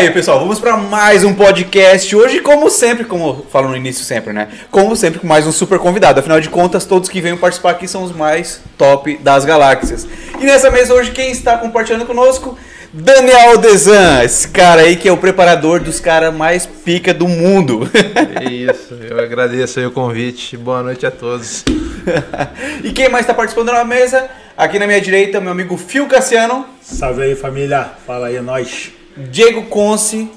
aí, pessoal, vamos para mais um podcast. Hoje, como sempre, como eu falo no início sempre, né? Como sempre, com mais um super convidado. Afinal de contas, todos que vêm participar aqui são os mais top das galáxias. E nessa mesa hoje, quem está compartilhando conosco? Daniel Desan, esse cara aí que é o preparador dos caras mais pica do mundo. Isso, eu agradeço aí o convite. Boa noite a todos. e quem mais está participando na mesa? Aqui na minha direita, meu amigo Fio Cassiano. Salve aí, família. Fala aí, é nóis. Diego Conce,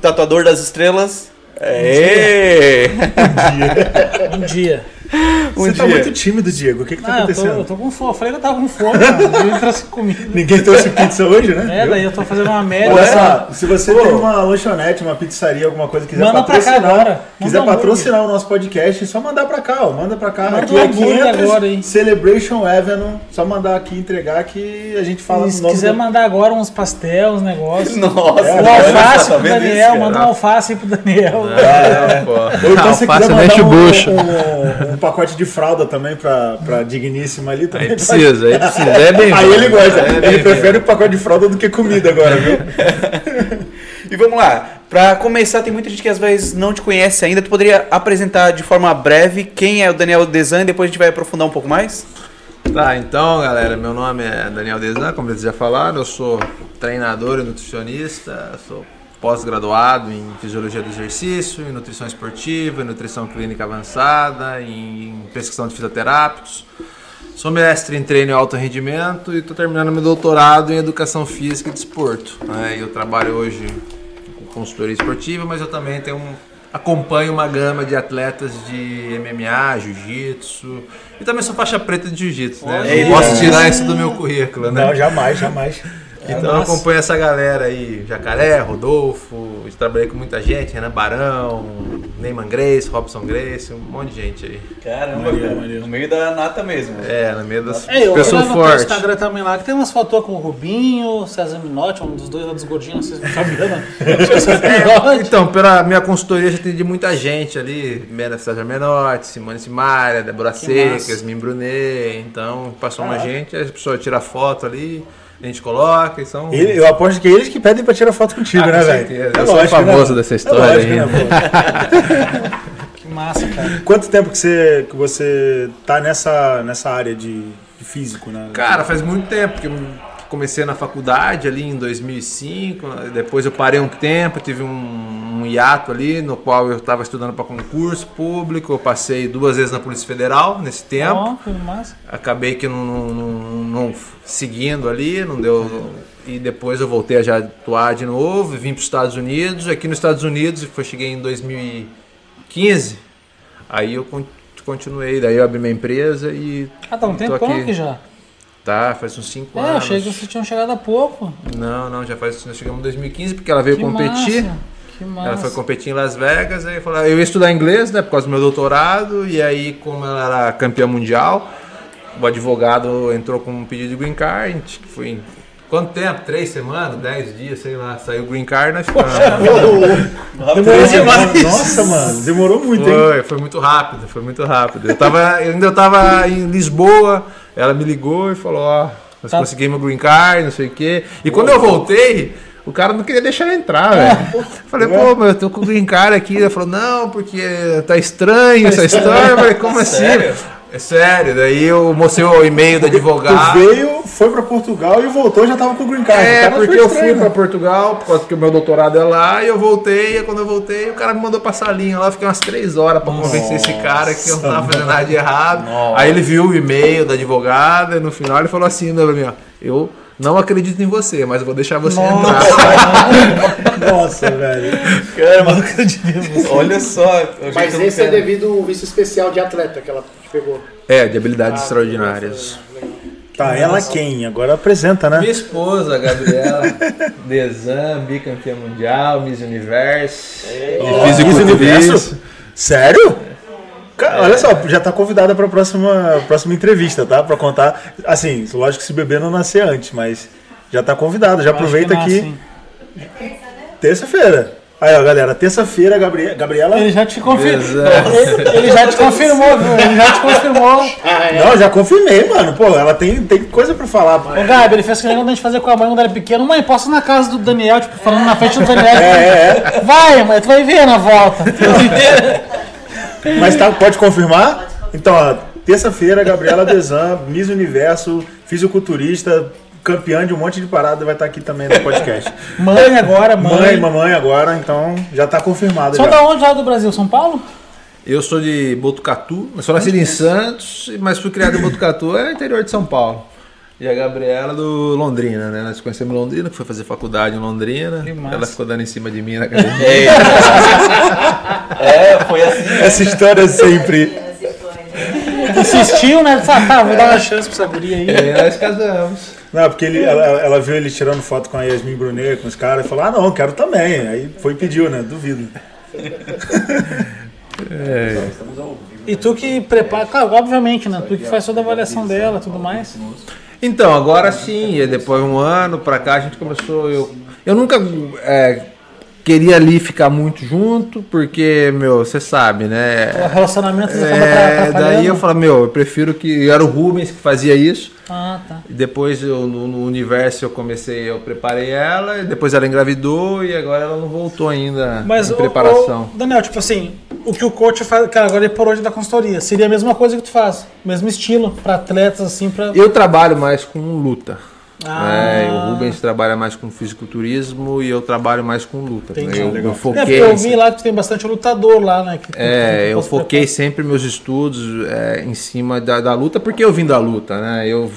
tatuador das estrelas. É. Bom dia. Bom dia. Um Você tá dia. tá muito tímido, Diego. O que, que tá ah, acontecendo? Eu tô, eu tô, com fome. Eu falei que eu tava com fome, Ninguém trouxe comida. Ninguém trouxe pizza hoje, né? É, daí eu tô fazendo uma média. Olha só, se você Pô. tem uma lanchonete, uma pizzaria, alguma coisa, quiser Manda patrocinar, pra cá agora. quiser Manda patrocinar o nosso podcast, é só mandar pra cá, ó. Manda pra cá. Manda aqui é 500 agora, hein? Celebration Avenue. Só mandar aqui entregar que a gente fala e Se quiser do... mandar agora uns pastel, uns negócios. Nossa, é, um alface pro Daniel, manda um alface pro Daniel. É, é, pô. Ou então se quiser mandar um, um, pacote de fralda também pra, pra digníssima ali também. Aí precisa, aí precisa. É bem Aí ele gosta. É ele prefere o pacote de fralda do que comida agora, viu? e vamos lá. Pra começar, tem muita gente que às vezes não te conhece ainda. Tu poderia apresentar de forma breve quem é o Daniel Desan e depois a gente vai aprofundar um pouco mais? Tá, então galera, meu nome é Daniel Desan, como eles já falaram, eu sou treinador e nutricionista, sou pós-graduado em fisiologia do exercício, em nutrição esportiva, em nutrição clínica avançada, em prescrição de fisioterápicos. Sou mestre em treino e alto rendimento e estou terminando meu doutorado em educação física e desporto. Né? Eu trabalho hoje com consultoria esportiva, mas eu também tenho um, acompanho uma gama de atletas de MMA, jiu-jitsu e também sou faixa preta de jiu-jitsu. Né? Não posso tirar isso do meu currículo, né? Não, jamais, jamais. Então eu acompanho essa galera aí, Jacaré, Rodolfo, trabalhei com muita gente, Renan Barão, Neyman Grace, Robson Grace, um monte de gente aí. Caramba, cara, no meio da nata mesmo. É, no meio das é, pessoas fortes. Eu Instagram também lá, que tem umas fotos com o Rubinho, César Minotti, um dos dois lá dos gordinhos, vocês não é, então, pela minha consultoria já atendi muita gente ali, César Menotti, Simone Simaria, Débora Secas, Yasmin Brunet, então passou ah. uma gente, as pessoas tiram foto ali a gente coloca e são. Ele, eu aposto que é eles que pedem pra tirar foto contigo, ah, né, velho? É eu sou famoso né? dessa história é lógico, aí. Né, que massa, cara. Quanto tempo que você, que você tá nessa, nessa área de, de físico, né? Cara, faz muito tempo que comecei na faculdade ali em 2005, depois eu parei um tempo, tive um, um hiato ali no qual eu estava estudando para concurso público, eu passei duas vezes na Polícia Federal nesse tempo. Oh, Acabei que não, não, não, não, seguindo ali, não deu e depois eu voltei a já atuar de novo, vim para os Estados Unidos, aqui nos Estados Unidos, foi cheguei em 2015, aí eu continuei, daí eu abri minha empresa e Ah, tá um tempo aqui já. Tá, faz uns 5 é, anos. É, eu achei que vocês tinham chegado há pouco. Não, não, já faz. Nós chegamos em 2015 porque ela veio que competir. Que massa. Ela foi competir em Las Vegas, aí falou, eu ia estudar inglês, né, por causa do meu doutorado, e aí, como ela era campeã mundial, o advogado entrou com um pedido de green card, a gente foi em Quanto tempo? Três semanas? Dez dias, sei lá. Saiu o green card, nós ficamos. Demorou demais. Nossa, mano, demorou muito, foi, hein? Foi muito rápido, foi muito rápido. Eu tava, eu ainda estava em Lisboa, ela me ligou e falou, ó, nós tá. conseguimos o green card, não sei o quê. E quando eu voltei, o cara não queria deixar eu entrar, é. velho. Falei, pô, mas eu tô com o green card aqui. Ele falou, não, porque tá estranho essa história. Eu falei, como assim? Sério? É sério, daí eu mostrei o e-mail do advogado. Tu veio, foi para Portugal e voltou já tava com o green card. É, porque eu fui para Portugal, por causa que o meu doutorado é lá, e eu voltei, e quando eu voltei, o cara me mandou passar a linha lá, fiquei umas três horas para convencer esse cara que eu não tava fazendo nada de errado. Nossa. Aí ele viu o e-mail da advogada, e no final ele falou assim pra mim, ó, eu não acredito em você, mas eu vou deixar você Nossa. entrar. Nossa, velho. Cara, não acredito em você. Olha só. Mas esse é devido ao visto especial de atleta que ela pegou. É, de habilidades ah, extraordinárias. Tá, ela quem? Agora apresenta, né? Minha esposa, Gabriela Desan, bicampeã mundial, Miss Universo. Oh, Miss Universo? Sério? Cara, olha só, já tá convidada para a próxima, próxima entrevista, tá? Para contar. Assim, lógico que se beber não nascer antes, mas já tá convidada. Já aproveita aqui. Terça-feira. Aí, ó, galera, terça-feira, Gabriela. Ele já te confirmou. Ele, ele, já te confirmou, viu? Ele já te confirmou. Não, já confirmei, mano. Pô, ela tem, tem coisa pra falar. Ô, Gabi, ele fez que nem a gente fazia com a mãe quando era pequeno. Mãe, posso na casa do Daniel, tipo, falando na frente do Daniel. É, Vai, mãe, tu vai ver na volta. Mas tá, pode confirmar? Então, ó, terça-feira, Gabriela Desan, Miss Universo, fisiculturista, campeã de um monte de parada, vai estar aqui também no podcast. Mãe agora, mãe. Mãe, mamãe agora, então já tá confirmado. Só já. da onde lá do Brasil? São Paulo? Eu sou de Botucatu, mas sou nascido em Santos, mas fui criado em Botucatu, é interior de São Paulo. E a Gabriela do Londrina, né? Nós conhecemos Londrina, que foi fazer faculdade em Londrina. Que massa. Ela ficou dando em cima de mim na academia. É, é, foi assim. Essa história sempre. Insistiu, né? Ah, tá, vou dar uma chance pra essa guria aí. Aí nós casamos. Não, porque ele- ela, ela viu ele tirando foto com a Yasmin Brunet, com os caras, e falou: Ah, não, quero também. Aí foi e pediu, né? Duvido. E tu que prepara, claro, obviamente, né? Tu que faz toda a avaliação dela e tudo mais. Então, agora sim, e depois de um ano pra cá a gente começou. Eu, eu nunca é, queria ali ficar muito junto, porque, meu, você sabe, O né? relacionamento acaba É, daí eu falei, meu, eu prefiro que. Era o Rubens que fazia isso. Ah, tá. E Depois eu, no, no universo eu comecei, eu preparei ela, e depois ela engravidou e agora ela não voltou ainda Mas, em ô, preparação. ô, Daniel, tipo assim, o que o coach faz, cara, agora ele parou de dar consultoria. Seria a mesma coisa que tu faz, mesmo estilo, pra atletas, assim, pra. Eu trabalho mais com luta. Ah. É, o Rubens trabalha mais com fisiculturismo e eu trabalho mais com luta. Entendi. Eu, É, eu porque foquei. eu vi lá que tu tem bastante lutador lá, né? Que É, que eu foquei preparar. sempre meus estudos é, em cima da, da luta, porque eu vim da luta, né? Eu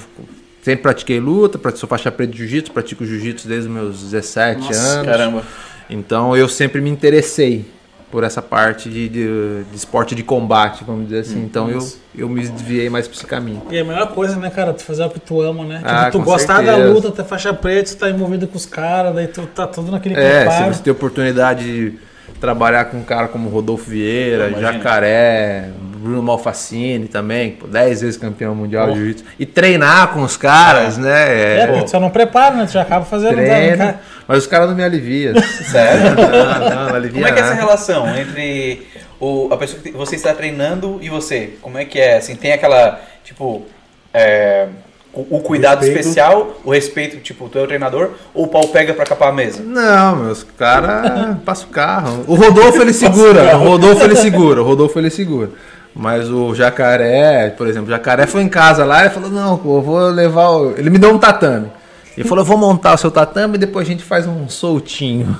sempre pratiquei luta, pratico- sou faixa preta de jiu-jitsu, pratico jiu-jitsu desde os meus 17 anos. Caramba. Então eu sempre me interessei por essa parte de, de, de esporte de combate, vamos dizer assim. então eu, eu me desviei mais para esse caminho. E é a melhor coisa, né, cara? Tu fazer o que tu ama, né? Tipo, Ah, tu gostar da certeza. luta, ter faixa preta, tu tá envolvido com os caras, daí tu tá tudo naquele É, se você tem oportunidade de trabalhar com um cara como Rodolfo Vieira, Imagina. Jacaré, Bruno Malfacine também, 10 vezes campeão mundial de jiu-jitsu. E treinar com os caras, né? É, porque tu só não prepara, né? Tu já acaba fazendo. né, treino, cara? mas os caras não me aliviam. Sério? não, não, não alivia Como é que é essa relação entre o, a pessoa que você está treinando e você? Como é que é? Assim, tem aquela, tipo, é, o, o cuidado Respeito. especial, o respeito, tipo, tu é o treinador, ou o pau pega pra capar a mesa? Não, meus caras passam o carro. O Rodolfo ele segura, o Rodolfo ele segura, o Rodolfo ele segura. Mas o jacaré, por exemplo, o jacaré foi em casa lá e falou: Não, pô, eu vou levar. O... Ele me deu um tatame. Ele falou: Eu vou montar o seu tatame e depois a gente faz um soltinho.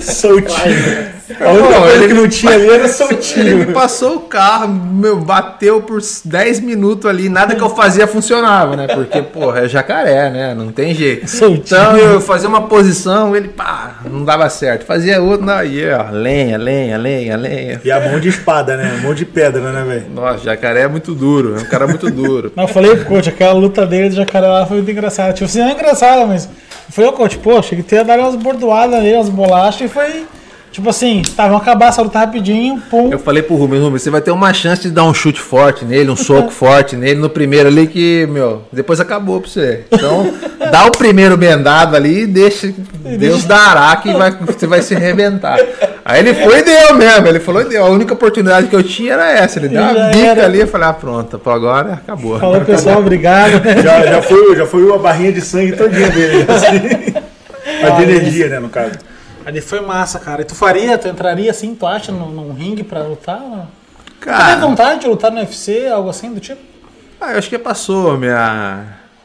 Soltinho. A única coisa que não tinha ali era Ele soltinho. me passou o carro, meu, bateu por 10 minutos ali, nada que eu fazia funcionava, né? Porque, porra, é jacaré, né? Não tem jeito. Soltinho. Então eu fazia uma posição, ele, pá, não dava certo. Fazia outra, não, e ó, lenha, lenha, lenha, lenha. E a mão de espada, né? Mão de pedra, né, velho? Nossa, jacaré é muito duro, é um cara muito duro. Não, eu falei pro coach, aquela luta dele do jacaré lá foi muito engraçada. Tipo assim, não é engraçada, mas. Eu falei, ô coach, pô, cheguei a ter dar umas bordoadas ali, umas bolachas e foi. Tipo assim, tá, vamos acabar essa luta rapidinho, pum. Eu falei pro Rubens, Rubens, você vai ter uma chance de dar um chute forte nele, um soco forte nele no primeiro ali que, meu, depois acabou pra você. Então, dá o primeiro bendado ali e deixa, Deus dará que vai, você vai se arrebentar. Aí ele foi e deu mesmo, ele falou e deu. A única oportunidade que eu tinha era essa, ele deu uma bica era. ali, eu falei, ah, pronto, pô, agora acabou. Falou, pessoal, obrigado. Já, já, foi, já foi a barrinha de sangue todinha dele. Assim. A de energia, né, no caso. Ali foi massa, cara. E tu faria, tu entraria assim, tu acha, num, num ringue pra lutar? Não? Tu tem Cara, vontade de lutar no UFC, algo assim do tipo? ah, eu acho que passou a minha,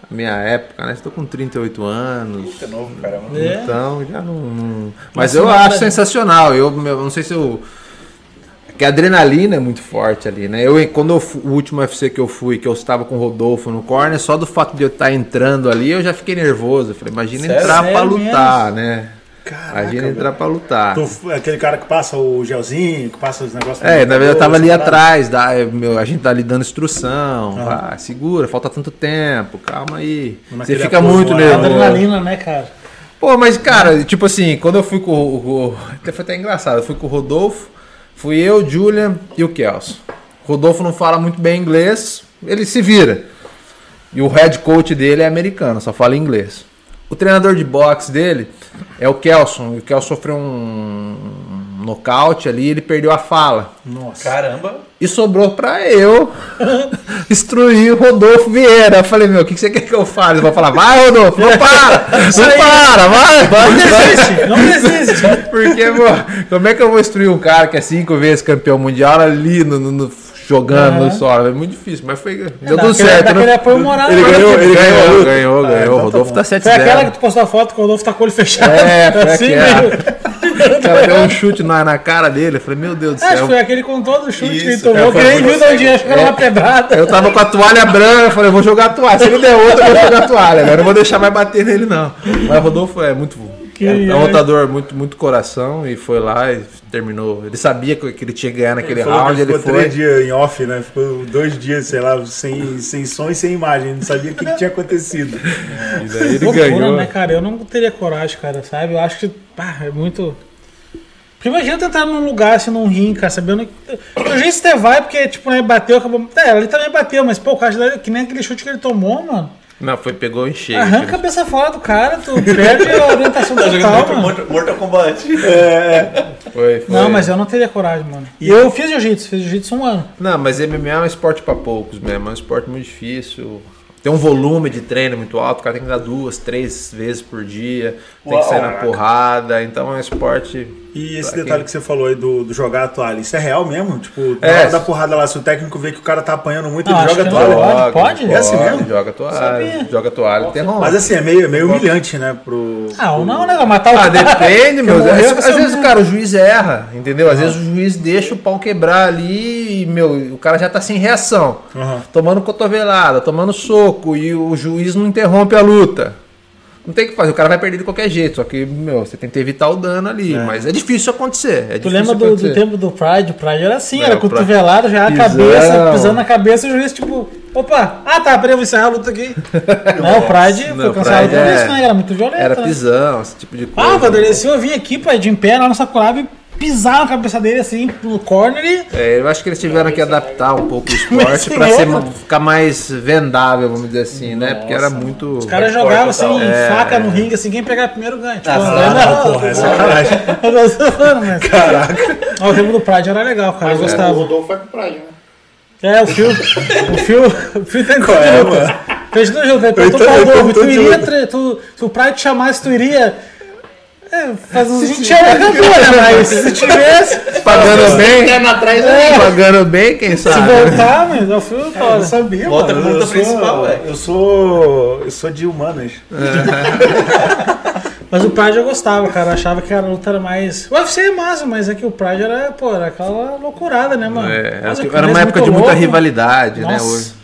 a minha época, né? Estou com 38 anos. Você é novo, caramba. É. Então, já não. não- Mas Mas eu não acho sensacional. Eu, meu, não sei se eu. Que a adrenalina é muito forte ali, né? Eu, quando eu o último UFC que eu fui, que eu estava com o Rodolfo no corner, só do fato de eu estar entrando ali, eu já fiquei nervoso. Eu falei, imagina Sério? entrar pra Sério lutar, né? Caraca, Imagina entrar pra lutar. Tu- aquele cara que passa o gelzinho, que passa os negócios. É, na verdade eu tava ali essa parada. atrás, dá, é, meu, a gente tá ali dando instrução, ah, segura, falta tanto tempo, calma aí. Você Naquele fica apoio muito lá. nervoso. Adrenalina, né, cara? Pô, mas cara, tipo assim, quando eu fui com o. o- até foi até engraçado, eu fui com o Rodolfo, fui eu, Julian e o Kelso. O Rodolfo não fala muito bem inglês, ele se vira. E o head coach dele é americano, só fala inglês. O treinador de boxe dele é o Kelson. E o Kelson sofreu um, nocaute ali, ele perdeu a fala. Nossa. Caramba. E sobrou pra eu instruir o Rodolfo Vieira. Eu falei, meu, o que que você quer que eu fale? Eu vou falar, vai, Rodolfo, não para! Não para, vai! Não desiste, não desiste. Porque, pô, como é que eu vou instruir um cara que é cinco vezes campeão mundial ali no, no- no- jogando no solo? É muito difícil, mas foi. Deu Dá tudo certo. né? apoio moral. Ele né? ganhou, ele ganhou Ganhou, ganhou, Ah, ganhou. O tá Rodolfo bom. tá 7 Foi aquela que tu postou a foto que o Rodolfo tá com o olho fechado. É, foi assim aquela. mesmo. O cara deu um chute na, na cara dele. Eu falei, meu Deus do Acho que céu. foi aquele com todo o chute que ele tomou, é, que nem viu de onde ia, que era É. uma pedrada. Eu tava com a toalha branca, eu falei, vou jogar a toalha. Se ele der outra, eu vou jogar a toalha. Agora eu não vou deixar mais bater nele, não. Mas o Rodolfo é muito. Que é, é um é. lutador muito, muito coração e foi lá e terminou. Ele sabia que ele tinha que ganhar naquele Ele round, ele ficou foi. três dias em off, né? Ficou dois dias, sei lá, sem, sem som e sem imagem. Não sabia o que, que tinha acontecido. E daí ele Loucura, ganhou. né, cara? Eu não teria coragem, cara, sabe? Eu acho que, pá, é muito... Porque imagina tu entrar num lugar, assim, num rim, cara, sabendo que... O jeito você vai, porque, tipo, né, bateu, acabou... É, ele também bateu, mas, pô, o cara, que nem aquele chute que ele tomou, mano. Não, foi, pegou em cheio. Arranca a cabeça fora do cara, tu perde a orientação Tá jogando total, mano. Mortal, Mortal Kombat. Foi, foi. Não, mas eu não teria coragem, mano. E eu fiz jiu-jitsu, fiz jiu-jitsu um ano. Não, mas MMA é um esporte pra poucos mesmo, é um esporte muito difícil. Tem um volume de treino muito alto, o cara tem que dar duas, três vezes por dia, tem que sair na porrada, então é um esporte. E esse detalhe quem- que você falou aí do, do jogar a toalha, isso é real mesmo? Tipo, na É. hora da porrada lá, se o técnico vê que o cara tá apanhando muito, Não, ele joga a toalha. Pode? Pode? É assim mesmo? Joga a toalha, Sabia. joga a toalha, interrompe. Mas assim, é meio, é meio humilhante, né? Pro, Ah, ou pro- não, né? Matar o Ah, depende, meu. Às, às vezes, morreu. cara, o juiz erra, entendeu? Às vezes o juiz deixa o pau quebrar ali e, meu, o cara já tá sem reação. Aham. Tomando cotovelada, tomando soco e o juiz não interrompe a luta. Não tem o que fazer, o cara vai perder de qualquer jeito. Só que, meu, você tem que evitar o dano ali. Mas é difícil acontecer. É Tu difícil lembra do, do acontecer. tempo do Pride? O Pride era assim, É, era Pride- cotovelado, já a cabeça, pisando na cabeça e o juiz, tipo, opa, ah tá, peraí, eu vou encerrar a luta aqui. não, o Pride Não, foi cancelado Pride por é- isso, né? Era muito violento. Era né? pisão, esse tipo de coisa. Ah, Vanderlei Silva vinha aqui, pai, de em pé, lá no sacolava e pisar na cabeça dele assim, no corner. É, eu acho que eles tiveram que adaptar um pouco o esporte pra senhor, ser, ficar mais vendável, vamos dizer assim, né? Porque era muito. Os caras jogavam assim. É. faca no ringue, assim, quem pegar primeiro ganha. Tipo, Ah, não, porra, é sacanagem. Ó, o tempo do Pride era legal, cara. Eu Mas o gostava. Rodolfo vai pro Pride, né? É, o Fio. O Fio. O Fio tem Qual é, mano? Fez no jogo, tu iria. Tu, se o Pride te chamasse, tu iria. É, faz uns 20 anos acabou, né? Mas se tivesse, Pagando bem, atrás aí. pagando bem, quem se sabe? voltar, mas é o Fio Eu não foda. sabia, Volta mano. eu principal, ué. eu sou. Eu sou de humanas. Mas o Pride eu gostava, cara. Eu achava que a luta era mais. O UFC é massa, mas é que o Pride era, pô, era aquela loucurada, né, mano? É, era, é que era uma época de muita louco. rivalidade, né? Nossa.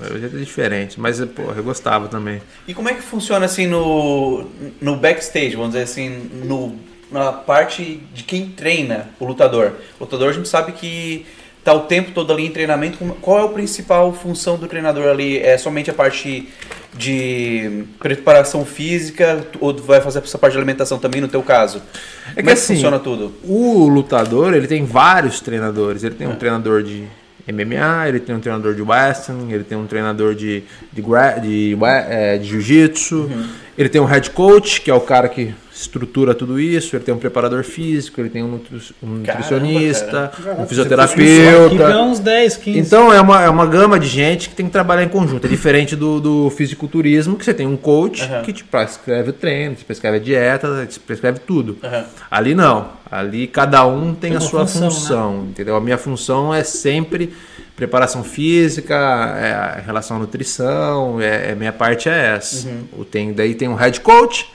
Hoje. Hoje é diferente, mas, porra, eu gostava também. E como é que funciona assim no, no backstage, vamos dizer assim, no, na parte de quem treina o lutador? O lutador a gente sabe que tá o tempo todo ali em treinamento. Como- Qual é a principal função do treinador ali? É somente a parte de preparação física ou vai fazer essa parte de alimentação também no teu caso? É Como que é que assim, funciona tudo? O lutador, ele tem vários treinadores. Ele tem um treinador de MMA, ele tem um treinador de wrestling, ele tem um treinador de, de, de, we- é, de jiu-jitsu, ele tem um head coach, que é o cara que estrutura tudo isso, ele tem um preparador físico, ele tem um, nutri- um Caramba, nutricionista, um fisioterapeuta. uns 10, 15. Então é uma, é uma gama de gente que tem que trabalhar em conjunto. É diferente do, do fisiculturismo, que você tem um coach Aham. que te prescreve o treino, te prescreve a dieta, te prescreve tudo. Aham. Ali não. Ali cada um tem, Tem a sua função, função, entendeu? A minha função é sempre preparação física, é a relação à nutrição, é, é- minha parte é essa. O tem, daí tem um head coach,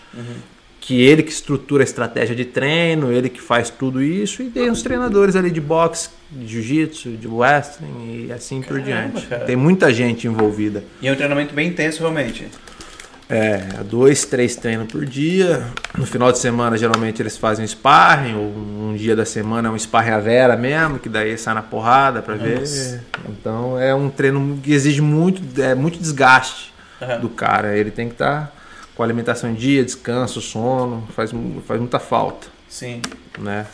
que ele que estrutura a estratégia de treino, ele que faz tudo isso, e tem os treinadores ali de boxe, de jiu-jitsu, de wrestling e assim por Caramba, diante. cara. Tem muita gente envolvida. E é um treinamento bem intenso realmente. É, dois, três treinos por dia. No final de semana, geralmente, eles fazem sparring, ou um dia da semana é um sparring à vera mesmo, que daí sai na porrada pra ver. Então é um treino que exige muito, é, muito desgaste Aham. do cara. Ele tem que estar com alimentação em dia, descanso, sono, faz, faz muita falta, Sim. né?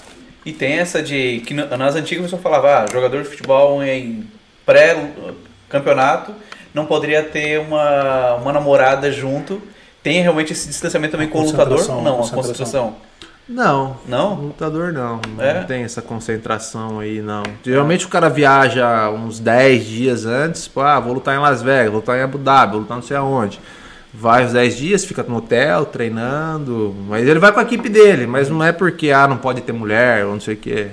E tem essa de que na- nas antigas a pessoa falava, ah, jogador de futebol em pré-campeonato não poderia ter uma, uma namorada junto. Tem realmente esse distanciamento também com o lutador? ou Não, a concentração. concentração. Não. Não? Lutador não. Não É? tem essa concentração aí, não. Geralmente o cara viaja uns 10 dias antes, pô, ah, vou lutar em Las Vegas, vou lutar em Abu Dhabi, vou lutar não sei aonde. Vai os 10 dias, fica no hotel, treinando. Mas ele vai com a equipe dele, mas não é porque, ah, não pode ter mulher ou não sei o quê.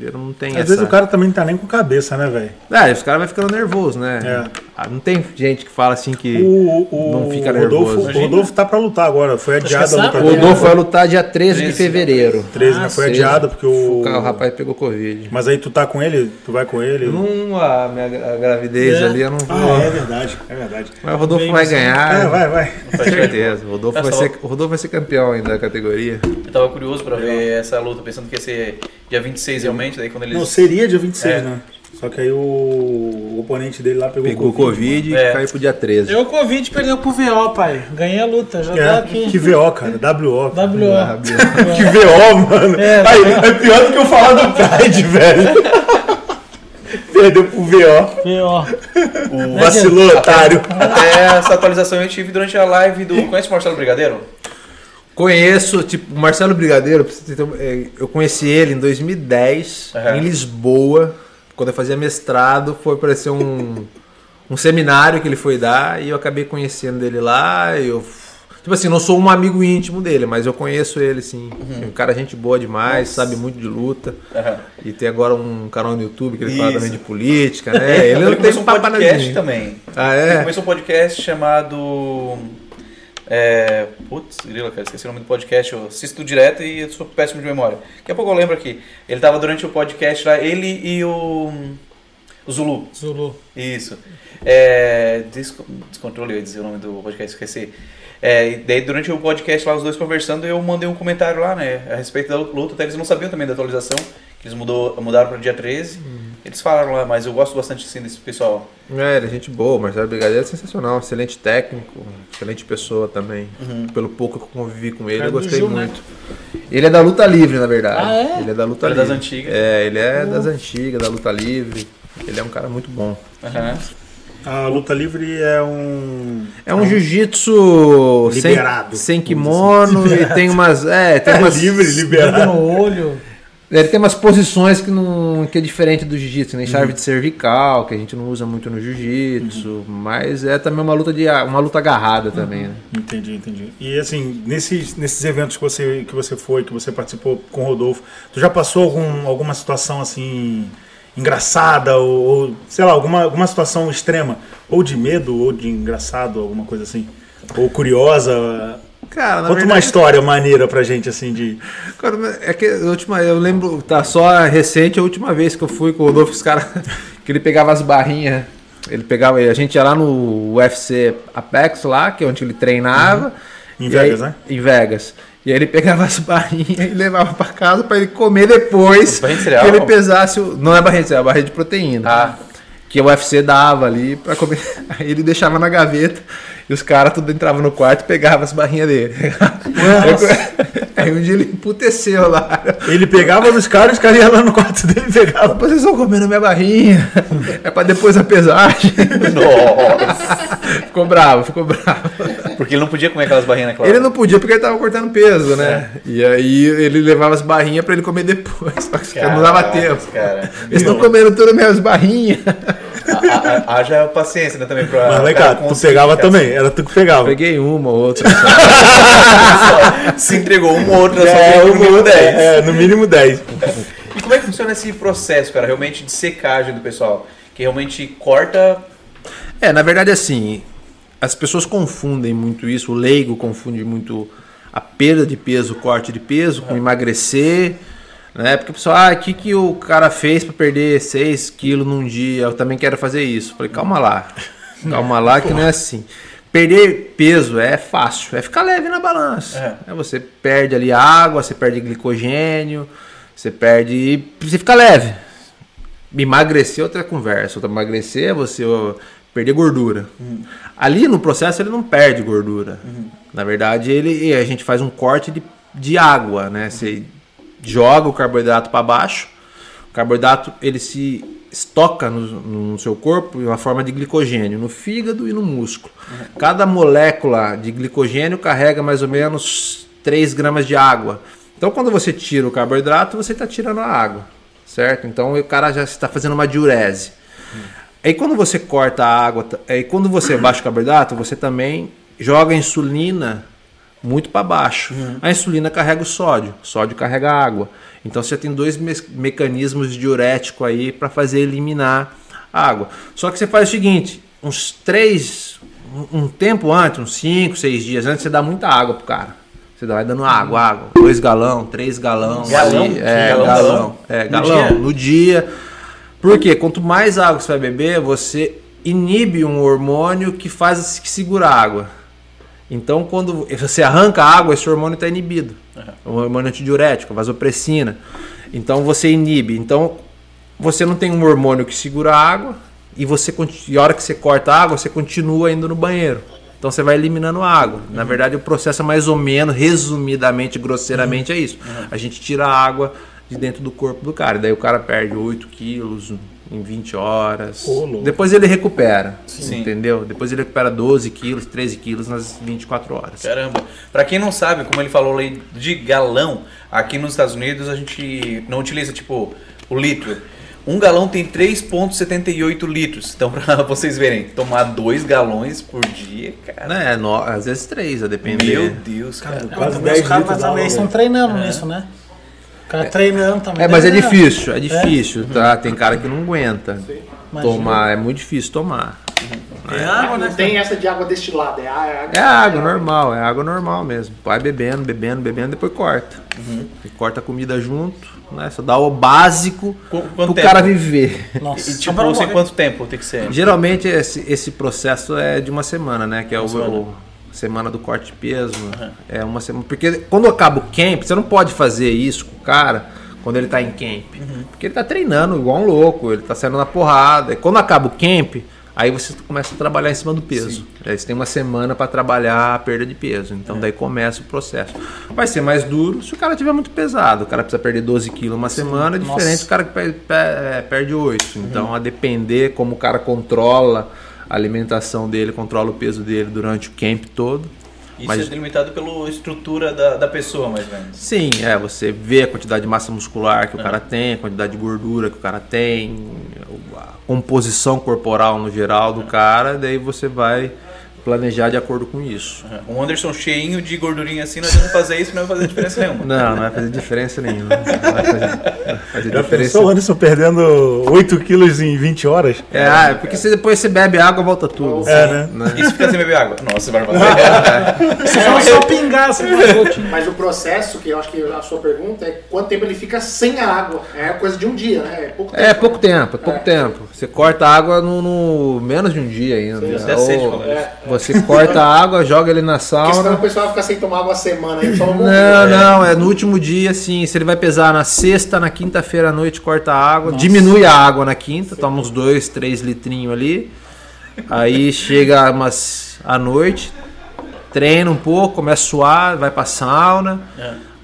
Ele não tem Às essa... vezes o cara também não tá nem com cabeça, né, velho? É, os caras vão ficando nervoso, né? É. Ah, Não tem gente que fala assim que... O, o, Não fica Rodolfo, nervoso. o Rodolfo tá pra lutar agora. Foi adiada a que luta O. Rodolfo vai lutar dia 13 de 13. fevereiro. 13, né? Ah, Foi Seja, adiada porque o. O rapaz pegou Covid. Mas aí tu tá com ele? Tu vai com ele? Não, a minha a gravidez É. ali eu não vou. Ah, é verdade, é verdade. Mas o Rodolfo Bem, vai ganhar. É, vai, vai. Com certeza. O Rodolfo, vai ser, o Rodolfo vai ser campeão ainda da categoria. Eu tava curioso pra ver essa luta, pensando que ia ser dia 26 realmente, daí quando eles... Não, seria dia 26, É. né? Só que aí o, o oponente dele lá pegou, Pegou Covid e É. caiu pro dia 13. Eu Covid perdeu pro VO, pai. Ganhei a luta, já tá É, aqui. que VO, cara. WO. WO. Que VO, mano. É, aí, é pior do que eu falar do Pride, velho. Perdeu pro VO. VO. O Vacilou, otário. Até essa atualização eu tive durante a live do... Conhece o Marcelo Brigadeiro? Conheço, tipo, o Marcelo Brigadeiro, é, eu conheci ele em 2010, Aham. em Lisboa, quando eu fazia mestrado, foi aparecer um, um seminário que ele foi dar e eu acabei conhecendo ele lá. Eu, tipo assim, não sou um amigo íntimo dele, mas eu conheço ele sim. Uhum. É um cara gente boa demais, sabe muito de luta. Aham. E tem agora um canal no YouTube que ele fala Isso. também de política, né? Ele não tem começou um podcast também. Ah, Ele é? começou um podcast chamado. É, putz, grila, cara, esqueci o nome do podcast. Eu assisto direto e eu sou péssimo de memória. Daqui a pouco eu lembro aqui. Ele tava durante o podcast lá, ele e o. O Zulu. Zulu. Isso. É, Desco- Descontrole, eu ia dizer o nome do podcast, esqueci. É, e daí durante o podcast lá, os dois conversando, eu mandei um comentário lá, né, a respeito da luta, até eles não sabiam também da atualização, que eles mudou, mudaram para dia 13. Eles falaram lá, mas eu gosto bastante assim desse pessoal. É, ele é gente boa, o Marcelo Brigadeiro é sensacional, excelente técnico, excelente pessoa também. Pelo pouco que eu convivi com ele, Cara eu gostei Gil, né? muito. Ele é da luta livre, na verdade. Ah, é? Ele é da luta Ele é das livre. antigas. É, ele é das antigas, da luta livre. Ele é um cara muito bom. Aham. A luta livre é um. É um jiu-jitsu sem, Liberado. sem kimono e tem umas. É, tem É umas. livre, liberado. no olho. Ele tem umas posições que, não, que é diferente do jiu-jitsu, nem chave de cervical, que a gente não usa muito no jiu-jitsu, mas é também uma luta de uma luta agarrada também, né? Entendi, entendi. E assim, nesses, nesses eventos que você, que você foi, que você participou com o Rodolfo, tu já passou algum, alguma situação assim engraçada ou, ou, sei lá, alguma, alguma situação extrema, ou de medo, ou de engraçado, alguma coisa assim? Ou curiosa? Cara, na Conta uma verdade, história maneira pra gente, assim, de. cara, é que a última, eu lembro, tá só recente a última vez que eu fui com o Rodolfo, os caras, que ele pegava as barrinhas, ele pegava, a gente ia lá no UFC Apex lá, que é onde ele treinava. Em e Vegas, aí- né? Em Vegas. E aí ele pegava as barrinhas e levava pra casa pra ele comer depois. Barrinha de cereal? Que ele pesasse. O, não é barrinha de cereal, é barrinha de proteína. Ah. Que o UFC dava ali pra comer. Aí ele deixava na gaveta e os caras tudo entravam no quarto e pegavam as barrinhas dele. Aí um dia ele emputeceu lá. Ele pegava nos caras, os caras iam lá no quarto dele e pegavam. Vocês estão comendo minha barrinha. É pra depois a pesagem. Nossa! Ficou bravo, ficou bravo. Porque ele não podia comer aquelas barrinhas naquela Ele não podia porque ele tava cortando peso, né? E aí ele levava as barrinhas pra ele comer depois. Só que não dava tempo. Cara. Eles estão comendo todas as minhas barrinhas. Ha- ha- Haja paciência né, também pra. Mas vem cá, tu pegava também, era tu que pegava. Peguei uma ou outra. Se entregou uma ou outra, só É, pegou no mínimo 10. é, é, no mínimo 10. E como é que funciona esse processo, cara, realmente de secagem do pessoal? Que realmente corta. É, na verdade, assim, as pessoas confundem muito isso, o leigo confunde muito a perda de peso, o corte de peso com emagrecer, né? Porque o pessoal, ah, o que, que o cara fez para perder 6 quilos num dia? Eu também quero fazer isso. Falei, calma lá, calma lá que não é assim. Perder peso é fácil, é ficar leve na balança. É. né? Você perde ali água, você perde glicogênio, você perde. Você fica leve. Emagrecer é outra conversa. Outra emagrecer é você perder gordura. Ali no processo ele não perde gordura. Na verdade, ele, a gente faz um corte de, de água, né? Você joga o carboidrato para baixo. O carboidrato ele se estoca no, no seu corpo em uma forma de glicogênio, no fígado e no músculo. Cada molécula de glicogênio carrega mais ou menos 3 gramas de água. Então, quando você tira o carboidrato, você está tirando a água, certo? Então, o cara já está fazendo uma diurese. Aí, quando você corta a água, aí quando você baixa o carboidrato, você também joga a insulina muito para baixo. A insulina carrega o sódio, o sódio carrega a água. Então você tem dois me- mecanismos diurético aí para fazer eliminar a água. Só que você faz o seguinte, uns três, um um tempo antes, uns cinco, seis dias antes, você dá muita água pro cara. Você vai dando água, água, dois galão, três galão, Galão? ali, é, Galão, galão, galão? é, No galão, dia? no dia. Porque quanto mais água você vai beber, você inibe um hormônio que faz que segura a água. Então, quando você arranca a água, esse hormônio está inibido. O hormônio antidiurético, vasopressina. Então, você inibe. Então, você não tem um hormônio que segura a água e você e a hora que você corta a água, você continua indo no banheiro. Então, você vai eliminando a água. Na verdade, o processo é mais ou menos, resumidamente, grosseiramente, é isso. A gente tira a água de dentro do corpo do cara. E daí o cara perde 8 quilos em 20 horas. Louco. Depois ele recupera. Sim. Entendeu? Depois ele recupera 12 quilos, 13 quilos nas 24 horas. Caramba. Pra quem não sabe, como ele falou ali de galão, aqui nos Estados Unidos a gente não utiliza tipo o litro. Um galão tem 3,78 litros. Então, pra vocês verem, tomar dois galões por dia, cara. Né? No- às vezes três, a depender. Meu Deus, cara. Quase Também 10 os caras também estão treinando nisso, né? O cara treinando também. É, mas é difícil, é difícil, tá? Tem cara que não aguenta tomar, é muito difícil tomar. É água, né? Não tem essa de água destilada, é água. É água normal, é água normal mesmo. Vai bebendo, bebendo, bebendo, depois corta. E corta a comida junto, né? Só dá o básico Qu- pro tempo? cara viver. Nossa, E tipo, pra não sei morrer. quanto tempo tem que ser. Geralmente esse, esse processo é de uma semana, né? Que é o, semana. o- semana do corte de peso. É uma semana. Porque quando acaba o camp, você não pode fazer isso com o cara quando ele tá em camp. Porque ele tá treinando igual um louco, ele tá saindo na porrada. E quando acaba o camp, aí você começa a trabalhar em cima do peso. Aí você tem uma semana para trabalhar a perda de peso. Então daí começa o processo. Vai ser mais duro se o cara tiver muito pesado. O cara precisa perder 12 quilos uma semana, é diferente do cara que é, perde 8. Então, a depender como o cara controla a alimentação dele, controla o peso dele durante o camp todo. Isso Mas- é delimitado pela estrutura da, da pessoa, mais ou menos. Sim, é, você vê a quantidade de massa muscular que o cara tem, a quantidade de gordura que o cara tem, composição corporal no geral do cara, daí você vai planejar de acordo com isso. Um Anderson cheinho de gordurinha assim, nós vamos fazer isso, não vai fazer diferença nenhuma. Não, não vai fazer diferença nenhuma. Não vai fazer, vai fazer Já diferença. pensou o Anderson perdendo 8 quilos em 20 horas? É, ah, é porque você, depois você bebe água, volta tudo. É, né? E se ficar sem beber água? Nossa, vai fazer. Se for só pingar, você voltar. Mas o processo, que eu acho que a sua pergunta é quanto tempo ele fica sem a água. É coisa de um dia, né? É pouco tempo. É pouco tempo, é pouco É. tempo. Você corta a água no, no- menos de um dia ainda. Sim, até sede Ou falando isso. você corta a água, joga ele na Porque senão o sauna. pessoal fica sem tomar água uma semana aí, só não Não, não, é no último dia, assim. Se ele vai pesar na sexta, na quinta-feira à noite, corta a água, diminui a água na quinta, toma uns dois, três litrinhos ali. Aí chega umas à noite, treina um pouco, começa a suar, vai pra sauna.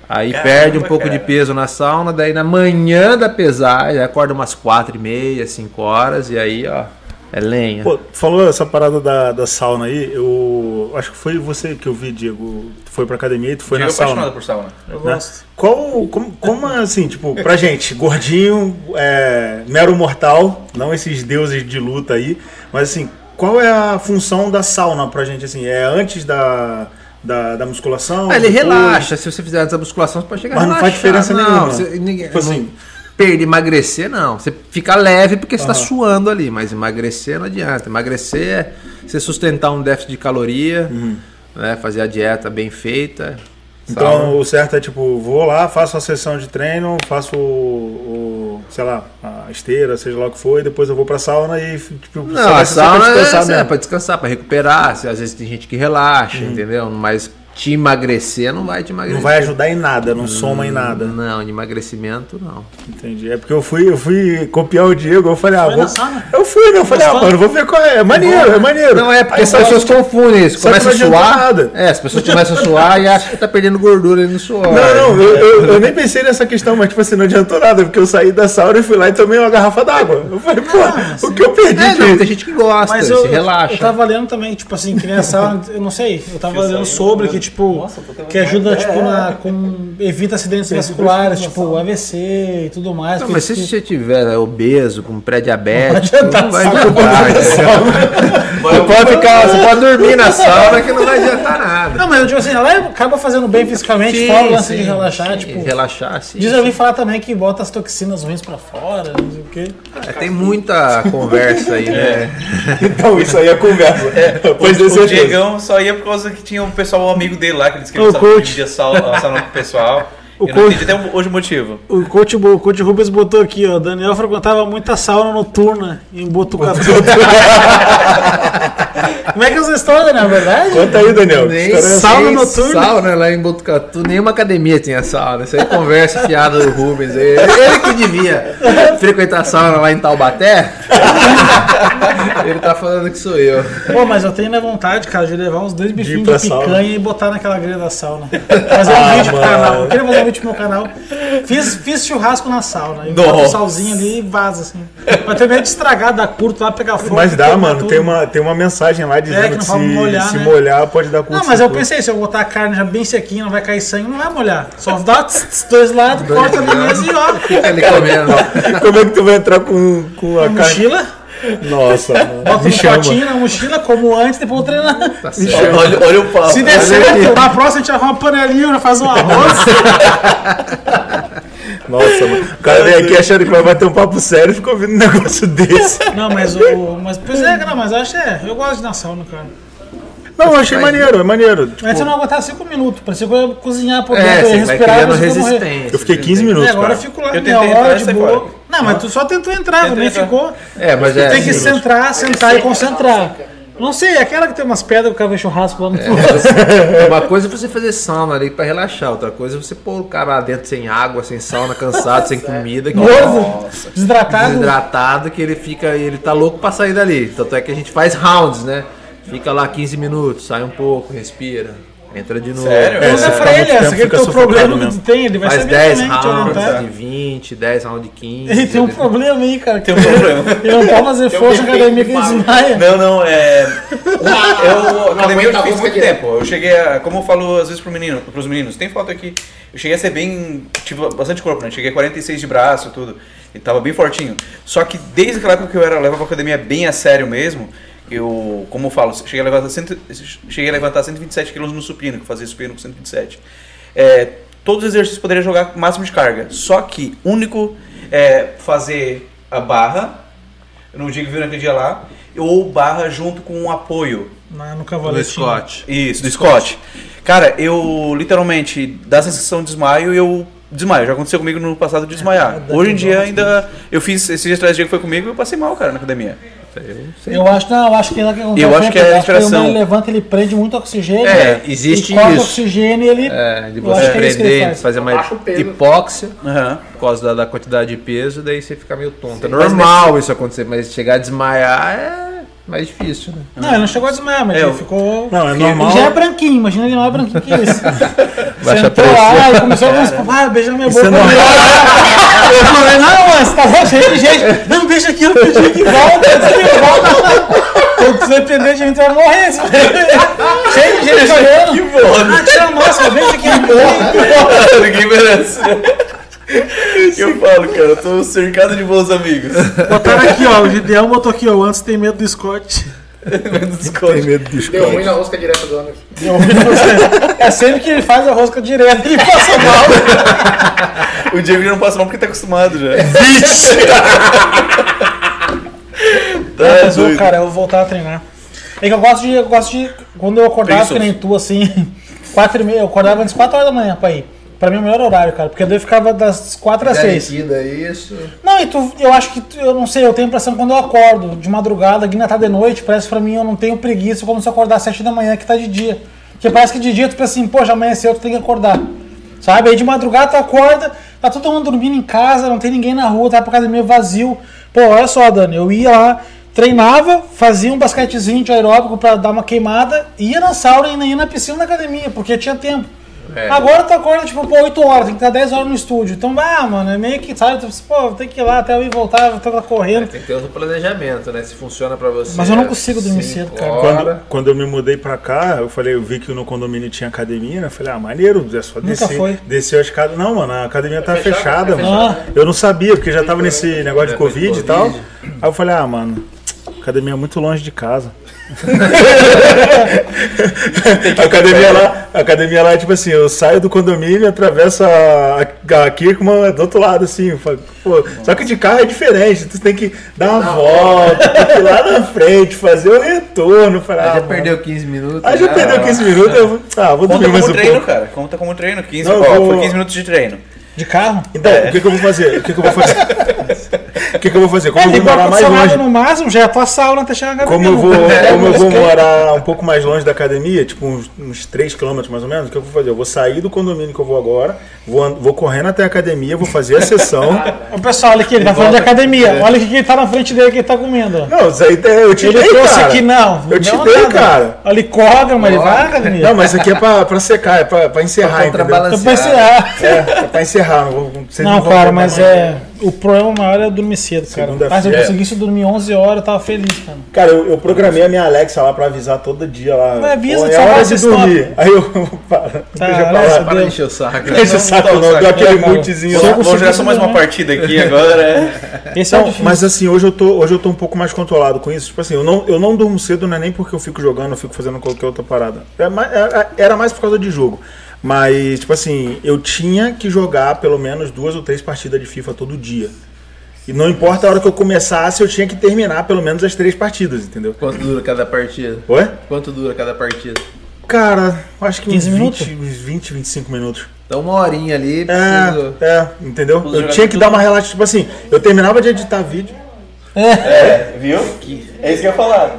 Aí Caramba, perde um pouco de cara. peso na sauna, daí na manhã da pesagem, acorda umas quatro e meia, cinco horas, e aí, ó, é lenha. Pô, falou essa parada da, da sauna aí, eu acho que foi você que eu vi, Diego. Tu foi pra academia e tu foi Diego na é apaixonado sauna. por sauna. Eu né? gosto. Qual, como, como assim, tipo, pra gente, gordinho, é, mero mortal, não esses deuses de luta aí, mas assim, qual é a função da sauna pra gente, assim, é antes da, da, da musculação? Ah, ele depois? relaxa, se você fizer antes da musculação, você pode chegar Mas não faz diferença não, nenhuma. Você, ninguém, Tipo assim, perder, emagrecer, não. Você fica leve porque você está Aham. suando ali, mas emagrecer não adianta. Emagrecer é você sustentar um déficit de caloria, Uhum. né, fazer a dieta bem feita. Então sauna. o certo é tipo, vou lá, faço a sessão de treino, faço o, o, sei lá, a esteira, seja lá o que for, e depois eu vou pra sauna e tipo, Não, a só pra sauna é, descansar é mesmo. para descansar, para recuperar. Às vezes tem gente que relaxa, Uhum. entendeu? Mas te emagrecer não vai te emagrecer. Não vai ajudar em nada, não soma em nada. Não, de emagrecimento não. Entendi. É porque eu fui, eu fui copiar o Diego, eu falei, ah, vou... Eu fui, né? Eu falei, ah, mano, vou ver qual é. É maneiro, é maneiro. Não é porque as pessoas confundem isso. Começa a suar. nada. É, as pessoas começam a suar e acham que tá perdendo gordura ali no suor. Não, não, eu, eu, eu nem pensei nessa questão, mas tipo assim, não adiantou nada, porque eu saí da sauna e fui lá e tomei uma garrafa d'água. Eu falei, pô, o que eu perdi É, não, tem gente que gosta, Mas se eu, relaxa. eu tava lendo também, tipo assim, que nessa eu não sei, eu tava lendo sobre que, tipo, Nossa, tô tendo que ajuda, tipo, na, com, evita acidentes vasculares, tipo, AVC e tudo mais. Não, mas se que- você tiver né, obeso, com pré-diabético, Não adianta não vai adiantar. Você pode ficar, você pode dormir na sauna que não vai adiantar nada. Não, mas eu digo assim, ela acaba fazendo bem fisicamente, fora o lance de relaxar, tipo. Relaxar, sim. Diz eu ouvi falar também que bota as toxinas ruins pra fora, não sei o quê. É, tem muita conversa aí, né? Então, isso aí é conversa. Pois o, dê o. Diegão só ia por causa que tinha um pessoal amigo dele lá, que disse que ele O precisava coach. com o pessoal. O eu não coach. entendi até hoje o motivo. O coach, o coach Rubens botou aqui, ó. Daniel frequentava muita sauna noturna em Botucatu. Como é que é essa história, na verdade? Conta aí, Daniel. Nem sauna noturna? Sauna lá em Botucatu, nenhuma academia tinha sauna. Isso aí conversa fiada do Rubens. aí. Ele que devia frequentar sauna lá em Taubaté. Ele tá falando que sou eu. Pô, mas eu tenho na vontade, cara, de levar uns dois bifinhos pra de picanha sauna. e botar naquela grelha da sauna. Fazer um Ah, vídeo pro mano. canal. Eu queria fazer um vídeo pro meu canal. Fiz, fiz churrasco na sauna. E o salzinho ali e vaza, assim. Pra ter medo de estragar, dar curto lá, pegar fogo. Mas dá, mano. tudo. Tem uma, tem uma mensagem lá dizendo que que, não se, molhar, se né? molhar pode dar curto Não, mas eu pensei, se eu botar a carne já bem sequinha, não vai cair sangue, não vai molhar. Só dá tss, tss, dois lados, corta ali mesmo e ó. Ali comendo. Como é que tu vai entrar com, com a Na carne? mochila, Nossa, mano. bota no chama. potinho na mochila, como antes, depois eu treinar. Tá. Olha, olha o papo. Se der certo, na próxima a gente arruma uma panelinha, faz um arroz. Nossa, mano. O cara vem aqui achando que vai bater um papo sério e fica ouvindo um negócio desse. Não, mas o. Mas, pois é, cara, mas eu acho é. Eu gosto de ir na sauna, cara. Não, eu achei maneiro, é maneiro. Tipo, Antes eu não aguentava 5 minutos, parecia que eu ia cozinhar por É, dentro, eu você ia respirar, mas eu eu fiquei 15 É, minutos, agora eu cara. fico lá Eu meia tentei hora de boa. fora. Não, mas tu só tentou entrar, Tentei nem entrar. ficou. É, mas é. Tem que centrar, sentar e concentrar. Não sei, é aquela que tem umas pedras que o cara vê churrasco lá no Uma coisa é você fazer sauna ali pra relaxar, outra coisa é você pôr o cara lá dentro sem água, sem sauna, cansado, sem comida, que Gordo, desidratado. desidratado, que ele fica, ele tá louco pra sair dali. Tanto é que a gente faz rounds, né? Fica lá 15 minutos, sai um pouco, respira, entra de novo. Sério? É, você pra ele, essa aqui é o fica teu sufocado problema que tu tem, ele vai Faz saber 10 também te rounds orientar. de 20, 10 rounds de 15. Ele tem um problema aí, cara. Tem um problema. Ele não pode fazer Tem força na academia que de ele desmaia. Não, não, é. Eu, academia eu fiz muito tempo. Eu cheguei a. Como eu falo às vezes pro menino, pros meninos, tem foto aqui. Eu cheguei a ser bem. Tive bastante corpo, né? Cheguei a 46 de braço, tudo. E tava bem fortinho. Só que desde aquela época que eu era, levava a academia bem a sério mesmo, eu, como eu falo, cheguei a levantar, cento, cheguei a levantar 127 quilos no supino, que eu fazia supino com 127. É, todos os exercícios eu poderia jogar com máximo de carga. Só que único é fazer a barra, no dia que viu naquele dia lá, ou barra junto com um apoio. Na- no Do cavaletinho. Scott. Isso, do Scott. Cara, eu literalmente, dá a sensação de desmaio e eu desmaio. Já aconteceu comigo no passado de desmaiar. dá Hoje em dia ainda. Eu fiz esse dia atrás, dia que foi comigo, eu passei mal, cara, na academia. Eu acho, não, eu acho que, acontece Eu acho que é a quando respiração. ele levanta, ele prende muito oxigênio. É, existe e corta isso. oxigênio e ele. É, de Eu você é ele prender, faz. fazer uma hipóxia Aham. por causa da, da quantidade de peso, daí você fica meio tonto. É normal isso acontecer, mas chegar a desmaiar é mais difícil, né? Não, ele não chegou a desmaiar, mas É, ele eu- ficou. Não, é Ele normal. já é branquinho, imagina ele não é branquinho que isso. Baixa Sentou a lá e começou a ah, beijar minha boca. é. Eu falei, não, mas tá bom, cheio de gente. Não, beija aqui, eu pedi aqui, volta, aqui, volta. Quando você depender de mim, tu vai morrer. Cheio de gente chorando. Que bom. Ah, tira a máscara, beija aqui. Ninguém merece. Eu falo, cara, eu tô cercado de bons amigos. Botaram aqui, ó, o Gideão botou aqui, ó, antes tem medo do Scott. Tem medo do Deu ruim Scott. na rosca direta do Anderson. É sempre que ele faz a rosca direto, ele passa mal. O Diego já não passa mal porque tá acostumado já. Tá Mas, ô, doido. cara, eu vou voltar a treinar. É que eu gosto de. Eu gosto de. Quando eu acordava, que nem tu, assim, quatro e meia, eu acordava antes 4 horas da manhã pra ir. Pra mim é o melhor horário, cara. Porque daí eu ficava das 4 às 6. Garantida isso. Não, e tu, eu acho que, tu- eu não sei, eu tenho a impressão que quando eu acordo de madrugada, que ainda tá de noite, parece pra mim eu não tenho preguiça como se eu acordar às 7 da manhã, que tá de dia. Porque parece que de dia tu pensa assim, pô, já amanheceu, tu tem que acordar. Sabe? Aí de madrugada tu acorda, tá todo mundo dormindo em casa, não tem ninguém na rua, tá pra academia vazio. Pô, olha só, Dani, eu ia lá, treinava, fazia um basquetezinho de aeróbico pra dar uma queimada, ia na sauna e ia na piscina da academia, porque tinha tempo. É. Agora tu acorda, tipo, pô, 8 horas, tem que estar 10 horas no estúdio. Então, ah, mano, é meio que, sabe, tu, pô, tem que ir lá até eu ir voltar, vou estar correndo. Tem que ter outro planejamento, né? Se funciona pra você. Mas eu não consigo dormir cedo, cara. Quando, quando eu me mudei pra cá, eu falei, eu vi que no condomínio tinha academia, né? Eu falei, ah, maneiro, é só Nunca descer. foi. Desceu a escada. Não, mano, a academia tá fechado, fechada, é mano. Eu não sabia, porque já tava nesse negócio de de Covid e tal. Covid. Aí eu falei, ah, mano, a academia é muito longe de casa. A academia lá, a academia lá é tipo assim, eu saio do condomínio, atravesso a, a, Kirkman do outro lado, assim. pô, só que de carro é diferente, tu tem que dar uma volta, tem que ir lá na frente, fazer o retorno. Falei, Aí ah, já mano. perdeu 15 minutos. Aí já perdeu 15 minutos, eu vou, ah, vou dormir Conta mais como um treino, pouco. cara. Conta como treino. 15, Não, ó, vou- foi 15 minutos de treino. De carro? Então, o que, que eu vou fazer? O que, que eu vou fazer? O que, que eu vou fazer? Como É, eu vou morar mais longe. no máximo, já é a tua sauna até chegar na Como academia. eu vou, É, como eu vou morar um pouco mais longe da academia, tipo uns, uns 3 km mais ou menos, o que eu vou fazer? Eu vou sair do condomínio que eu vou agora, vou, vou correndo até a academia, vou fazer a sessão. O pessoal, olha aqui, ele tá falando de academia. Olha o que ele tá na frente dele que ele tá comendo. Não, isso aí é- eu te Ele dei, trouxe cara. aqui, não. Eu te não dei, nada. cara. Olha, ele corre, mas ele vai na academia. Não, mas isso aqui é pra, pra secar, é pra, pra encerrar, entendeu? contrabalançar. Eu pensei, ah, É, é pra encerrar. Não, Não, cara, mas é. O problema maior é dormir cedo, cara. Mas eu É. conseguisse dormir 11 horas, eu tava feliz, cara. Cara, eu, eu programei a minha Alexa lá pra avisar todo dia lá. Mas avisa Pô, é hora de dormir. Aí eu. Para, Tá, deixa pra Alexa, lá. Para de encher o saco. Deixa o saco não, deu aquele É, eu lá. Vou jogar só mais uma dormir- partida aqui agora. é. Esse é o Não, mas assim, hoje eu, tô, hoje eu tô um pouco mais controlado com isso. Tipo assim, eu não, eu não durmo cedo, não é nem porque eu fico jogando, eu fico fazendo qualquer outra parada. É mais- era, era mais por causa de jogo. Mas, tipo assim, eu tinha que jogar pelo menos duas ou três partidas de FIFA todo dia. E não importa a hora que eu começasse, eu tinha que terminar pelo menos as três partidas, entendeu? Quanto dura cada partida? Oi? Quanto dura cada partida? Cara, acho que uns 15 20, minutos? uns 20, 25 minutos. Então uma horinha ali, precisa... É, é, entendeu? Eu tinha que tudo- dar uma relaxa, tipo assim, eu terminava de editar vídeo, É, viu? É isso que eu ia falar.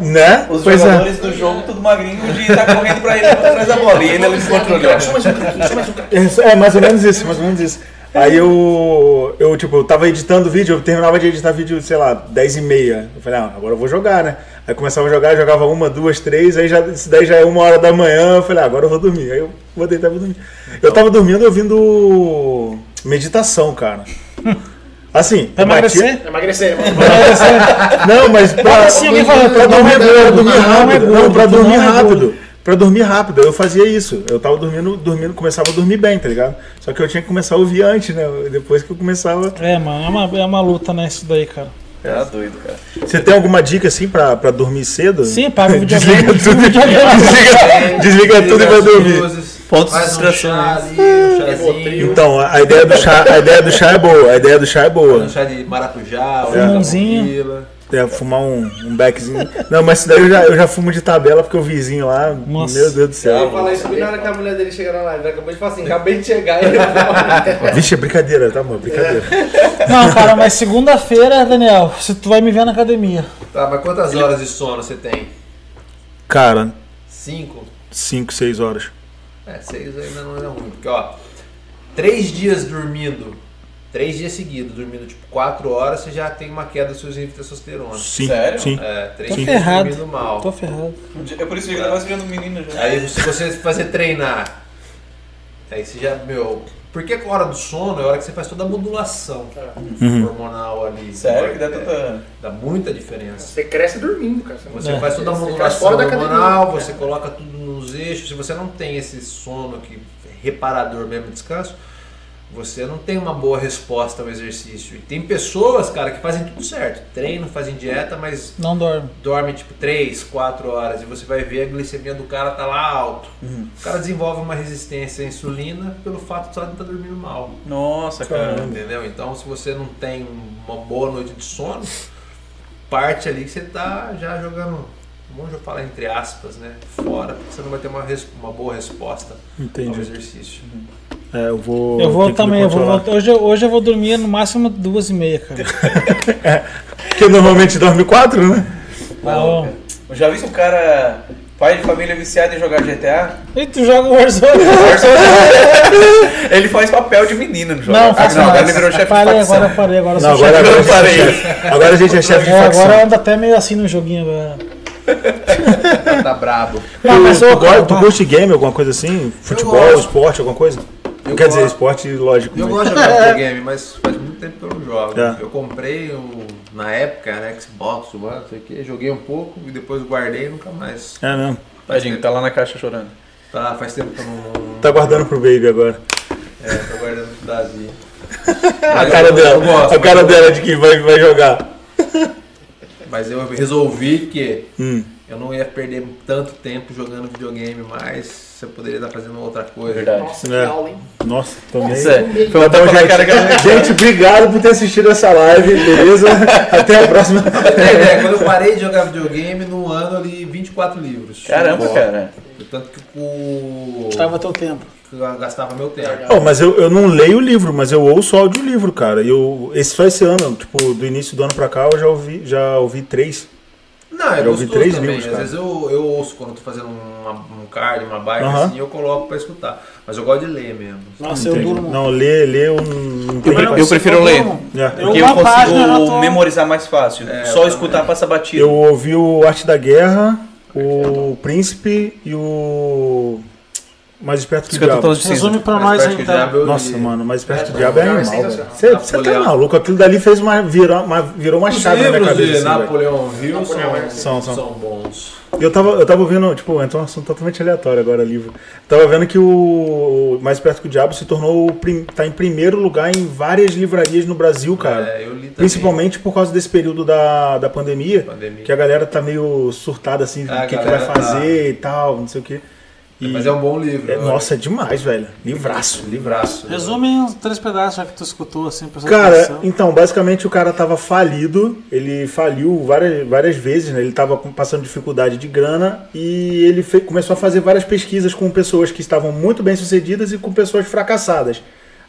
né? Os Pois é. jogadores do jogo, tudo magrinho, de estar correndo pra ele atrás da bola. E ele ali se controlando. É, mais ou menos isso, mais ou menos isso. Aí eu, eu, tipo, eu tava editando vídeo, eu terminava de editar vídeo, sei lá, 10 e meia. Eu falei, ah, agora eu vou jogar, né? Aí começava a jogar, jogava uma, duas, três, aí já, isso daí já é uma hora da manhã, eu falei, ah, agora eu vou dormir. Aí eu vou deitar e vou dormir. Eu tava dormindo ouvindo meditação, cara. Assim, Pra eu batia- emagrecer? Emagrecer, mano. Não, mas pra, assim, pra é pra gordo, dormir é rápido. Não, pra tu dormir é rápido. Pra dormir rápido, eu fazia isso. Eu tava dormindo, dormindo, começava a dormir bem, tá ligado? Só que eu tinha que começar a ouvir antes, né? Depois que eu começava. É, mano, é uma, é uma luta, né, isso daí, cara. Tá doido, cara. Você tem alguma dica assim pra, pra dormir cedo? Sim, paga o videogame. Desliga tudo, videogame. desliga, desliga tudo e vai dormir. luzes, Pontos de um distração, ali, um. Então, a a ideia do chá, a ideia do chá é boa. A ideia do chá é boa. Um chá de maracujá, um Limãozinho. É, fumar um, um beckzinho. Não, mas isso daí eu já, eu já fumo de tabela porque o vizinho lá, Nossa. meu Deus do céu. Eu falar isso bem na hora que a mulher dele chega na live. Ela acabou de falar assim, acabei de chegar e ele Vixe, é brincadeira, tá, mano? Brincadeira. Não, cara, mas segunda-feira, Daniel, se tu vai me ver na academia. Tá, mas quantas horas de sono você tem? Cara, Cinco? 5, 6 horas. É, seis ainda não é ruim. Porque, ó, três dias dormindo, três dias seguidos, dormindo tipo quatro horas, você já tem uma queda dos seus níveis de testosterona. Sim, Sério? sim. É, três Tô dias ferrado. dormindo mal. Tô ferrado. É por isso que ele vai virando menino já. Aí se você fazer treinar, aí você já, meu. Porque a hora do sono é a hora que você faz toda a modulação Uhum. hormonal ali. Sério que dá É. Dá muita diferença. Você cresce dormindo, cara. Você É. faz toda a modulação hormonal, você coloca tudo nos eixos. Se você não tem esse sono que reparador mesmo, descanso, você não tem uma boa resposta ao exercício. E tem pessoas, cara, que fazem tudo certo. Treinam, fazem dieta, mas Não dorme. dorme tipo 3, 4 horas e você vai ver a glicemia do cara tá lá alto. O cara desenvolve uma resistência à insulina pelo fato de só de estar dormindo mal. Nossa, cara. Entendeu? Então, se você não tem uma boa noite de sono, parte ali que você tá já jogando, vamos já falar entre aspas, né? Fora, porque você não vai ter uma, uma boa resposta ao Entendi. exercício. É, eu vou. Eu vou também, eu vou. Hoje, eu- hoje eu vou dormir no máximo duas e meia, cara. Porque normalmente dorme 4, né? Não. cara. Eu já vi se um cara, pai de família viciado em jogar GTA. E tu joga Warzone? Ele faz papel de menino no jogo. Não, ah, faço não, agora ele virou chefe de Parei, facção. agora eu parei, agora eu Não, agora, agora, Eu a gente é parei. chefe. agora a gente é chefe de É, facção. agora anda até meio assim no joguinho agora. cara tá brabo. Não, mas tu, ô, tu, gosta- cara, tu curte game, alguma coisa assim? Futebol, esporte, alguma coisa? Eu Quer dizer, esporte, lógico. Eu mas- gosto de jogar videogame, mas faz muito tempo que eu não jogo. É. Eu comprei o, na época, né, Xbox, One, não sei o que, joguei um pouco e depois guardei e nunca mais. É mesmo. Tadinho, tá lá na caixa chorando. Tá, faz tempo que eu não. Tá guardando pro baby agora. É, tô guardando pro Davi. A cara dela, eu gosto, a cara dela de que vai, vai jogar. Mas eu resolvi que Hum. eu não ia perder tanto tempo jogando videogame mais. Você poderia estar fazendo outra coisa. Verdade. Nossa, que É. aula, hein? Nossa, também. Isso é. Foi na gente. cara que ela Gente, obrigado por ter assistido essa live, beleza? Até a próxima. Ideia, quando eu parei de jogar videogame, num ano eu li 24 livros. Caramba, cara. Tanto que o. Gastava teu tempo. gastava meu tempo. Oh, mas eu, eu não leio o livro, mas eu ouço audiolivro, cara. Eu, esse só esse ano, tipo, do início do ano pra cá, eu já ouvi, já ouvi três. Não, é Já ouvi gostoso três também. livros, Às vezes eu, eu ouço quando eu tô fazendo uma, um card, uma bike, Aham. assim, eu coloco pra escutar. Mas eu gosto de ler mesmo. Nossa, eu durmo. Não, ler, ler eu não tenho Eu, paciência. prefiro ler. É. Porque eu eu consigo tô- memorizar mais fácil. É, Só eu escutar passa batido. Eu ouvi o Arte da Guerra, o Príncipe e o Mais Esperto que o 50 Diabo. Resume pra Mas nós que então. Nossa, li. mano, Mais Esperto É, que o Diabo é é animal. Você você tá maluco, aquilo dali fez uma, virou uma, virou uma Os chave na minha livros cabeça. de assim, velho. Napoleão Hill são, São, são, são. bons. E Eu tava, eu tava vendo, tipo, entrou um assunto totalmente aleatório agora, livro. Tava vendo que o Mais Perto que o Diabo se tornou, o prim- tá em primeiro lugar em várias livrarias no Brasil, cara. É, eu li também. Principalmente por causa desse período da, da pandemia, Pandemia. que a galera tá meio surtada, assim, Ah, o que, que vai galera fazer e tal, não sei o que. Mas é um bom livro. É, nossa, é demais, velho. Livraço. livraço. Resume em uns três pedaços, já que tu escutou, assim, prestando Cara, atenção. então, basicamente o cara tava falido, ele faliu várias, várias vezes, né? Ele tava com- passando dificuldade de grana e ele fe- começou a fazer várias pesquisas com pessoas que estavam muito bem sucedidas e com pessoas fracassadas.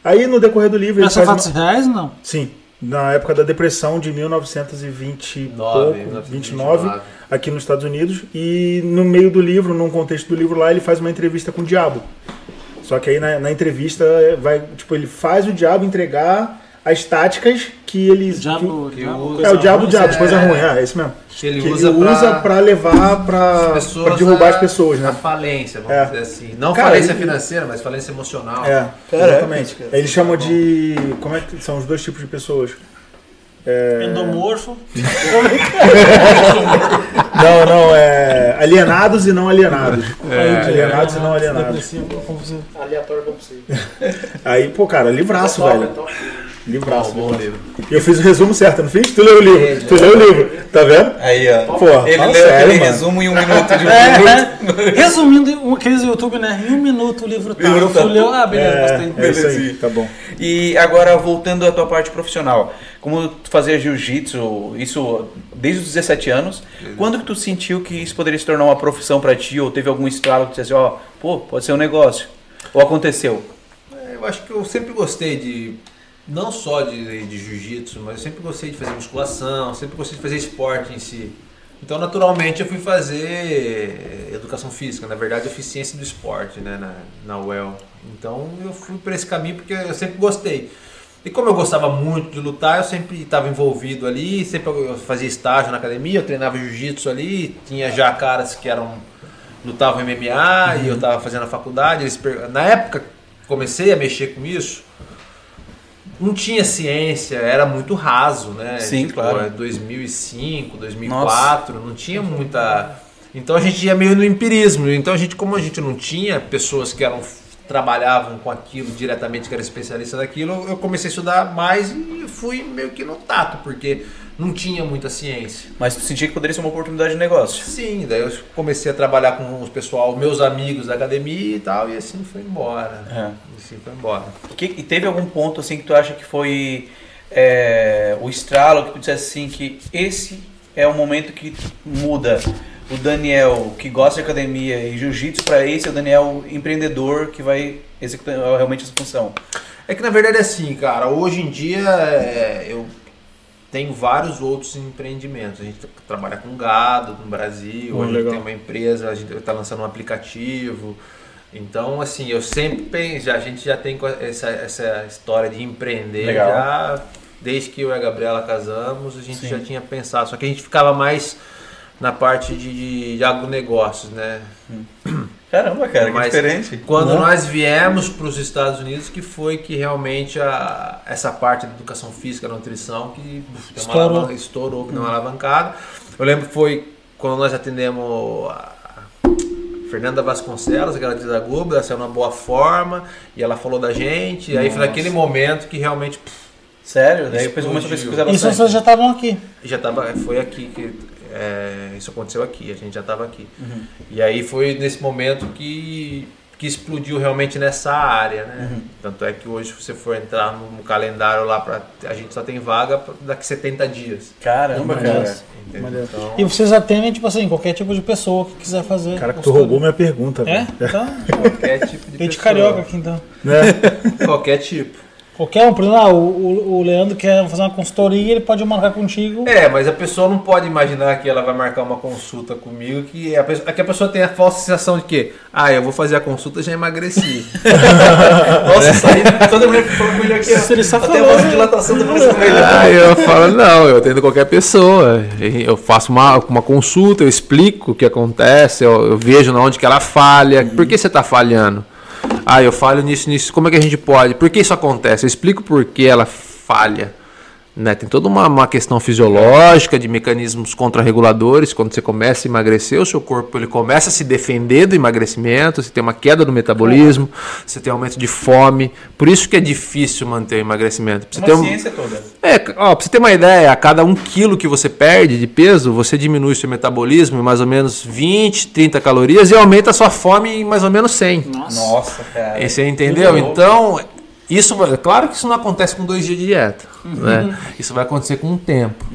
Aí no decorrer do livro ele Mas são faz fatos uma... reais, não? Sim, na época da depressão de 1920 e pouco, 29, aqui nos Estados Unidos, e no meio do livro, num contexto do livro lá, ele faz uma entrevista com o diabo. Só que aí na, na entrevista vai, tipo, ele faz o diabo entregar as táticas que ele O diabo, que diabo, é o diabo, ruim, diabo, é. coisa ruim, é, é isso mesmo. Que ele Que usa ele pra- usa pra levar pra, pessoas pra derrubar a- as pessoas, A né? falência, vamos É. dizer assim. Não Cara, falência ele- financeira, mas falência emocional. É, Caraca, exatamente. Aí ele chama de. Como é que são os dois tipos de pessoas? É... Endomorfo. Não, não, é. Alienados e não alienados. alienados e não alienados. Depressivo, compulsivo. Aleatório como possível. Aí, pô, cara, livraço, velho. Livraço. Bom livraço. livro. E eu fiz o resumo certo, não fiz? Tu leu o livro. Fiz, Tu leu o livro, tá vendo? Aí, ó. Pô, Ele fala leu sério, aquele mano. resumo em um minuto de um É, minuto. é. Resumindo, um- aqueles YouTube, né? Em um minuto o livro tá. Livro tá. Tu leu, ah, beleza, É, gostei. é Belezinha. tá bom. E agora, voltando à tua parte profissional. Como tu fazia jiu-jitsu, isso desde os 17 anos, quando que tu sentiu que isso poderia se tornar uma profissão pra ti? Ou teve algum estralo que dissesse, ó, pô, pode ser um negócio? Ou aconteceu? É, Eu acho que eu sempre gostei de. Não só de, de jiu-jitsu, mas eu sempre gostei de fazer musculação, sempre gostei de fazer esporte em si. Então, naturalmente, eu fui fazer educação física. Na verdade, eu fiz ciência do esporte né, na, na UEL. Então, eu fui por esse caminho porque eu sempre gostei. E como eu gostava muito de lutar, eu sempre estava envolvido ali, sempre eu fazia estágio na academia, eu treinava jiu-jitsu ali, tinha já caras que eram lutavam MMA e eu estava fazendo a faculdade. Eles, na época comecei a mexer com isso, não tinha ciência, era muito raso, né? Sim, claro. é 2005, 2004, não tinha muita. Então a gente ia meio no empirismo. Então a gente, como a gente não tinha pessoas que eram trabalhavam com aquilo diretamente, que eram especialistas daquilo, eu comecei a estudar mais e fui meio que no tato, porque não tinha muita ciência. Mas tu sentia que poderia ser uma oportunidade de negócio? Sim, daí eu comecei a trabalhar com os pessoal, meus amigos da academia e tal, e assim foi embora. É. E assim foi embora. Que- e teve algum ponto assim que tu acha que foi é, o estralo que tu dissesse assim que esse é o momento que muda o Daniel que gosta de academia e jiu-jitsu para esse é o Daniel empreendedor que vai executar realmente essa função. É que na verdade é assim, cara, hoje em dia é, eu tenho vários outros empreendimentos. A gente trabalha com gado no Brasil, Hum, a gente legal. tem uma empresa, a gente está lançando um aplicativo. Então, assim, eu sempre penso, a gente já tem essa, essa história de empreender Legal. já desde que eu e a Gabriela casamos, a gente Sim. já tinha pensado, só que a gente ficava mais na parte de, de agronegócios, né? Caramba, cara, que Mas diferente. Quando Né? nós viemos para os Estados Unidos, que foi que realmente a, essa parte da educação física, nutrição, que uf, Estourou. estourou, que deu uma alavancada. Eu lembro que foi quando nós atendemos a Fernanda Vasconcelos, aquela atriz da Globo, ela saiu numa boa forma, e ela falou da gente, e aí foi naquele momento que realmente Sério? Daí depois começou a pesquisar Isso bastante. vocês já estavam aqui. já tava, foi aqui que é, isso aconteceu aqui, a gente já estava aqui. Uhum. E aí foi nesse momento que, que explodiu realmente nessa área, né? Uhum. Tanto é que hoje se você for entrar no, no calendário lá para a gente só tem vaga pra- daqui 70 dias. Caramba, cara. Então, E vocês atendem, tipo assim, qualquer tipo de pessoa que quiser fazer. Cara, que tu roubou minha pergunta, É? Então, qualquer tipo de tem de carioca aqui então. Né? Qualquer tipo. Qualquer um, por exemplo, ah, o, o- o Leandro quer fazer uma consultoria, ele pode marcar contigo. É, mas a pessoa não pode imaginar que ela vai marcar uma consulta comigo que a pessoa, que a pessoa tem a falsa sensação de que, ah, eu vou fazer a consulta e já emagreci. Nossa, isso aí, toda mulher que falou com ele aqui, Isso ele só até falou, a né? vasodilatação do braço. Aí eu falo, não, eu atendo qualquer pessoa. Eu faço uma, uma consulta, eu explico o que acontece, eu, eu vejo na onde que ela falha. Por que você está falhando? Ah, eu falho nisso, nisso. Como é que a gente pode? Por que isso acontece? Eu explico por que ela falha. Né? Tem toda uma, uma questão fisiológica de mecanismos contrarreguladores. Quando você começa a emagrecer, o seu corpo ele começa a se defender do emagrecimento, você tem uma queda do metabolismo, você tem aumento de fome. Por isso que é difícil manter o emagrecimento. Pra Você Uma ter um- ciência toda. é, ó, pra você ter uma ideia, a cada um quilo que você perde de peso, você diminui seu metabolismo em mais ou menos 20, 30 calorias e aumenta a sua fome em mais ou menos 100. Nossa, cara. E Você entendeu? Então, isso, claro que isso não acontece com dois dias de dieta. Né? Isso vai acontecer com o tempo.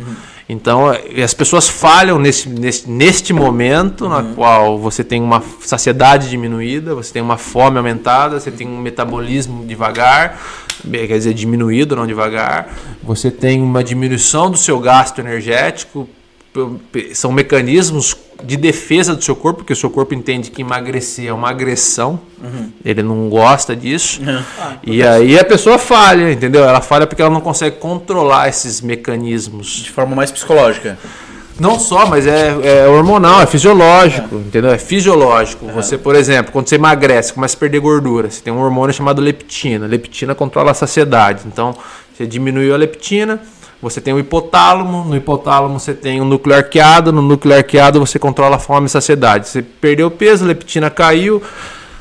Então, eh, as pessoas falham nesse, nesse, neste momento na qual você tem uma saciedade diminuída, você tem uma fome aumentada, você tem um metabolismo devagar, quer dizer, diminuído, não devagar, você tem uma diminuição do seu gasto energético, são mecanismos de defesa do seu corpo, porque o seu corpo entende que emagrecer é uma agressão, ele não gosta disso. e aí a pessoa falha, entendeu? Ela falha porque ela não consegue controlar esses mecanismos. De forma mais psicológica. Não só, mas é, é hormonal, é fisiológico, entendeu? É fisiológico. Você, por exemplo, quando você emagrece, começa a perder gordura, você tem um hormônio chamado leptina. Leptina controla a saciedade. Então, você diminuiu a leptina, você tem o hipotálamo, no hipotálamo você tem o núcleo arqueado, no núcleo arqueado você controla a fome e saciedade. Você perdeu peso, a leptina caiu,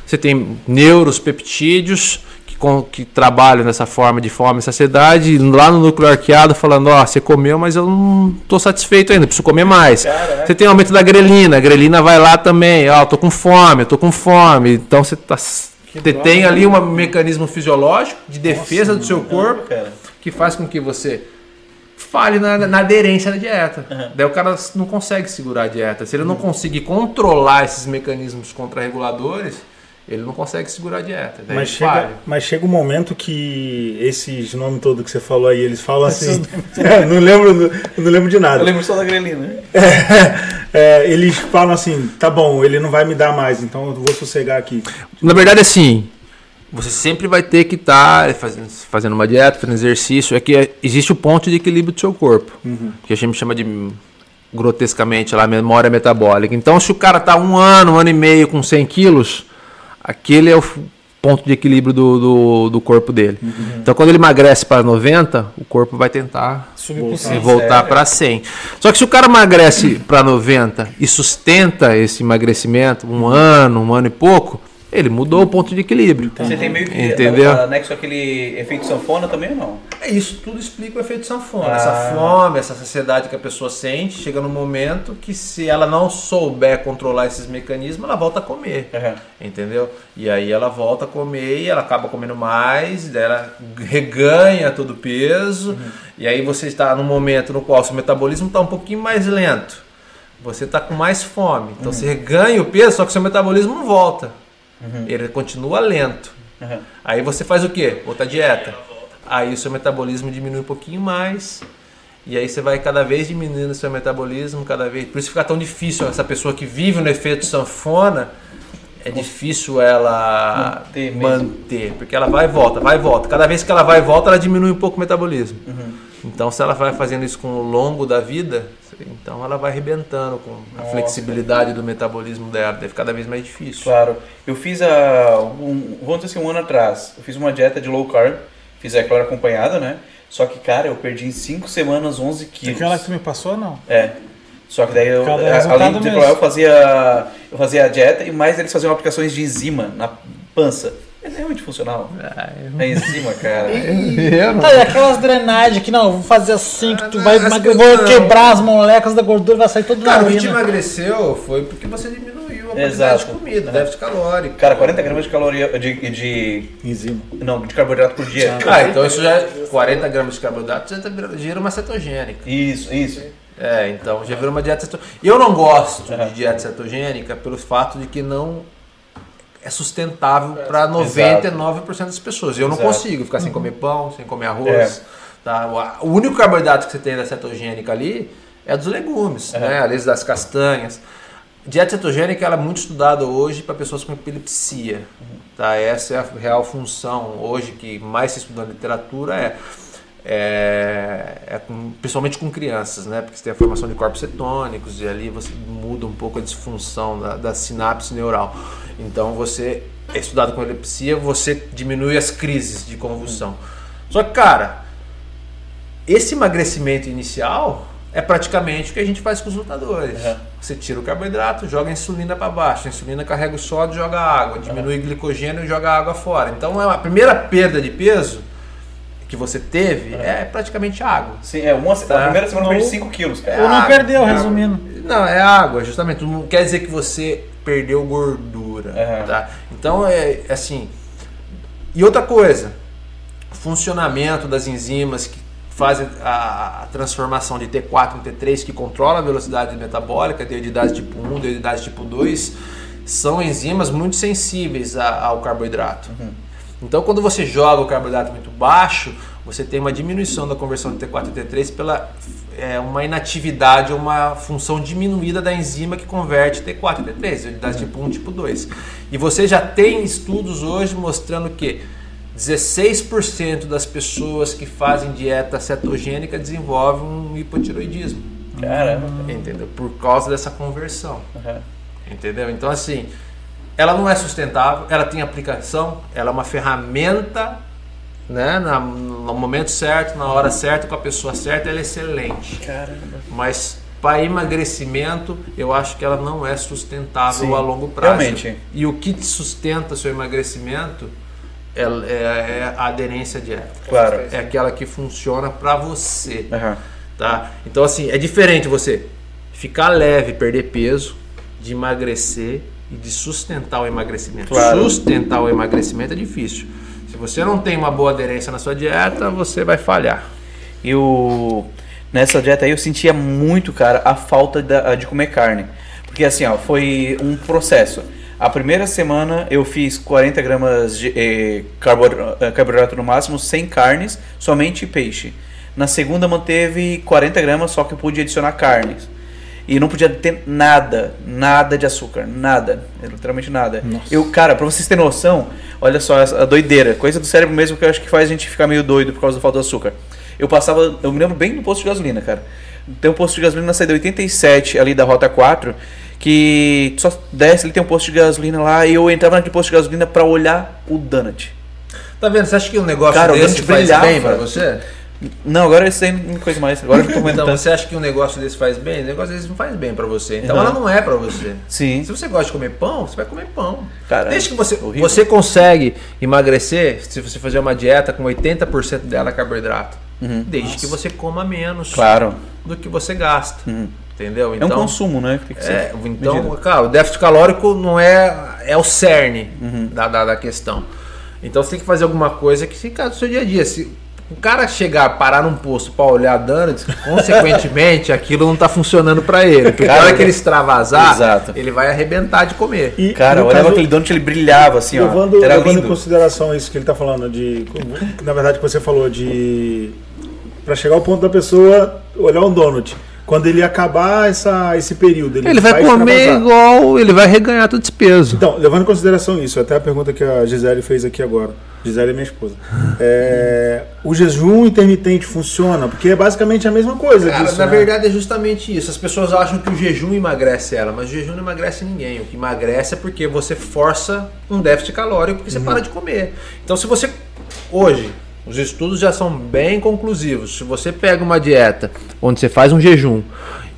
você tem neuropeptídeos que, com- que trabalham nessa forma de fome e saciedade, e lá no núcleo arqueado falando, ó, você comeu, mas eu não tô satisfeito ainda, preciso comer mais. Caraca. Você tem o aumento da grelina, a grelina vai lá também, ó, eu tô com fome, eu tô com fome. Então você tá tem ali um mecanismo fisiológico de defesa do seu corpo Cara. que faz com que você falhe na, na aderência da dieta. Daí o cara não consegue segurar a dieta. Se ele não conseguir controlar esses mecanismos contrarreguladores, ele não consegue segurar a dieta. Daí Mas chega, mas chega um momento que esses nomes todos que você falou aí, eles falam assim. É, não lembro, não lembro de nada. Eu lembro só da grelina. né? É, eles falam assim, tá bom, ele não vai me dar mais, então eu vou sossegar aqui. Na verdade, assim, você sempre vai ter que estar fazendo, fazendo uma dieta, fazendo exercício. É que é- existe o ponto de equilíbrio do seu corpo, que a gente chama de grotescamente lá, memória metabólica. Então, se o cara tá um ano, um ano e meio com 100 quilos, aquele é o ponto de equilíbrio do, do, do corpo dele. Então, quando ele emagrece para 90, o corpo vai tentar cima. voltar sério? para 100. Só que se o cara emagrece para 90 e sustenta esse emagrecimento um ano, um ano e pouco, ele mudou o ponto de equilíbrio. Você tem meio que Entendeu? anexo aquele efeito sanfona também ou não? É isso, tudo explica o efeito sanfona. Ah. Essa fome, essa saciedade que a pessoa sente, chega num momento que se ela não souber controlar esses mecanismos, ela volta a comer. Uhum. Entendeu? E aí ela volta a comer e ela acaba comendo mais, daí ela reganha todo o peso, e aí você está num momento no qual seu metabolismo está um pouquinho mais lento. Você está com mais fome. Então você reganha o peso, só que seu metabolismo não volta. Ele continua lento. Uhum. Aí você faz o quê? Outra dieta. Aí o seu metabolismo diminui um pouquinho mais. E aí você vai cada vez diminuindo o seu metabolismo, cada vez. Por isso fica tão difícil essa pessoa que vive no efeito sanfona. É difícil ela Manter manter, porque ela vai e volta, vai e volta. Cada vez que ela vai e volta, ela diminui um pouco o metabolismo. Uhum. Então, se ela vai fazendo isso com o longo da vida, Então ela vai arrebentando com a flexibilidade do metabolismo dela, deve cada vez mais difícil. Claro. Eu fiz a. Um, vamos dizer assim, um ano atrás. Eu fiz uma dieta de low carb. Fiz a claro acompanhada, né? Só que, cara, eu perdi em 5 semanas 11 quilos. Aquela que tu me passou, não. É. Só que daí eu, além de mesmo. falar, eu fazia, eu fazia a dieta e mais eles faziam aplicações de enzima na pança. É realmente funcional. É enzima, cara. Tá, e aquelas drenagens que não, eu vou fazer assim, que tu vai As emagre- coisas vou não. quebrar as moléculas da gordura, vai sair tudo na Cara, o que te emagreceu foi porque você diminuiu a quantidade Exato. de comida, déficit calórico. Cara, 40 gramas de caloria de, de Enzima. não, de carboidrato por dia. Ah, então isso já é 40 gramas de carboidrato, já tá gera uma cetogênica. Isso, isso. É, então já virou uma dieta cetogênica. Eu não gosto de dieta cetogênica pelo fato de que não é sustentável para 99% das pessoas. Eu não Exato. consigo ficar sem comer pão, sem comer arroz. Tá? O único carboidrato que você tem da cetogênica ali é dos legumes, né? às vezes das castanhas. Dieta cetogênica ela é muito estudada hoje para pessoas com epilepsia. Tá? Essa é a real função hoje que mais se estuda na literatura é, é, é com- principalmente com crianças, né? Porque você tem a formação de corpos cetônicos e ali você muda um pouco a disfunção da, da sinapse neural. Então você é estudado com epilepsia, você diminui as crises de convulsão. Só que, cara, esse emagrecimento inicial é praticamente o que a gente faz com os lutadores. Uhum. Você tira o carboidrato, joga a insulina para baixo, a insulina carrega o sódio, joga água, diminui o glicogênio e joga água fora. Então é a primeira perda de peso que você teve é praticamente água. Sim, é uma, Tá. a primeira semana eu perdi Não. 5 quilos, É cara. Ou não água, perdeu, é resumindo. Não, é água, justamente. Não quer dizer que você perdeu gordura. Uhum. Tá? Então é assim. E outra coisa, o funcionamento das enzimas que fazem a, a transformação de T4 em T3, que controla a velocidade metabólica, de idade tipo 1, de idade tipo 2, são enzimas muito sensíveis a- ao carboidrato. Então, quando você joga o carboidrato muito baixo, você tem uma diminuição da conversão de T4 e T3 pela é, uma inatividade, uma função diminuída da enzima que converte T4 e T3, unidades tipo 1 tipo 2. E você já tem estudos hoje mostrando que 16% das pessoas que fazem dieta cetogênica desenvolvem um hipotiroidismo. Caramba. Entendeu? Por causa dessa conversão. Uhum. Entendeu? Então, assim, ela não é sustentável, ela tem aplicação, ela é uma ferramenta, né? no momento certo, na hora certa, com a pessoa certa, ela é excelente. Caramba. Mas para emagrecimento, eu acho que ela não é sustentável Sim, a longo prazo. realmente. E o que te sustenta seu emagrecimento é, é- é a aderência à dieta. Claro. É aquela que funciona para você. Aham. Tá? Então, assim, é diferente você ficar leve, perder peso, de emagrecer e de sustentar o emagrecimento. Claro. Sustentar o emagrecimento é difícil. Se você não tem uma boa aderência na sua dieta, você vai falhar. E o... nessa dieta aí eu sentia muito, cara, a falta da- de comer carne. Porque assim, ó, foi um processo. A primeira semana eu fiz 40 gramas de eh, eh, carboidrato no máximo, sem carnes, somente peixe. Na segunda manteve 40 gramas, só que eu pude adicionar carnes. E não podia ter nada, nada de açúcar, nada, literalmente nada. Eu, cara, pra vocês terem noção, olha só essa a doideira, coisa do cérebro mesmo que eu acho que faz a gente ficar meio doido por causa da falta de açúcar. Eu passava, eu me lembro bem do posto de gasolina, cara. Tem um posto de gasolina na saída 87 ali da Rota 4, que só desce, ele tem um posto de gasolina lá e eu entrava naquele posto de gasolina pra olhar o donut. Tá vendo? Você acha que um negócio Cara, desse faz bem pra você? Não, agora isso aí não coisa mais. Agora eu tô comendo Então, você acha que um negócio desse faz bem? Um negócio desse não faz bem pra você. Então Uhum. ela não é pra você. Sim. Se você gosta de comer pão, você vai comer pão. Caramba, Desde que você, horrível. você consegue emagrecer, se você fazer uma dieta com 80% dela carboidrato. Desde que você coma menos Uhum. Claro. do que você gasta. Entendeu? É um consumo, né? é, então, cara, o déficit calórico não é, é o cerne Uhum. da, da, da questão. Então você tem que fazer alguma coisa que fica do seu dia a dia. Se o cara chegar, parar num posto para olhar donuts, consequentemente aquilo não tá funcionando para ele. Porque Cara, na hora que ele extravasar, Exato. ele vai arrebentar de comer. E, Cara, olhava caso, aquele donut, ele brilhava assim, ó. levando, Era levando em lindo. consideração isso que ele está falando, de. Na verdade, que você falou de. Para chegar ao ponto da pessoa olhar um donut. Quando ele acabar essa, esse período, ele, Ele vai comer extravasar. igual, ele vai reganhar todo esse peso. Então, levando em consideração isso, até a pergunta que a Gisele fez aqui agora. Gisele é minha esposa. É, o jejum intermitente funciona? Porque é basicamente a mesma coisa Cara, disso, na né? verdade é justamente isso. As pessoas acham que o jejum emagrece ela, mas o jejum não emagrece ninguém. O que emagrece é porque você força um déficit calórico porque você para de comer. Então, se você hoje os estudos já são bem conclusivos. Se você pega uma dieta onde você faz um jejum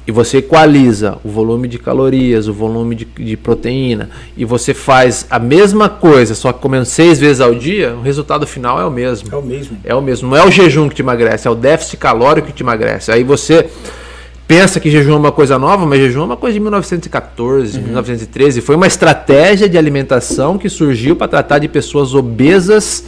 e você equaliza o volume de calorias, o volume de, de proteína, e você faz a mesma coisa, só que comendo seis vezes ao dia, o resultado final é o mesmo. É o mesmo. É o mesmo. Não é o jejum que te emagrece, é o déficit calórico que te emagrece. Aí você pensa que jejum é uma coisa nova, mas jejum é uma coisa de 1914, 1913. Foi uma estratégia de alimentação que surgiu para tratar de pessoas obesas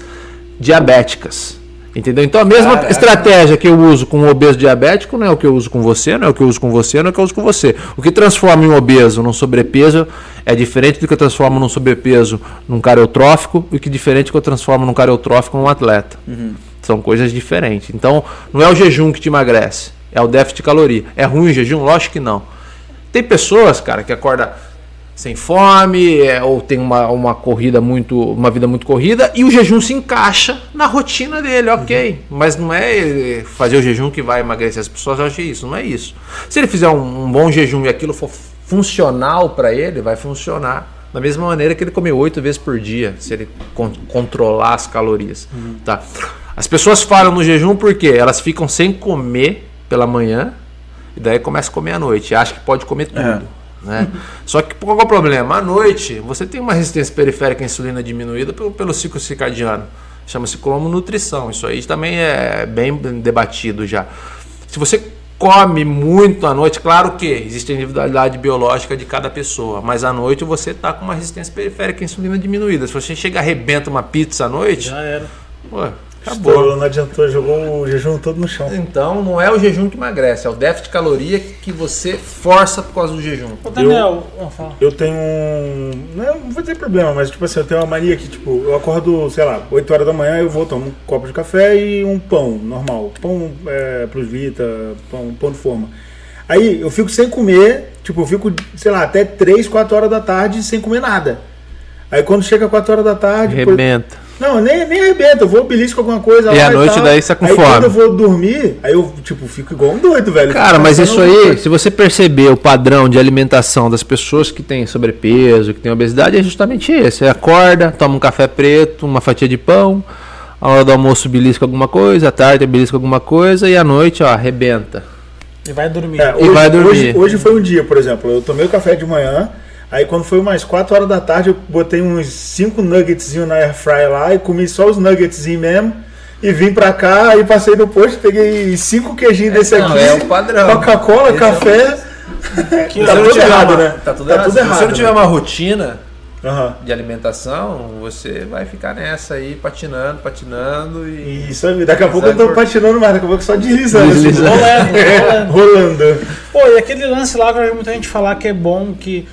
diabéticas. Entendeu? Então a mesma Caraca. estratégia que eu uso com um obeso diabético não é o que eu uso com você, não é o que eu uso com você, não é o que eu uso com você. O que transforma em um obeso num sobrepeso é diferente do que eu transformo num sobrepeso num cara eutrófico e que diferente do que eu transformo num cara eutrófico num atleta. São coisas diferentes. Então, não é o jejum que te emagrece, é o déficit de caloria. É ruim o jejum? Lógico que não. Tem pessoas, cara, que acorda sem fome, é, ou tem uma, uma corrida muito, uma vida muito corrida, e o jejum se encaixa na rotina dele, ok. Mas não é fazer o jejum que vai emagrecer. As pessoas acham isso, não é isso. Se ele fizer um, um bom jejum e aquilo for funcional para ele, vai funcionar. Da mesma maneira que ele comer oito vezes por dia, se ele con- controlar as calorias. Tá? As pessoas falham no jejum porque elas ficam sem comer pela manhã e daí começa a comer à noite. Acha que pode comer tudo. É. Né? Só que qual é o problema? À noite você tem uma resistência periférica à insulina diminuída pelo, pelo ciclo circadiano. Chama-se cromonutrição. Isso aí também é bem debatido já. Se você come muito à noite, claro que existe a individualidade biológica de cada pessoa, mas à noite você está com uma resistência periférica à insulina diminuída. Se você chega e arrebenta uma pizza à noite, Já era. Pô, Estourou, acabou. não adiantou, jogou o jejum todo no chão. Então não é o jejum que emagrece, é o déficit de caloria que você força por causa do jejum. Ô, Daniel, fala. Eu tenho um. Não, não vou ter problema, mas tipo assim, eu tenho uma mania que, tipo, eu acordo, sei lá, 8 horas da manhã, eu vou tomar um copo de café e um pão normal. Pão é, plus vita, pão, pão de forma. Aí eu fico sem comer, tipo, eu fico, sei lá, até 3, 4 horas da tarde sem comer nada. Aí quando chega 4 horas da tarde. depois- Arrebenta. Não, nem, nem arrebenta, eu vou belisco alguma coisa E lá à noite tal. daí você tá com aí fome. quando eu vou dormir, aí eu, tipo, fico igual um doido, velho. Cara, mas isso pensando- aí, se você perceber o padrão de alimentação das pessoas que têm sobrepeso, que têm obesidade, é justamente esse. Você acorda, toma um café preto, uma fatia de pão, a hora do almoço belisca alguma coisa, à tarde belisca alguma coisa e à noite, ó, arrebenta. E vai dormir. É, E hoje, vai dormir. Hoje, hoje foi um dia, por exemplo. Eu tomei o café de manhã, aí quando foi umas 4 horas da tarde, eu botei uns 5 nuggets na air fry lá e comi só os nuggets mesmo. E vim pra cá, aí passei no posto, peguei 5 queijinhos desse não, aqui. é o padrão. Coca-Cola, é café. Que Tá tudo errado, uma- né? Tá tudo Tá errado. tudo Se você errado, não tiver né? uma rotina Aham. de alimentação, você vai ficar nessa aí, patinando, patinando e. Isso aí, daqui a pouco eu tô por- patinando mais, daqui a pouco só deslizando. assim, Deslizando. Rolando, rolando. rolando. Pô, e aquele lance lá que eu vi muita gente falar que é bom, que.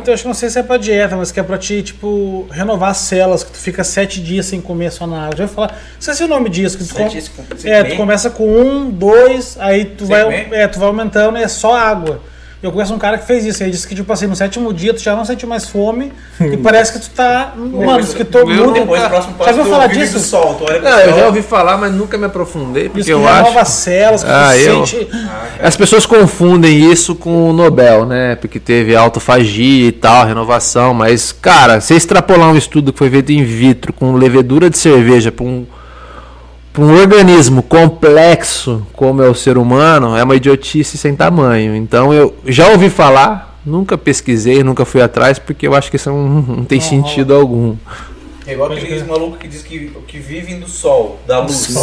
Tem- acho que não sei se é pra dieta, mas que é pra ti, tipo, renovar as células, que tu fica sete dias sem comer só na água. Já falar. Não sei se é o nome disso, que tu, com- dias É, tu começa com um, dois, aí tu vai. É, tu vai aumentando e é só água. Eu conheço um cara que fez isso, ele disse que, tipo assim, no sétimo dia tu já não sente mais fome e parece que tu tá. Mano, que todo eu mundo. Depois, o próximo Já passo ouviu falar disso? sol. Tu olha pro Não, eu sol. já ouvi falar, mas nunca me aprofundei, porque que eu renova acho. as células, que Ah, eu- sente. As pessoas confundem isso com o Nobel, né? Porque teve autofagia e tal, renovação, mas, cara, se extrapolar um estudo que foi feito in vitro com levedura de cerveja para um, pra um organismo complexo como é o ser humano, é uma idiotice sem tamanho. Então eu já ouvi falar, nunca pesquisei, nunca fui atrás, porque eu acho que isso não, não tem sentido algum. É igual aqueles malucos que diz que, que vivem do sol, da luz.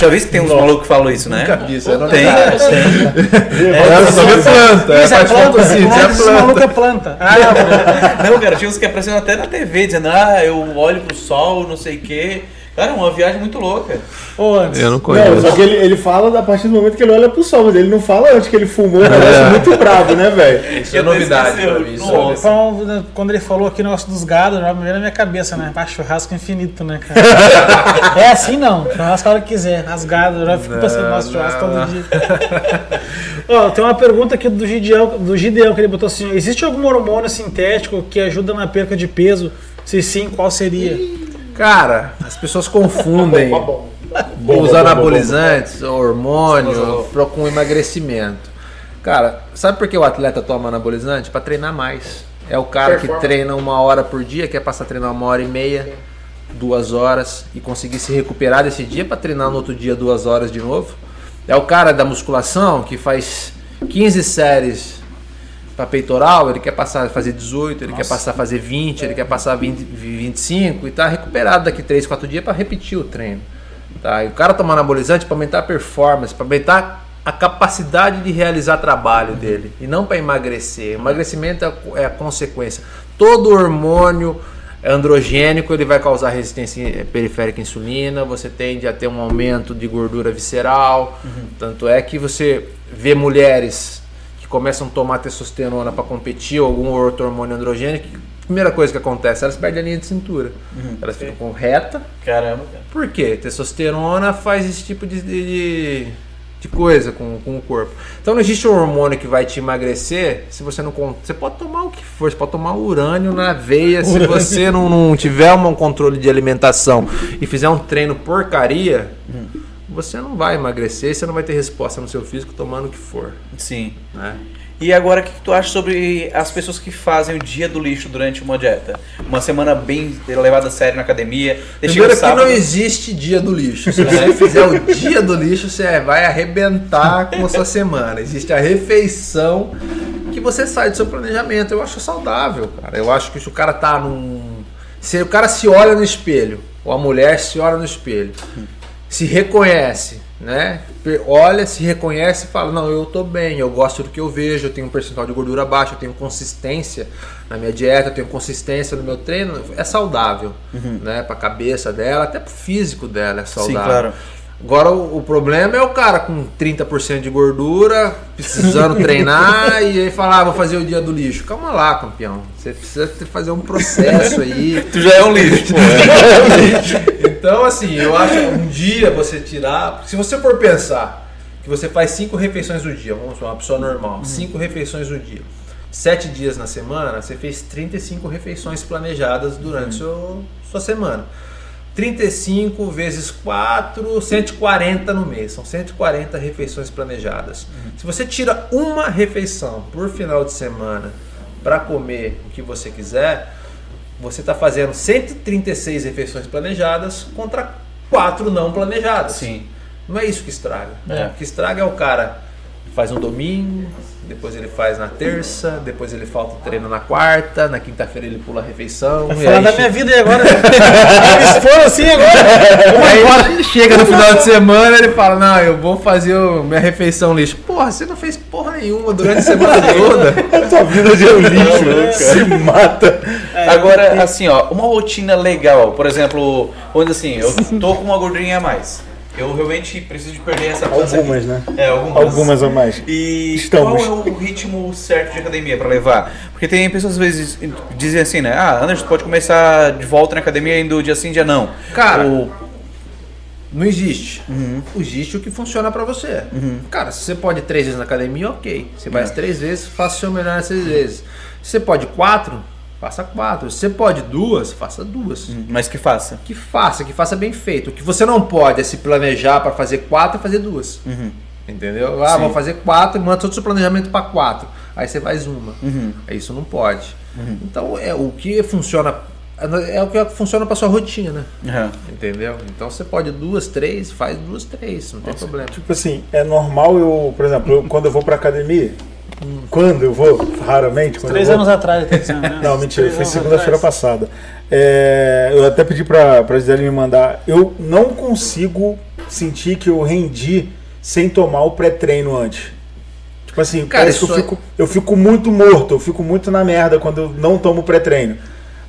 Já viu que tem uns malucos que falam isso, né? Nunca vi isso, é Tem, tem. É, só vê planta, é, Isso é faz planta, ah, é planta. maluco é planta. Ah, Não, cara, tinha uns que apareciam até na TV dizendo, ah, eu olho pro sol, não sei o quê. Cara, uma viagem muito louca. Ô, antes. Eu não Não, conheço. só que ele, ele fala a partir do momento que ele olha pro sol, mas ele não fala antes que ele fumou, um negócio muito bravo, né, velho? Isso é novidade pra mim. isso é Quando ele falou aqui o negócio dos gados, já me veio na minha cabeça, né? Ah, churrasco infinito, né, cara? é assim não. Churrasco a hora que quiser. Rasgado, eu já fico pensando, nossa, churrasco não. todo dia. Ó, tem uma pergunta aqui do Gideão, do Gideão que ele botou assim: existe algum hormônio sintético que ajuda na perca de peso? Se sim, qual seria? Cara, as pessoas confundem Tá os anabolizantes, hormônio, com emagrecimento. Cara, sabe por que o atleta toma anabolizante? Pra treinar mais. É o cara que treina uma hora por dia, quer passar a treinar uma hora e meia, duas horas e conseguir se recuperar desse dia pra treinar no outro dia duas horas de novo. É o cara da musculação que faz 15 séries para peitoral, ele quer passar a fazer 18, ele quer passar a fazer 20, ele quer passar a 20, 25 e tá recuperado daqui 3, 4 dias para repetir o treino. Tá? E o cara tomar anabolizante para aumentar a performance, para aumentar a capacidade de realizar trabalho dele e não para emagrecer. Emagrecimento é a- é a consequência. Todo hormônio androgênico ele vai causar resistência periférica à insulina, você tende a ter um aumento de gordura visceral. Tanto é que você vê mulheres que começam a tomar testosterona para competir ou algum outro hormônio androgênico, primeira coisa que acontece, elas perdem a linha de cintura. Elas ficam com reta. Caramba, cara. Por quê? Testosterona faz esse tipo de, de, de coisa com, com o corpo. Então não existe um hormônio que vai te emagrecer se você não... Você pode tomar o que for, você pode tomar urânio na veia se você não, não tiver um controle de alimentação e fizer um treino porcaria, você não vai emagrecer, você não vai ter resposta no seu físico tomando o que for. Sim. Né? E agora, o que tu acha sobre as pessoas que fazem o dia do lixo durante uma dieta? Uma semana bem levada a sério na academia. Deixa Primeiro o que não existe dia do lixo. Se você fizer o dia do lixo, você vai arrebentar com a sua semana. Existe a refeição que você sai do seu planejamento. Eu acho saudável, cara. Eu acho que se o cara tá num. Se o cara se olha no espelho, ou a mulher se olha no espelho, se reconhece, né? Olha, se reconhece e fala: Não, eu tô bem, eu gosto do que eu vejo, eu tenho um percentual de gordura baixo, eu tenho consistência na minha dieta, eu tenho consistência no meu treino. É saudável, né? Pra cabeça dela, até pro físico dela é saudável. claro. Agora o, o problema é o cara com 30% de gordura, precisando treinar, e aí falar, ah, vou fazer o dia do lixo. Calma lá, campeão. Você precisa fazer um processo aí. Tu já é um lixo, pô. Então, assim, eu acho que um dia você tirar. Se você for pensar que você faz cinco refeições do dia, vamos supor, uma pessoa normal, cinco refeições do dia, sete dias na semana, você fez 35 refeições planejadas durante seu, sua semana. 35 vezes 4, 140 no mês. São 140 refeições planejadas. Se você tira uma refeição por final de semana para comer o que você quiser, você está fazendo 136 refeições planejadas contra 4 não planejadas. Sim. Não é isso que estraga. É. O que estraga é o cara faz no domingo, depois ele faz na terça, depois ele falta o treino na quarta, na quinta-feira ele pula a refeição. Vai e falar aí da che- minha vida aí agora. Vai me expor assim agora. Aí chega no final de semana ele fala, não, eu vou fazer o- minha refeição lixo. Porra, você não fez porra nenhuma durante a semana toda. A tua vida de um lixo, Não, se mata. Agora, assim, ó, uma rotina legal, por exemplo, onde assim, eu tô com uma gordurinha a mais. Eu realmente preciso de perder essa pança Algumas, aqui. né? É, algumas. Algumas a mais. E Estamos. qual é o ritmo certo de academia pra levar? Porque tem pessoas às vezes dizem assim, né? Ah, Anderson, pode começar de volta na academia indo dia sim, dia não. Cara, Ou- Não existe. Existe o que funciona pra você. Cara, se você pode três vezes na academia, ok. Você vai as três vezes, faça o seu melhor nas três vezes. Se você pode quatro, faça quatro. Se você pode duas, faça duas. mas que faça. Que faça, que faça bem feito. O que você não pode é se planejar pra fazer quatro e fazer duas. Entendeu? Ah, Sim. vou fazer quatro e manda todo o seu planejamento pra quatro. Aí você faz uma. Uhum. Isso não pode. Então é o que funciona. É o que funciona pra sua rotina. Aham. Entendeu? Então você pode duas, três, faz duas, três, não tem problema. Tipo assim, é normal eu, por exemplo, eu- quando eu vou pra academia, quando eu vou, raramente, quando Três eu vou, anos atrás, dizendo, né? Não, mentira, foi segunda-feira passada. É, eu até pedi pra, pra Gisele me mandar. Eu não consigo sentir que eu rendi sem tomar o pré-treino antes. Tipo assim, Cara, parece que eu é- fico, eu fico muito morto, eu fico muito na merda quando eu não tomo pré-treino.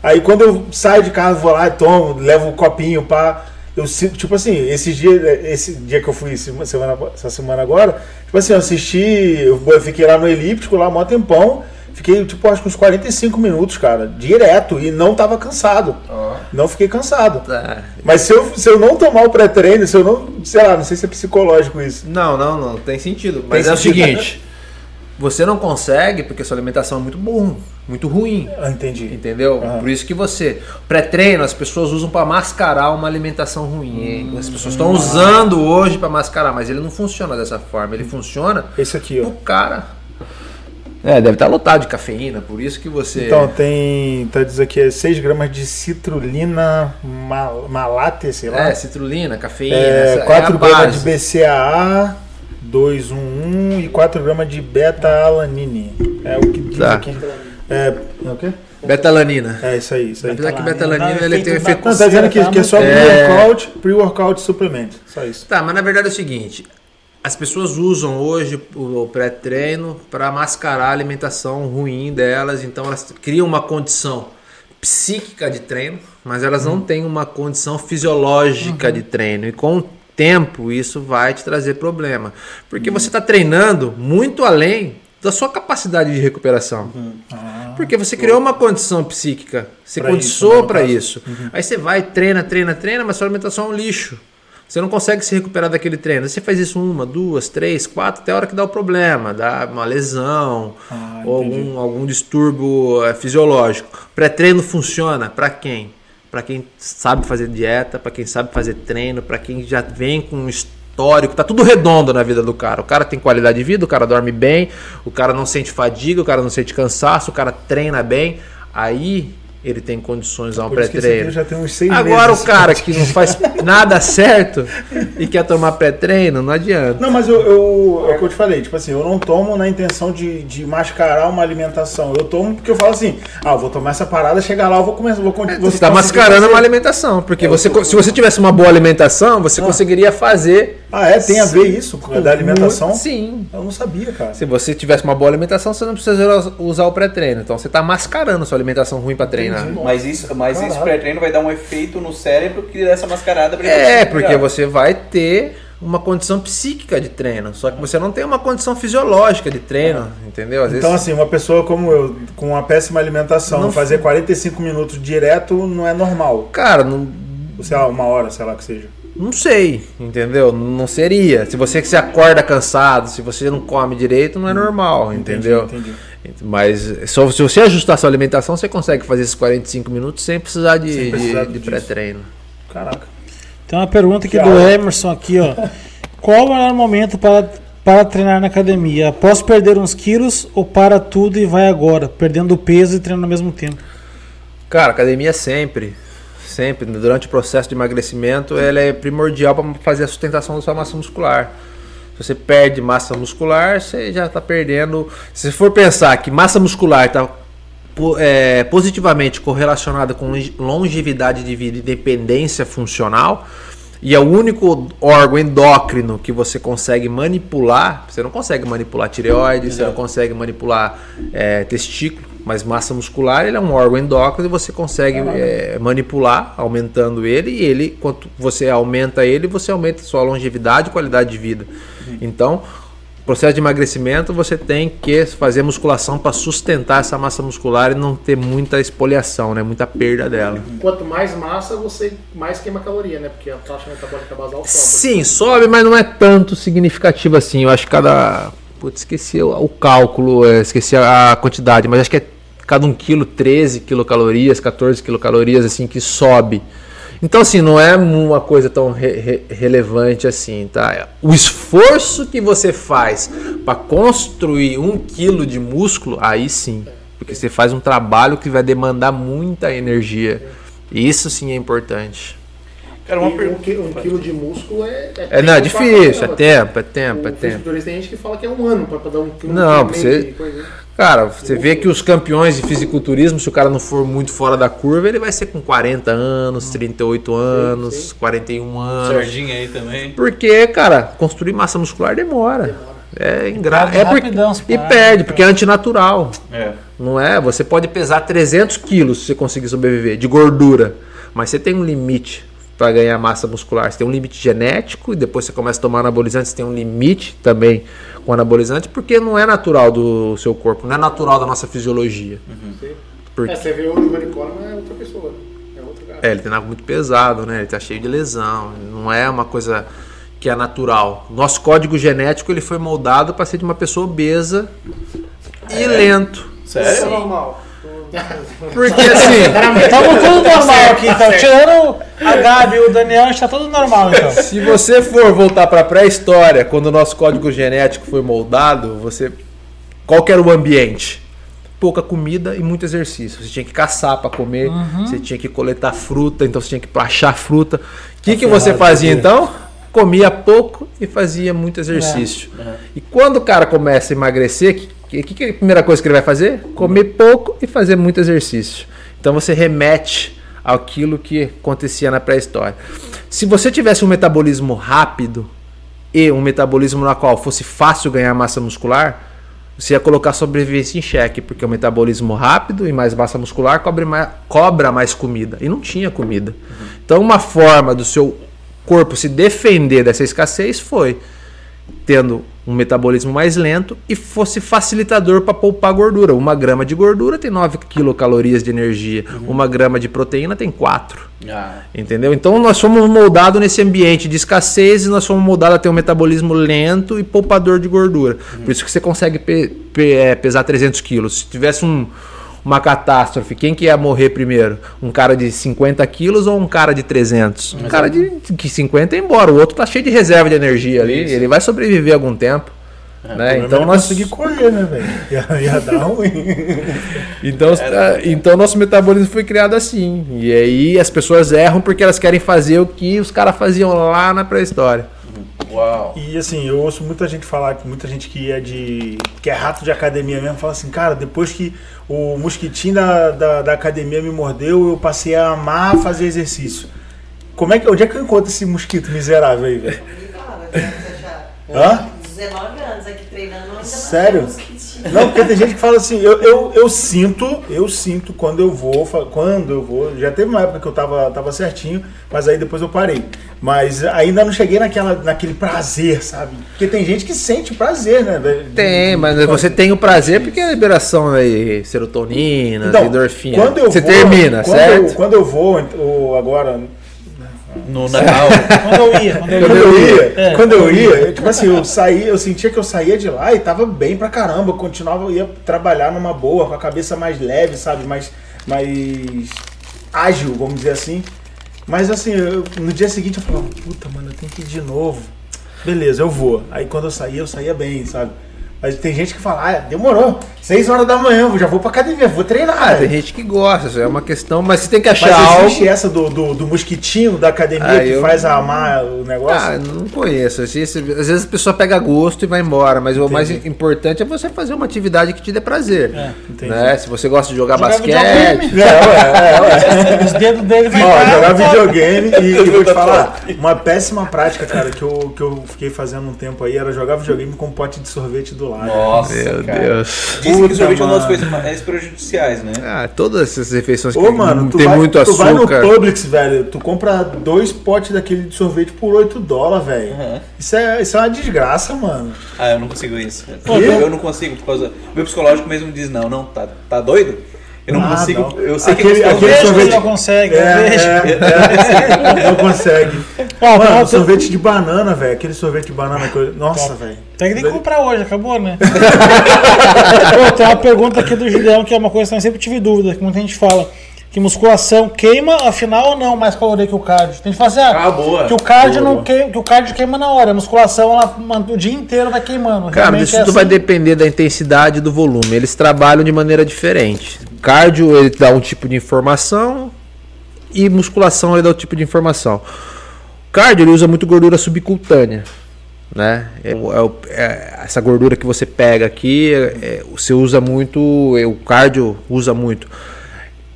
Aí quando eu saio de casa, vou lá e tomo, levo o copinho, pá. Eu sinto, tipo assim, esses dias, esse dia que eu fui esse- semana, essa semana agora, tipo assim, eu assisti, eu fiquei lá no elíptico, lá mó tempão, fiquei, tipo, acho que uns 45 minutos, cara, direto, e não tava cansado. Não fiquei cansado. Tá. Mas se eu, se eu não tomar o pré-treino, se eu não, sei lá, não sei se é psicológico isso. Não, não, não, tem sentido. Mas Tem é sentido. o seguinte, você não consegue porque sua alimentação é muito bom, muito ruim. Ah, entendi. Entendeu? Aham. Por isso que você. Pré-treino as pessoas usam pra mascarar uma alimentação ruim. hein? As pessoas estão usando hoje pra mascarar, mas ele não funciona dessa forma. Ele funciona Esse aqui, ó. pro cara. É, deve estar lotado de cafeína, por isso que você. Então, tem, tá dizendo aqui, é 6 gramas de citrulina mal, malate, sei lá. É, citrulina, cafeína. É, essa 4 é gramas de BCAA, 211 e 4 gramas de beta-alanine. É o que diz Tá. aqui. É, é o quê? Betalanina. É isso aí, isso aí. Apesar que Betalanina ele tem um efeito. Não, tá dizendo que, que é só É. pre-workout, pre-workout suplemento. Só isso. Tá, mas na verdade é o seguinte: as pessoas usam hoje o pré-treino para mascarar a alimentação ruim delas, então elas criam uma condição psíquica de treino, mas elas não têm uma condição fisiológica de treino. E com o tempo isso vai te trazer problema, porque você está treinando muito além da sua capacidade de recuperação. Porque você criou uma condição psíquica, você Pra isso, condiçou né, para isso. Aí você vai, treina, treina, treina, mas sua alimentação é um lixo. Você não consegue se recuperar daquele treino. Você faz isso uma, duas, três, quatro, até a hora que dá o problema, dá uma lesão Ah, ou algum, algum distúrbio eh, fisiológico. Pré-treino funciona para quem? Para quem sabe fazer dieta, para quem sabe fazer treino, para quem já vem com um histórico, tá tudo redondo na vida do cara. O cara tem qualidade de vida, o cara dorme bem, o cara não sente fadiga, o cara não sente cansaço, o cara treina bem. Aí ele tem condições a um pré-treino. Agora meses. o cara que não faz nada certo e quer tomar pré-treino, não adianta. Não, mas eu, eu- é o que eu te falei, tipo assim, eu não tomo na intenção de, de mascarar uma alimentação. Eu tomo porque eu falo assim, ah, eu vou tomar essa parada, chegar lá, eu vou começar, vou, con- vou É, Você está mascarando fazer. uma alimentação, porque você, co- se você tivesse uma boa alimentação, você conseguiria fazer. Ah, é? Tem a ver isso com a da alimentação? Sim. Eu não sabia, cara. Se você tivesse uma boa alimentação, você não precisa usar o pré-treino. Então você está mascarando sua alimentação ruim para Mas isso, mas esse Caralho. pré-treino vai dar um efeito no cérebro que dá essa mascarada pra ele É, porque pegar. você vai ter uma condição psíquica de treino, só que você não tem uma condição fisiológica de treino, entendeu? Às Então, vezes assim, uma pessoa como eu, com uma péssima alimentação, Não- fazer 45 minutos direto não é normal. cara, não, Sei lá, uma hora, sei lá que seja. Não sei, entendeu? Não seria. Se você se acorda cansado, se você não come direito, não é normal, entendeu? Entendi. Mas só, se você ajustar sua alimentação, você consegue fazer esses 45 minutos sem precisar de, Sem precisar de- de pré-treino. Caraca. Tem uma pergunta aqui Que do. Emerson aqui, ó. Qual o melhor momento para, para treinar na academia? Após perder uns quilos ou para tudo e vai agora, perdendo peso e treinando ao mesmo tempo? Cara, academia sempre, sempre, durante o processo de emagrecimento, ela é primordial para fazer a sustentação da sua massa muscular. Se você perde massa muscular, você já está perdendo. Se for pensar que massa muscular está positivamente correlacionada com longe- longevidade de vida e dependência funcional, e é o único órgão endócrino que você consegue manipular, você não consegue manipular tireoide, você não consegue manipular é, testículo, mas massa muscular ele é um órgão endócrino e você consegue é, manipular, aumentando ele, e ele, quanto você aumenta ele, você aumenta sua longevidade e qualidade de vida. Então, processo de emagrecimento, você tem que fazer musculação para sustentar essa massa muscular e não ter muita espoliação, né? muita perda dela. Quanto mais massa, você mais queima caloria, né? Porque a taxa metabólica basal sobe. Sim, sobe, mas não é tanto significativo assim. Eu acho que cada. Putz, esqueci o, cálculo, é, esqueci a, quantidade, mas acho que é cada 1 quilo 13 quilocalorias, 14 quilocalorias, assim, que sobe. Então, assim, não é uma coisa tão re- re- relevante assim, tá? O esforço que você faz para construir um quilo de músculo, aí sim. Porque você faz um trabalho que vai demandar muita energia. Isso sim é importante. Cara, uma E um, pergunta. qui- um quilo de músculo é. É, não, é tempo pra difícil, é tempo, é tempo, é tempo. tem gente que fala que é um ano pra, pra dar um quilo Não, de você- de coisa. Cara, você vê que os campeões de fisiculturismo, se o cara não for muito fora da curva, ele vai ser com 40 anos, 38 anos, sim. 41 anos. Serginho aí também. Porque, cara, construir massa muscular demora. É ingra... Perde é porque... E perde, porque é antinatural. É. Não é? Você pode pesar 300 quilos se você conseguir sobreviver de gordura, mas você tem um limite para ganhar massa muscular. Você tem um limite genético e depois você começa a tomar anabolizante, você tem um limite também com anabolizante, porque não é natural do seu corpo, não é natural da nossa fisiologia. Porque É, você vê o Coleman é outra pessoa. É outro cara. é, ele tem algo muito pesado, né? Ele tá cheio de lesão. Não é uma coisa que é natural. Nosso código genético ele foi moldado para ser de uma pessoa obesa e lento. Isso é Sério? normal. Porque assim, Estamos tudo normal aqui, então. Tirando a Gabi e o Daniel, está tudo normal, então. se você for voltar para a pré-história, quando o nosso código genético foi moldado, você qual que era o ambiente? Pouca comida e muito exercício. Você tinha que caçar para comer, você tinha que coletar fruta, então você tinha que achar fruta. O que, que você fazia então? Comia pouco e fazia muito exercício. E quando o cara começa a emagrecer, que, que, é a primeira coisa que ele vai fazer? Comer pouco e fazer muito exercício. Então você remete àquilo que acontecia na pré-história. Se você tivesse um metabolismo rápido e um metabolismo na qual fosse fácil ganhar massa muscular, você ia colocar a sobrevivência em xeque, porque o metabolismo rápido e mais massa muscular cobre mais, cobra mais comida. E não tinha comida. Então, uma forma do seu corpo se defender dessa escassez foi tendo um metabolismo mais lento e fosse facilitador para poupar gordura. Uma grama de gordura tem 9 quilocalorias de energia, uma grama de proteína tem 4. Ah, Entendeu? Então nós fomos moldados nesse ambiente de escassez e nós fomos moldados a ter um metabolismo lento e poupador de gordura. Por isso que você consegue pe- pe- é, pesar 300 quilos. Se tivesse um- uma catástrofe, quem que ia morrer primeiro? Um cara de 50 quilos ou um cara de 300? Um cara de que 50 é embora, o outro tá cheio de reserva de energia ali, ele vai sobreviver algum tempo. né? Então nós consegui correr, né, velho? Ia, ia dar ruim. Então, ah, então nosso metabolismo foi criado assim. E aí as pessoas erram porque elas querem fazer o que os caras faziam lá na pré-história. Uau. E assim, eu ouço muita gente falar, que muita gente que é de. que é rato de academia mesmo, fala assim, cara, depois que o mosquitinho da, da, da academia me mordeu, eu passei a amar fazer exercício. Como é que. Onde é que eu encontro esse mosquito miserável aí, velho? Hã? 19 anos aqui treinando, ainda não Sério? Não, porque tem gente que fala assim, eu, eu, eu sinto, eu sinto quando eu vou, quando eu vou, já teve uma época que eu tava, tava certinho, mas aí depois eu parei. Mas ainda não cheguei naquela, naquele prazer, sabe? Porque tem gente que sente prazer, né? velho? Tem, mas você tem o prazer porque é a liberação aí, serotonina, Então, endorfina. quando eu você vou, termina, quando certo? Eu, quando eu vou, ou agora, No Natal. Quando eu ia, quando eu Quando ia. eu ia, É. quando eu ia, eu, tipo assim, eu saía, eu sentia que eu saía de lá e tava bem pra caramba, eu continuava, eu ia trabalhar numa boa, com a cabeça mais leve, sabe, mais, mais ágil, vamos dizer assim. Mas assim, eu- no dia seguinte eu falava, puta, mano, eu tenho que ir de novo. Beleza, eu vou. Aí quando eu saía, eu saía bem, sabe? Mas tem gente que fala, ah, demorou, 6 horas da manhã, eu já vou pra academia, vou treinar. Ah, tem velho." gente que gosta, isso é uma questão, mas você tem que Mas achar existe algo. essa do, do, do mosquitinho da academia Ah, que eu- faz amar o negócio? Ah, não conheço. Às vezes, às vezes a pessoa pega gosto e vai embora, mas o mais importante é você fazer uma atividade que te dê prazer. entendi. né? Se você gosta de jogar, Jogar basquete, videogame. É, ué, é, ué. Os dedos dele vai Ó, embora. jogar videogame e, e vou te falar, uma péssima prática, cara, que eu, que eu fiquei fazendo um tempo aí era jogar videogame com um pote de sorvete do lado. Nossa, Meu cara. Deus. Dizem que sorvete é uma das mano. coisas mais prejudiciais, né? Ah, todas essas refeições que Ô, mano, não tu, tem vai, muito tu vai no açúcar. Publix, velho, tu compra dois potes daquele de sorvete por 8 dólares, velho. Uhum. Isso, é, isso é uma desgraça, mano. Ah, eu não consigo isso. Eu, eu não consigo, por causa. Meu psicológico mesmo diz, não, não, tá, tá doido? Eu não Ah, consigo. não. Eu sei Aquele- que é Eu aquele vejo que sorvete- ele não consegue, eu É, vejo. é, é, não consegue. Ó, Mano, tem- sorvete de banana, velho. Aquele sorvete de banana que eu... Nossa, velho. Tem que comprar hoje, acabou, né? Pô, tem uma pergunta aqui do Julião, que é uma coisa que eu sempre tive dúvida, que muita gente fala. Que musculação queima, afinal ou não, mais caloria que o cardio? Tem que fazer ah, Ah, boa. que o cardio Boa, não queima, que o cardio queima na hora, a musculação ela o dia inteiro vai queimando. Cara, Realmente isso é tudo vai assim. depender da intensidade e do volume. Eles trabalham de maneira diferente. Cardio ele dá um tipo de informação e musculação ele dá outro tipo de informação. Cardio ele usa muito gordura subcutânea, né? É é é essa gordura que você pega aqui, é- você usa muito, é, o cardio usa muito.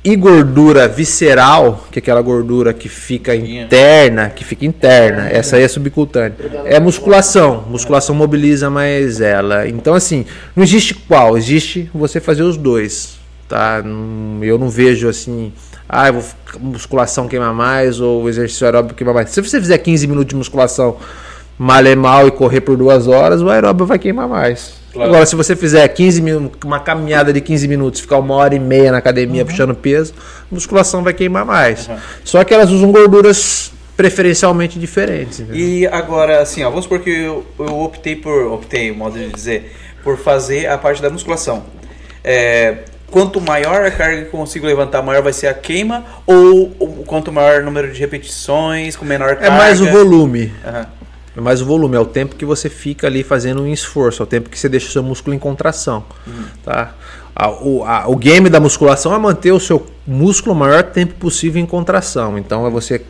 E gordura visceral, que é aquela gordura que fica interna, que fica interna, essa aí é subcutânea. É musculação. Musculação mobiliza mais ela. Então, assim, não existe qual, existe você fazer os dois. Tá? Eu não vejo assim, ah, eu vou musculação queima mais ou exercício aeróbico queima mais. Se você fizer 15 minutos de musculação malhar mal e correr por duas horas, o aeróbico vai queimar mais. Claro. Agora, se você fizer 15 minutos, uma caminhada de 15 minutos, ficar uma hora e meia na academia puxando peso, a musculação vai queimar mais. Só que elas usam gorduras preferencialmente diferentes. entendeu? E agora, assim, ó, vamos supor que eu, eu optei por, optei, modo de dizer, por fazer a parte da musculação. É, quanto maior a carga que eu consigo levantar, maior vai ser a queima? Ou, ou quanto maior o número de repetições, com menor É carga? mais o volume. Aham. É mais o volume, é o tempo que você fica ali fazendo um esforço, é o tempo que você deixa o seu músculo em contração. Tá? A- o, a- o game da musculação é manter o seu músculo o maior tempo possível em contração. Então é você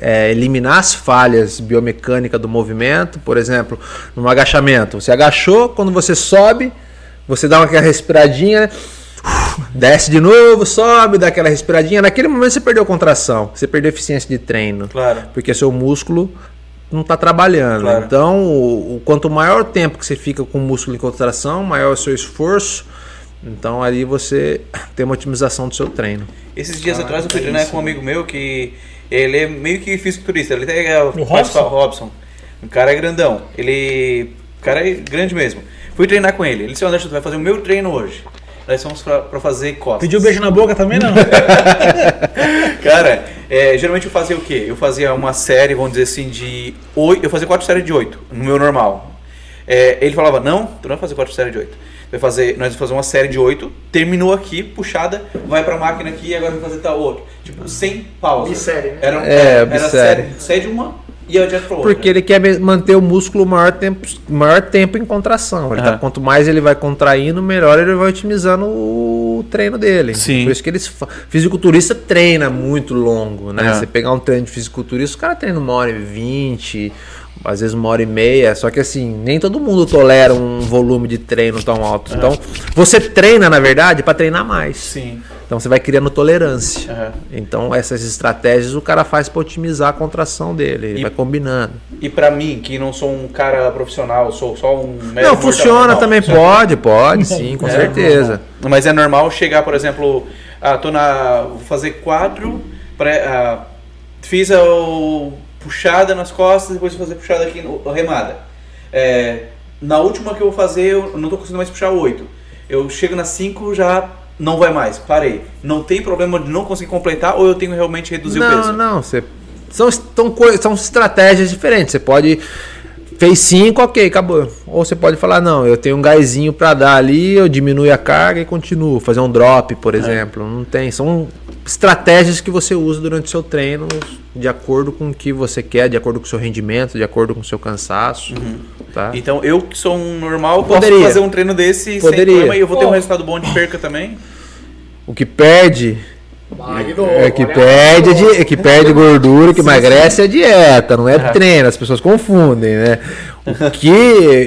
é, eliminar as falhas biomecânicas do movimento, por exemplo, no agachamento. Você agachou, quando você sobe, você dá uma respiradinha, né? Desce de novo, sobe, dá aquela respiradinha. Naquele momento você perdeu contração, você perdeu eficiência de treino Claro. porque seu músculo não está trabalhando. Claro. Então, o, o quanto maior o tempo que você fica com o músculo em contração, maior o seu esforço. Então, ali você tem uma otimização do seu treino. Esses dias atrás eu fui treinar com um amigo meu que ele é meio que fisiculturista. Ele até é o Robson? o Robson. Um cara é grandão. Ele. O cara é grande mesmo. Fui treinar com ele. Ele disse, Anderson, tu vai fazer o meu treino hoje. Nós fomos pra, pra fazer costas. Pediu beijo na boca também, não? Cara, é, geralmente eu fazia o quê? Eu fazia uma série, vamos dizer assim, de oito. Eu fazia quatro séries de oito, no meu normal. É, ele falava, não, tu não vai fazer quatro séries de oito. Vai fazer, nós vamos fazer uma série de oito, terminou aqui, puxada, vai pra máquina aqui e agora vai fazer tal outro. Tipo, sem pausa. Bissérie, né? Era, É, era bissérie. série, série de uma e pra outra. Porque ele quer me- manter o músculo o maior tempo, maior tempo em contração. Tá- quanto mais ele vai contraindo, melhor ele vai otimizando o treino dele. Sim. Por isso que eles. Fisiculturista treina muito longo, né? Aham. Você pegar um treino de fisiculturista, o cara treina uma hora e vinte, às vezes uma hora e meia. Só que assim, nem todo mundo tolera um volume de treino tão alto. Então, você treina, na verdade, para treinar mais. Sim. Então você vai criando tolerância. Aham. Então essas estratégias o cara faz para otimizar a contração dele, ele E- vai combinando. E pra mim, que não sou um cara profissional, sou só um Não, funciona também, pode, pode, sim, com É, certeza. Mas é normal chegar, por exemplo, ah, tô na. Vou fazer quatro. Pré, ah, fiz a o- puxada nas costas, depois vou fazer puxada aqui remada. É, na última que eu vou fazer, eu não tô conseguindo mais puxar oito. Eu chego nas cinco já não vai mais, parei. Não tem problema de não conseguir completar ou eu tenho que realmente reduzir o Não, peso? não, você são, são, são estratégias diferentes. Você pode fez cinco, ok, acabou. Ou você pode falar não, eu tenho um gásinho para dar ali, eu diminuo a carga e continuo, fazer um drop, por exemplo. Não tem, são estratégias que você usa durante o seu treino de acordo com o que você quer, de acordo com o seu rendimento, de acordo com o seu cansaço, tá? Então eu que sou um normal, posso Poderia. fazer um treino desse sem Poderia. problema e eu vou ter um resultado bom de perca também? O que perde Magno, É que perde, de, é que perde gordura, o que emagrece é dieta, não é treino, as pessoas confundem, né? O que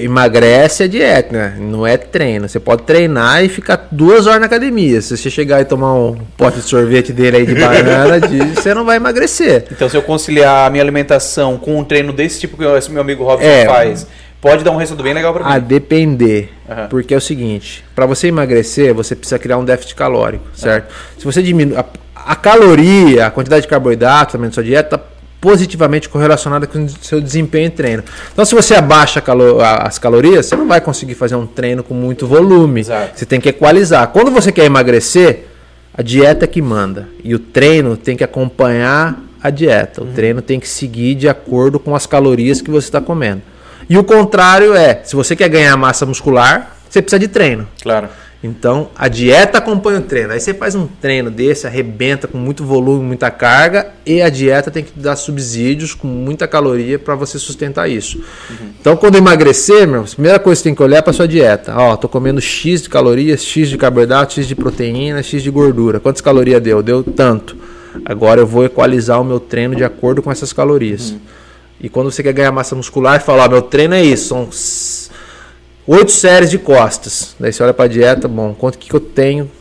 emagrece é dieta, né? não é treino. Você pode treinar e ficar duas horas na academia. Se você chegar e tomar um pote de sorvete dele aí de banana, você não vai emagrecer. Então, se eu conciliar a minha alimentação com um treino desse tipo que esse meu amigo Robson É. faz, pode dar um resultado bem legal pra A mim. depender. Aham. Porque é o seguinte, para você emagrecer, você precisa criar um déficit calórico, certo? Se você diminui a, a caloria, a quantidade de carboidrato também da sua dieta tá positivamente correlacionada com o seu desempenho em treino. Então, se você abaixa a calo- a- as calorias, você não vai conseguir fazer um treino com muito volume. Exato. Você tem que equalizar. Quando você quer emagrecer, a dieta é que manda. E o treino tem que acompanhar a dieta. O treino tem que seguir de acordo com as calorias que você está comendo. E o contrário é, se você quer ganhar massa muscular, você precisa de treino. Claro. Então, a dieta acompanha o treino. Aí você faz um treino desse, arrebenta com muito volume, muita carga, e a dieta tem que dar subsídios com muita caloria para você sustentar isso. Então, quando emagrecer, meu, a primeira coisa que você tem que olhar é para sua dieta. Ó, tô comendo X de calorias, X de carboidrato, X de proteína, X de gordura. Quantas calorias deu? Deu tanto. Agora eu vou equalizar o meu treino de acordo com essas calorias. E quando você quer ganhar massa muscular, fala, ó, meu treino é isso, são oito séries de costas. Daí você olha para a dieta, bom, quanto que eu tenho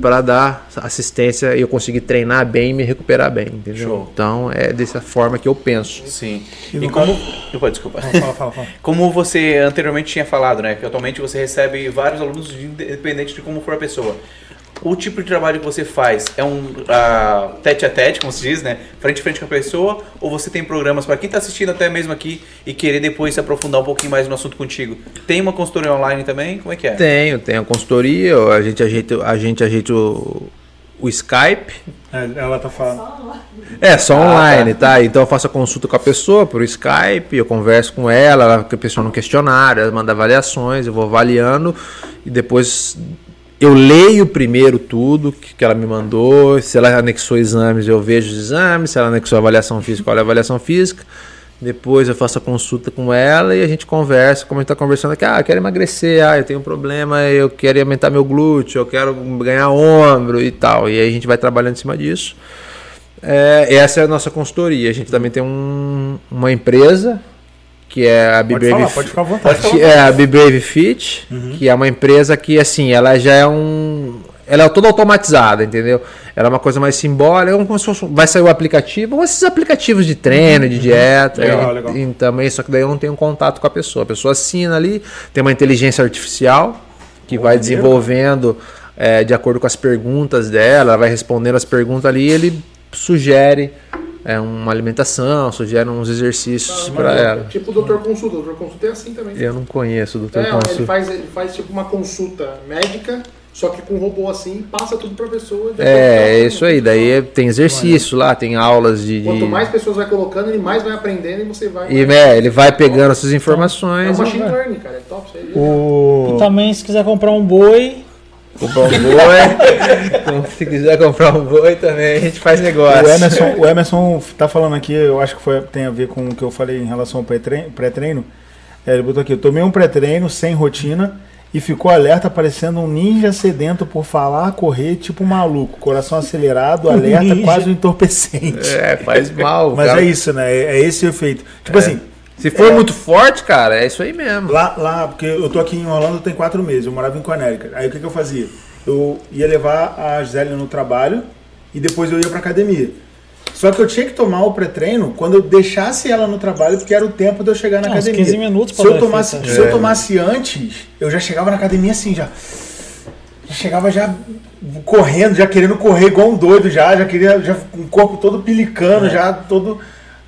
para dar assistência e eu conseguir treinar bem e me recuperar bem, entendeu? Show. Então é dessa forma que eu penso. Sim. E E, como. Opa, desculpa. Fala, fala, fala. Como você anteriormente tinha falado, né? Que atualmente você recebe vários alunos, independente de como for a pessoa. O tipo de trabalho que você faz é um ah, tete a tete, como se diz, né? Frente a frente com a pessoa, ou você tem programas para quem tá assistindo até mesmo aqui e querer depois se aprofundar um pouquinho mais no assunto contigo? Tem uma consultoria online também? Como é que é? Tenho, tenho a consultoria, a gente ajeita, a gente ajeita o, o Skype. É, ela tá falando. É, só online, tá. Então eu faço a consulta com a pessoa por Skype, eu converso com ela, ela a pessoa no questionário, ela manda avaliações, eu vou avaliando e depois eu leio primeiro tudo que, ela me mandou. Se ela anexou exames, eu vejo os exames. Se ela anexou avaliação física, olha a avaliação física. Depois eu faço a consulta com ela e a gente conversa, como a gente está conversando aqui, ah, eu quero emagrecer, ah, eu tenho um problema, eu quero aumentar meu glúteo, eu quero ganhar ombro e tal. E aí a gente vai trabalhando em cima disso. É, essa é a nossa consultoria. A gente também tem um- uma empresa que é a Pode Bibrave falar, pode ficar à vontade. que é a Bibrave Fit, que é uma empresa que, assim, ela já é um. Ela é toda automatizada, entendeu? Ela é uma coisa mais simbólica, é como se fosse, vai sair o aplicativo, esses aplicativos de treino, de dieta. Legal, e, legal. e também, só que daí eu não tenho contato com a pessoa. A pessoa assina ali, tem uma inteligência artificial que vai maneiro, desenvolvendo é, de acordo com as perguntas dela, ela vai respondendo as perguntas ali e ele sugere é, uma alimentação, sugere uns exercícios para ela. Tipo o doutor consulta. O doutor consulta é assim também. Eu não conheço o doutor É, ele Consul. faz, ele faz tipo uma consulta médica, só que com um robô assim, passa tudo pra pessoa. de acordo com É, é isso aí. Daí é- tem exercício lá, tem aulas de. Quanto mais pessoas vai colocando, ele mais vai aprendendo e você vai. E é, ele vai pegando essas é informações. um machine learning, cara. É top isso aí. O... E também, se quiser comprar um boi, Comprar um boi. Então, se quiser comprar um boi também, a gente faz negócio. O Emerson, o Emerson tá falando aqui, eu acho que foi, tem a ver com o que eu falei em relação ao pré-treino. pré-treino. É, ele botou aqui, eu tomei um pré-treino sem rotina e ficou alerta parecendo um ninja sedento por falar, correr, tipo um maluco. Coração acelerado, alerta, Ninja. quase um entorpecente. É, faz mal. Mas cara. é isso, né? É, é esse o efeito. Tipo assim, Se for muito forte, cara, é isso aí mesmo. Lá, lá, porque eu tô aqui em Orlando tem quatro meses, eu morava em Connecticut. Aí o que, que eu fazia? Eu ia levar a Gisele no trabalho e depois eu ia pra academia. Só que eu tinha que tomar o pré-treino quando eu deixasse ela no trabalho, porque era o tempo de eu chegar na Não, academia. 15 minutos pra se eu dar tomasse, se eu tomasse antes, eu já chegava na academia assim, já. Já chegava já correndo, já querendo correr igual um doido já, já queria, já com o corpo todo pilicando, já todo.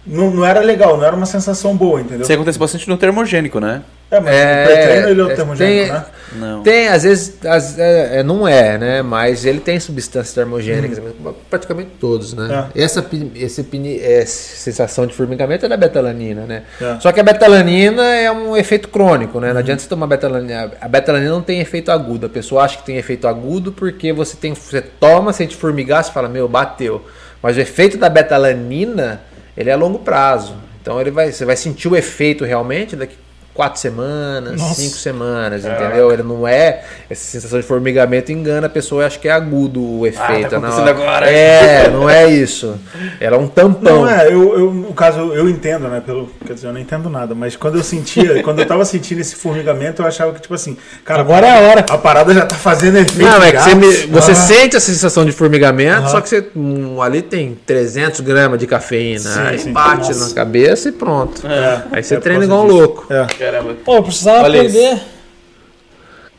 Não, não era legal, não era uma sensação boa, entendeu? Isso acontece bastante no termogênico, né? É, mas É, o pré-treino ele é o é, termogênico, tem- né? Não. Tem, às vezes, às- é, é, não é, né? Mas ele tem substâncias termogênicas, praticamente todos, né? Essa, pi- esse, pini- é, sensação de formigamento é da betalanina, né? É. Só que a betalanina é um efeito crônico, né? Não adianta você tomar betalanina. A betalanina não tem efeito agudo. A pessoa acha que tem efeito agudo porque você tem, você toma, sente formigar, você fala, meu, bateu. Mas o efeito da betalanina, ele é a longo prazo. Então ele vai, você vai sentir o efeito realmente daqui quatro semanas, Nossa. cinco semanas, entendeu? Ele não é. Essa sensação de formigamento engana a pessoa e acha que é agudo o efeito. tá na acontecendo agora. É, não é isso. Ela é um tampão. Não, é, eu, eu, no caso, eu entendo, né? Pelo, quer dizer, eu não entendo nada, mas quando eu sentia, quando eu tava sentindo esse formigamento, eu achava que, tipo assim, cara, Agora é a hora. A parada já tá fazendo efeito. Não, é que você, me- você Ah, sente a sensação de formigamento, só que você hum, ali tem 300 gramas de cafeína. Sim, aí sim. bate Nossa. na cabeça e pronto. É, Aí você é treina igual um louco. É. Caramba. pô, eu precisava Olha aprender.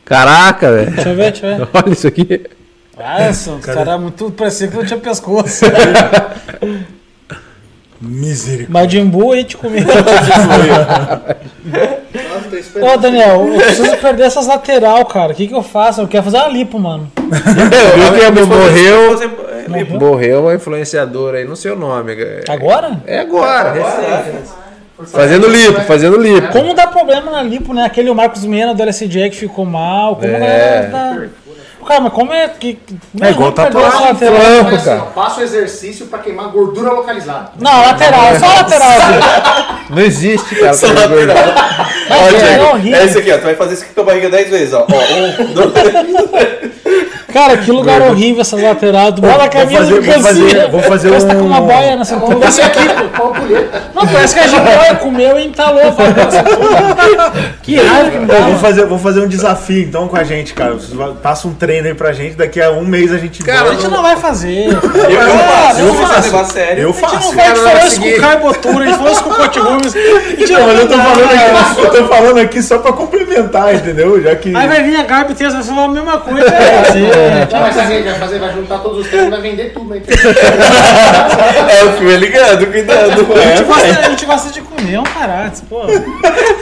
Caraca, velho. Deixa eu ver, deixa eu ver. Olha isso aqui. Nossa, o cara é muito parecia que não tinha pescoço. Misericórdia. Majin Buu aí te comia. Nossa, tô esperando. Ô, Daniel, eu preciso perder essas lateral, cara. O que que eu faço? Eu quero fazer uma lipo, mano. Eu que morreu, Você- é, morreu uma influenciadora aí no seu nome. é- Agora? É agora, recente. Fazendo lipo, fazendo lipo. Como dá problema na lipo, né? Aquele Marcos Mena do LSJ que ficou mal. Como É. é. Dá... Cara, mas como é que. É igual tatuagem, lateral. flanco, assim, cara. Passa o exercício pra queimar gordura localizada. Não, lateral, só lateral. gente. Não existe, cara. Só lateral. Mas Ó, é Diego, horrível. é esse aqui, ó. Tu vai fazer isso aqui com a barriga 10 vezes, ó. Ó, um, dois. Cara, que lugar horrível essas laterais. Tu bota a camisa fazer- do vou fazer- cancinho. vou fazer que tá com uma um- boia na cintura. Esse aqui, pô. Não, parece que a jiboia comeu e entalou. Que raiva que me Eu dá. vou fazer, vou fazer um desafio então com a gente, cara. Passa um treino aí pra gente, daqui a um mês a gente Cara, A gente não vai fazer. Eu, eu faço. eu Eu faço. faço. levar a. Eu gente não faço. vai, a gente Cara, falou vai isso com o Carbotura, a gente falou isso com o Cote Gomes. Gente Não, mas eu tô vai falando aqui, eu tô falando aqui só pra complementar, entendeu? Já que. Aí vai vir a Gabi e essa falar a mesma coisa. É, É, Não, mas o que a gente vai fazer? Vai juntar todos os treinos e vai vender tudo na internet. É o filme ligado, cuidado. a, gente É, gosta, a gente gosta de comer um caralho, pô.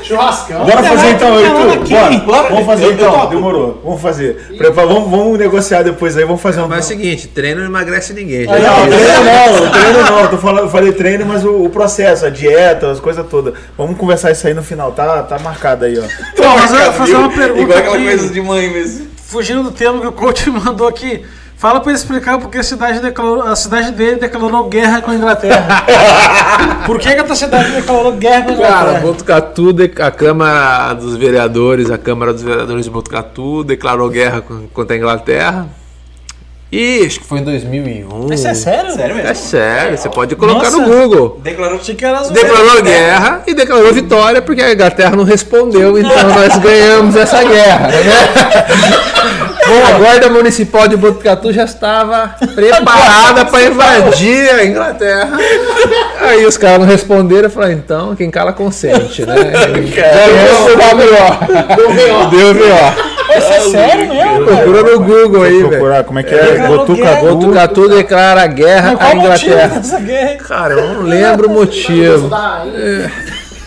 Churrascão. Bora fazer então, Não, aqui. Bora, bora. Vamos fazer então. Demorou. Vamos fazer. Prepa- vamos, vamos negociar depois aí. Vamos fazer um. Mas é o seguinte, treino não emagrece ninguém. Não, já disse. treino não, treino não. Eu tô falando, eu falei treino, mas o, o processo, a dieta, as coisas todas. Vamos conversar isso aí no final, tá? Tá marcado aí, ó. Então, mas eu vou fazer uma pergunta Igual aquela aqui. coisa de mãe mesmo. Fugindo do tema que o coach mandou aqui. Fala pra ele explicar porque a cidade, declarou, a cidade dele declarou guerra com a Inglaterra. Por que, que a cidade declarou guerra com a Cara, Inglaterra? Botucatu, de- a Câmara dos Vereadores, a Câmara dos Vereadores de Botucatu declarou guerra contra a Inglaterra. E acho que foi em 2001. Isso é sério? Sério mesmo? É sério, você pode colocar Nossa. no Google. Declarou que era. Declarou guerra e declarou vitória porque a Inglaterra não respondeu, então nós ganhamos essa guerra, né? Bom, a Guarda Municipal de Botucatu já estava preparada para invadir a Inglaterra. Aí os caras não responderam, falei, então quem cala consente, né? Ganhamos o WO. Deu VO. Isso é sério mesmo, cara? Procura no Google aí, velho. Procurar como é que é. Botucatu. Botucatu declara guerra à Inglaterra. Cara, eu não lembro o motivo.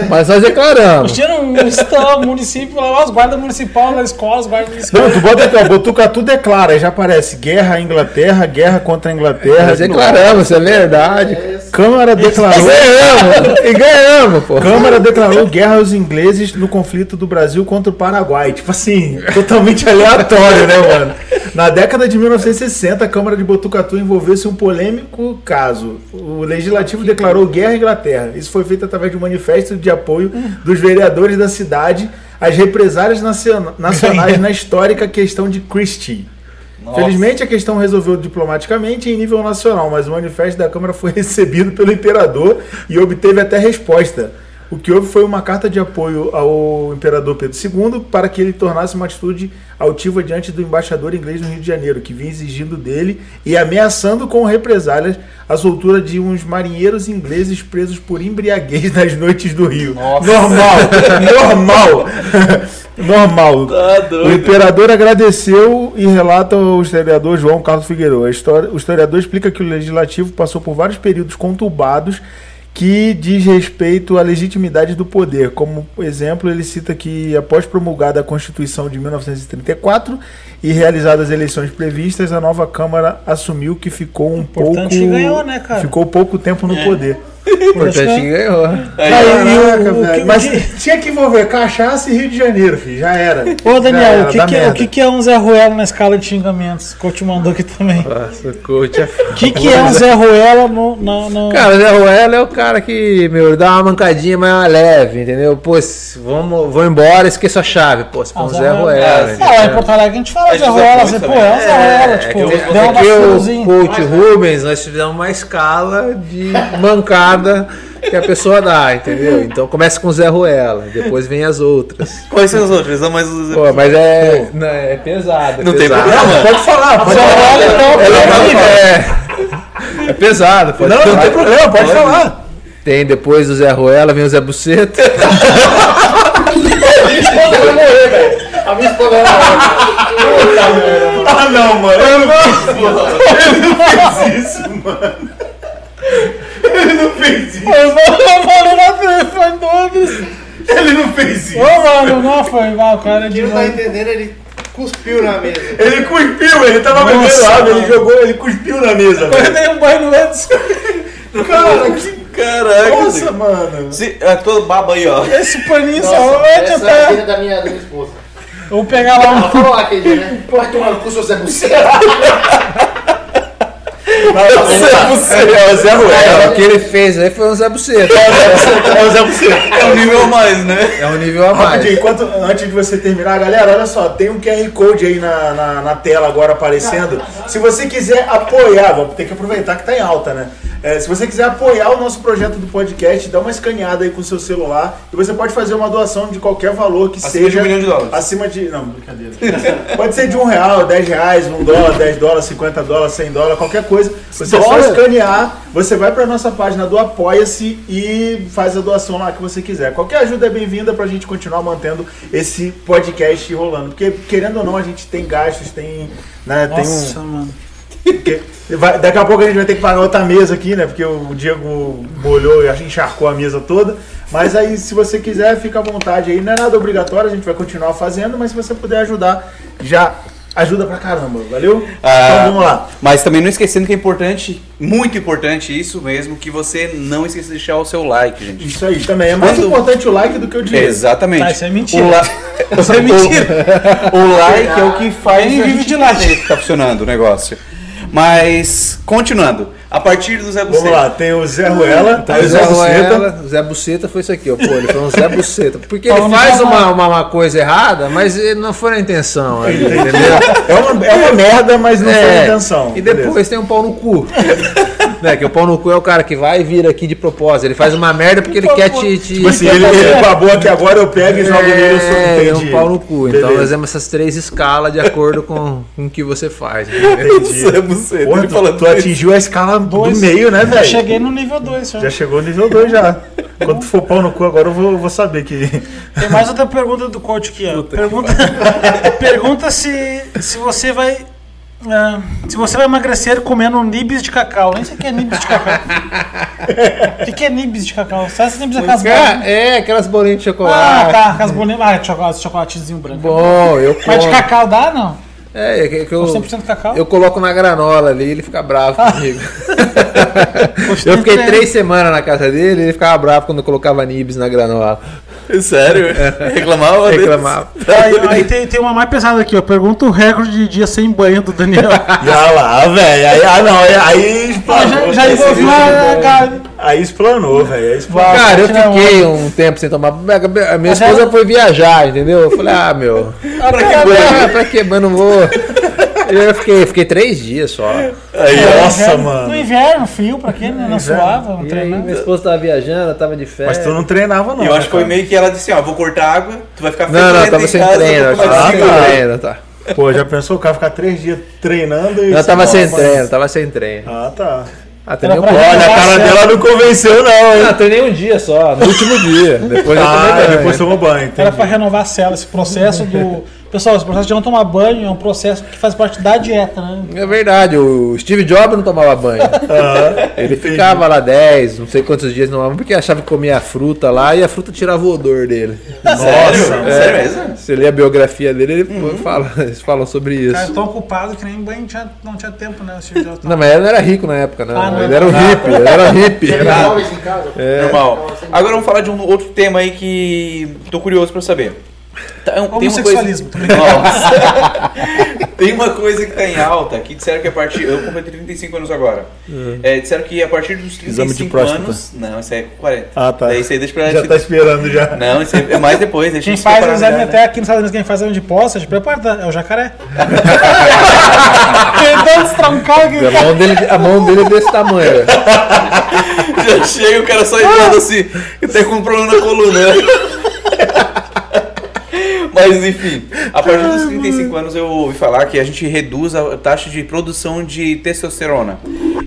Mas nós declaramos. Tinha um estado, município lá, as guardas municipais da escola, as guardas municipais. Não, tu bota aqui, ó, Botucatu declara, aí já aparece guerra à Inglaterra, guerra contra a Inglaterra. Nós declaramos, isso é verdade. Câmara declarou. Ganhamos! E ganhamos, pô. Câmara declarou guerra aos ingleses no conflito do Brasil contra o Paraguai. Tipo assim, totalmente aleatório, né, mano? Na década de 1960, a Câmara de Botucatu envolveu-se em um polêmico caso. O legislativo declarou guerra à Inglaterra. Isso foi feito através de um manifesto de apoio dos vereadores da cidade às represálias naciona- nacionais na histórica questão de Christie. Felizmente a questão resolveu diplomaticamente em nível nacional, mas o manifesto da Câmara foi recebido pelo imperador e obteve até resposta. O que houve foi uma carta de apoio ao imperador Pedro II para que ele tornasse uma atitude altiva diante do embaixador inglês no Rio de Janeiro, que vinha exigindo dele e ameaçando com represálias a soltura de uns marinheiros ingleses presos por embriaguez nas noites do Rio. Normal, normal, normal. Tá O imperador agradeceu e relata o historiador João Carlos Figueiredo. História- O historiador explica que o legislativo passou por vários períodos conturbados que diz respeito à legitimidade do poder. Como exemplo, ele cita que após promulgada a Constituição de 1934 e realizadas as eleições previstas, a nova Câmara assumiu que ficou um pouco importante que ganhou, né, cara? ficou pouco tempo no poder. Importante que ganhou. Aí, Aí, Caraca, o- o velho. que- mas tinha que envolver cachaça e Rio de Janeiro, filho. Já era. Ô, Daniel, era, o que, que, é, o que, que é um Zé Ruela na escala de xingamentos? O coach mandou aqui também. Nossa, coach é O que, que é um Zé Ruela no, no, no- Cara, o Zé Ruela é o cara que, meu, dá uma mancadinha mais leve, entendeu? Pô, vamos, vou embora, esqueço a chave. Pô, se for um Ah, Zé Zé Ruela. Ah, lá em Porto Alegre a gente fala gente usa Ruela, pô, também. é um Zé Ruela, tipo, que eu- deu uma coach Rubens, nós fizemos uma escala de mancada que a pessoa dá, entendeu? Então começa com o Zé Ruela, depois vem as outras. Quais são os outros? Não, mas os... Pô, mas é, não, é pesado. é Não tem pesado. problema. Não, pode falar, pode Zé falar. Ruela, então, É, é pesado. Pode Não, não falar. tem problema, pode falar. Tem depois do Zé Ruela, vem o Zé Buceta. A minha esposa vai morrer. Ah, não, mano. Eu não, ele não fez isso, mano. Ele não fez isso. Eu vou falando na telefone todos. Ele não fez isso. Ô, mano, não foi mal, o cara é Quem de não tá entendendo, ele cuspiu na mesa. Ele cuspiu, ele tava Nossa, bebendo água, ele mano. jogou, ele cuspiu na mesa, Eu velho. dei um banho no Edson. Cara, que Caraca. nossa, mano. Se, é, todo baba aí, ó. Esse paninho Nossa, só antes essa é a da minha, da minha esposa. Eu vou pegar lá Ela um. falou lá aquele dia, né? Seu Zé Buceta. É o Zé É, Ruela. o que ele fez aí foi um Zé Buceta. É o Zé Buceta. É um nível a mais, né? É um nível a mais. Rapidinho, enquanto, antes de você terminar, galera, olha só, tem um QR Code aí na, na, na tela agora aparecendo. Se você quiser apoiar, vamos ter que aproveitar que tá em alta, né? É, se você quiser apoiar o nosso projeto do podcast, dá uma escaneada aí com o seu celular e você pode fazer uma doação de qualquer valor que Acima de seja. um milhão de dólares. Acima de. Não, brincadeira. pode ser de um real, dez reais, um dólar, dez dólares, cinquenta dólares, cem dólares, qualquer coisa. Coisa. Você é só escanear, você vai pra nossa página do Apoia-se e faz a doação lá que você quiser. Qualquer ajuda é bem-vinda pra gente continuar mantendo esse podcast rolando. Porque, querendo ou não, a gente tem gastos, tem. Né, tem um. Nossa, mano. Vai- daqui a pouco a gente vai ter que pagar outra mesa aqui, né? Porque o Diego molhou e encharcou a mesa toda. Mas aí, se você quiser, fica à vontade aí. Não é nada obrigatório, a gente vai continuar fazendo, mas se você puder ajudar, já ajuda pra caramba, valeu? Ah, então vamos lá. Mas também não esquecendo que é importante, muito importante isso mesmo, que você não esqueça de deixar o seu like, gente. Isso aí também. É mais Quando- importante o like do que o dinheiro. Exatamente. Tá, isso é mentira. O, la- Isso é mentira. o like é o que faz Quem a vive de like? tá funcionando o negócio. Mas, continuando. A partir do Zé Vamos Buceta. lá, tem o Zé Ruela, Tá, o Zé. Ruela, Zé Buceta foi isso aqui, ó. Pô, ele foi um Zé Buceta. Porque ele faz uma, uma, uma coisa errada, mas não foi na intenção. ali, entendeu? É uma, é uma merda, mas não foi a É, intenção. E Beleza. depois tem um pau no cu. Né, que o pau no cu é o cara que vai e vira aqui de propósito. Ele faz uma merda porque ele quer te. te Tipo assim, ele, ele babou aqui agora, eu pego e jogo nele, eu sou é, é entendi. um pau no cu. Então Beleza. nós temos essas três escalas de acordo com, com o que você faz. Buceta. Porra, tu, falando tu atingiu a escala Dois. do meio, né, Eu velho? cheguei no nível 2. Já chegou no nível 2 já. Quando tu for pau no cu agora, eu vou, vou saber que. Tem mais outra pergunta do coach aqui, ó. Pergunta, pergunta se, se você vai. Ah, se você vai emagrecer comendo nibs de cacau. Nem sei o que é nibs de cacau. O que, que é nibs de cacau? Sabe se nibs é aquelas bolinhas? é, aquelas bolinhas de Ah, chocolate. tá. Aquelas bolinhas. Ah, chocolate, chocolatezinho branco. Bom, eu Mas de como. cacau dá, não? É, é que que eu, 100% cacau? eu coloco na granola ali ele fica bravo comigo. Poxa, Eu fiquei três semanas na casa dele ele ficava bravo quando eu colocava nibs na granola. Sério? Reclamava? Reclamava. Aí, aí tem, tem uma mais pesada aqui, ó. Pergunta o recorde de dia sem banho do Daniel. Já lá, velho. Aí, ah, não, aí, aí explanou. já já envolveu a. Aí explanou, velho. Cara, eu fiquei um tempo sem tomar. Minha a minha Mas esposa ela- foi viajar, entendeu? Eu falei, ah, meu. Pra que Ah, banho? pra que banho? Não vou. Eu fiquei, fiquei três dias só. Aí, No nossa, inverno- mano. No inverno, frio, pra quê? Não suava, não treinava. minha esposa tava viajando, tava de férias. Mas tu não treinava, não. E eu né, acho que foi meio que ela disse, ó, vou cortar água, tu vai ficar Não, não, tava em sem casa, treino, eu tava Ah, sem tá. treino, tá. Pô, já pensou o cara ficar três dias treinando e. Eu tava sem Nossa, treino, tava sem treino. Ah, tá. Ah, treinei um Olha, a cara dela não convenceu, não, hein? Ah, treinei um dia só, no último dia. Depois eu tomei Ah, banho. depois tomou banho, entendi. Era pra renovar a célula. Esse processo do. Pessoal, esse processo de não tomar banho é um processo que faz parte da dieta, né? É verdade, o Steve Jobs não tomava banho. Ah, Ele entendi. ficava lá 10, não sei quantos dias não tomava, porque achava que comia a fruta lá e a fruta tirava o odor dele. Sério? Nossa, Sério mesmo? Você lê a biografia dele, ele fala, eles falam sobre isso. Cara, tão ocupado que nem banho tinha, não tinha tempo, né? O Steve Jobs Não, mas ele não era rico na época, não. Ah, não. Ele era um hippie, ele era um hippie. Em casa? Normal. Agora vamos falar de um outro tema aí que tô curioso pra saber. Tá, é um- tem uma coisa- Homossexualismo, tem uma coisa que tá em alta, que disseram que a partir. Eu completei 35 anos agora. É, disseram que a partir dos 35 Exame de próstata. anos. Não, isso aí é 40. Ah, tá. Daí isso aí deixa pra Já tá esperando já. Não, isso aí é mais depois. Deixa Quem faz exame já, até né? aqui nos Estados Unidos, quem faz exame de poça, te prepara, tá? é o jacaré. Tentando destrancar aqui. A mão dele, a mão dele é desse tamanho. Já chega o cara só entrando assim, e tem com um problema na coluna. Mas enfim, a partir dos 35 anos eu ouvi falar que a gente reduz a taxa de produção de testosterona.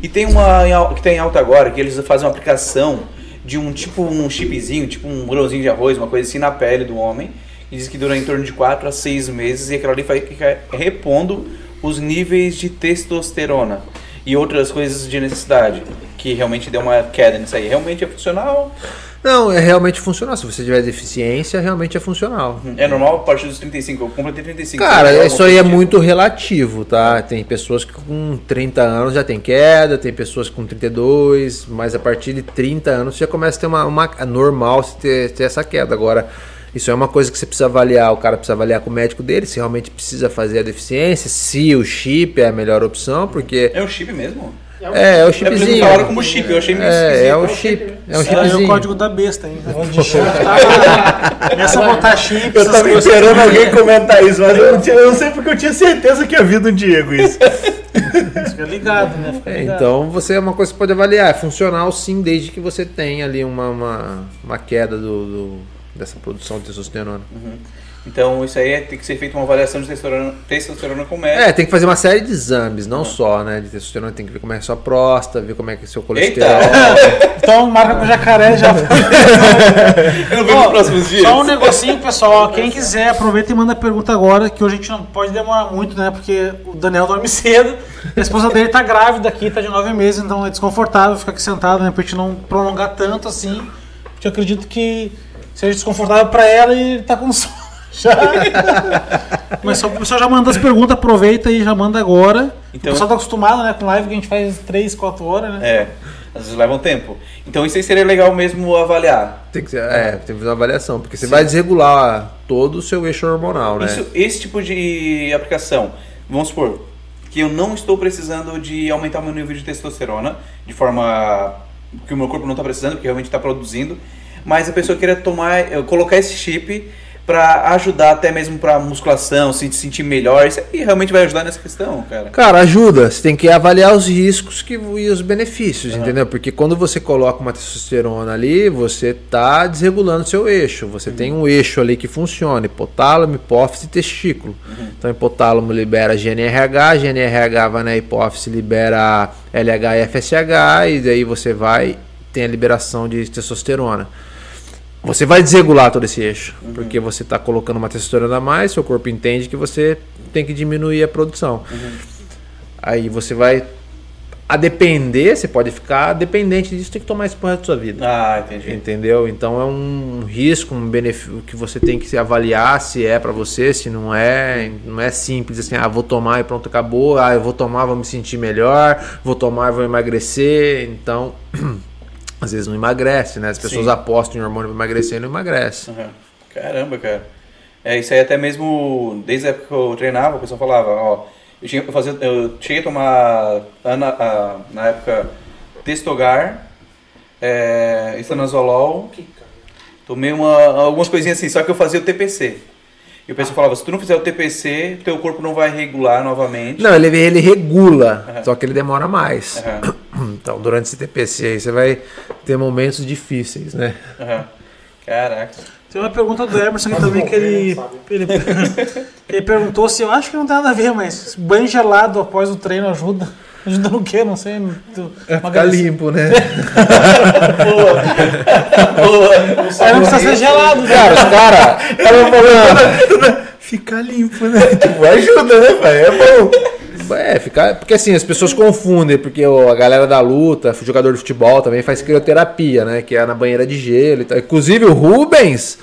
E tem uma que tem em alta agora, que eles fazem uma aplicação de um tipo um chipzinho, tipo um grãozinho de arroz, uma coisa assim na pele do homem. E diz que dura em torno de 4 a 6 meses e aquilo ali vai repondo os níveis de testosterona e outras coisas de necessidade. Que realmente deu uma queda nisso aí. Realmente é funcional? Não, é realmente funcional. Se você tiver deficiência, realmente é funcional. É normal a partir dos 35? Eu completei 35. Cara, Normal, isso aí é muito relativo, tá? Tem pessoas que com 30 anos já tem queda, tem pessoas com 32, mas a partir de 30 anos você já começa a ter uma, uma é normal você ter, ter essa queda. Agora, isso é uma coisa que você precisa avaliar, o cara precisa avaliar com o médico dele, se realmente precisa fazer a deficiência, se o chip é a melhor opção, porque É o chip mesmo? É, é o É eles chipzinho. falaram como chip, eu achei meio É, é o chip, é é o chipzinho. código da besta, hein? Chip. Começa a botar chip. Eu tava esperando alguém comentar isso, mas eu não, tinha- eu não sei porque eu tinha certeza que havia do Diego isso. Fica ligado, né? Fica É, ligado. então você é uma coisa que você pode avaliar. É funcional sim, desde que você tenha ali uma, uma, uma queda do, do- dessa produção de testosterona. Então isso aí é- tem que ser feita uma avaliação de testosterona, testosterona com médico. É, tem que fazer uma série de exames, não só, né? De testosterona, tem que ver como é a sua próstata, ver como é que é o seu colesterol. Então marca com o jacaré já. Eu não vejo nos próximos dias. Só um negocinho, pessoal. Quem quiser, aproveita e manda pergunta agora, que hoje a gente não pode demorar muito, né? Porque o Daniel dorme cedo. A esposa dele tá grávida aqui, tá de nove meses, então é desconfortável ficar aqui sentado, né? Pra gente não prolongar tanto assim. Porque eu acredito que seja desconfortável pra ela e ele tá com sono. Já. Mas só o pessoal já manda as perguntas, aproveita e já manda agora. Então- o pessoal tá acostumado, né? Com live que a gente faz 3, 4 horas, né? É, às vezes levam tempo. Então isso aí seria legal mesmo avaliar. Tem que, ser- é, tem que fazer uma avaliação, porque você vai desregular todo o seu eixo hormonal, né? Isso, esse tipo de aplicação, vamos supor que eu não estou precisando de aumentar o meu nível de testosterona de forma que o meu corpo não está precisando, porque realmente está produzindo, mas a pessoa queira tomar, eh, colocar esse chip para ajudar até mesmo para musculação, se sentir melhor, isso aí realmente vai ajudar nessa questão, cara. Cara, ajuda. Você tem que avaliar os riscos que, e os benefícios, entendeu? Porque quando você coloca uma testosterona ali, você tá desregulando seu eixo. Você tem um eixo ali que funciona: hipotálamo, hipófise e testículo. Então, hipotálamo libera GNRH, GNRH vai na hipófise libera LH e FSH, e daí você vai tem a liberação de testosterona. Você vai desregular todo esse eixo, porque você está colocando uma testosterona a mais, seu corpo entende que você tem que diminuir a produção. Aí você vai. A depender, você pode ficar dependente disso, tem que tomar isso pro resto da sua vida. Ah, entendi. Entendeu? Então é um risco, um benefício que você tem que se avaliar se é pra você, se não é. Não é simples assim, ah, vou tomar e pronto, acabou. Ah, eu vou tomar, vou me sentir melhor, vou tomar, vou emagrecer. Então, às vezes não emagrece, né? As pessoas Sim. apostam em hormônio pra emagrecer e não emagrece. Aham. Caramba, cara. É, isso aí até mesmo, desde a época que eu treinava, o pessoal falava, ó, eu, tinha, eu, fazia, eu cheguei a tomar, ana- a- na época, Testogar, é, estanozolol, tomei uma, algumas coisinhas assim, só que eu fazia o TPC. E o pessoal falava, se tu não fizer o TPC, teu corpo não vai regular novamente. Não, ele, ele regula, só que ele demora mais. Aham, Então, durante esse TPC aí, você vai ter momentos difíceis, né? aham. Caraca. Tem uma pergunta do Emerson aqui também que ele, ele, ele perguntou se eu acho que não tem nada a ver, mas banho gelado após o treino ajuda. Ajuda no quê? Não sei. do- É ficar limpo, né? Aí não precisa ser gelado, né? Cara, os caras estavam falando. Ficar limpo, né? Tipo, ajuda, né, velho? É bom. É, ficar. Porque assim, as pessoas confundem, porque ó, a galera da luta, jogador de futebol também faz crioterapia, né? Que é na banheira de gelo e tal. Inclusive o Rubens,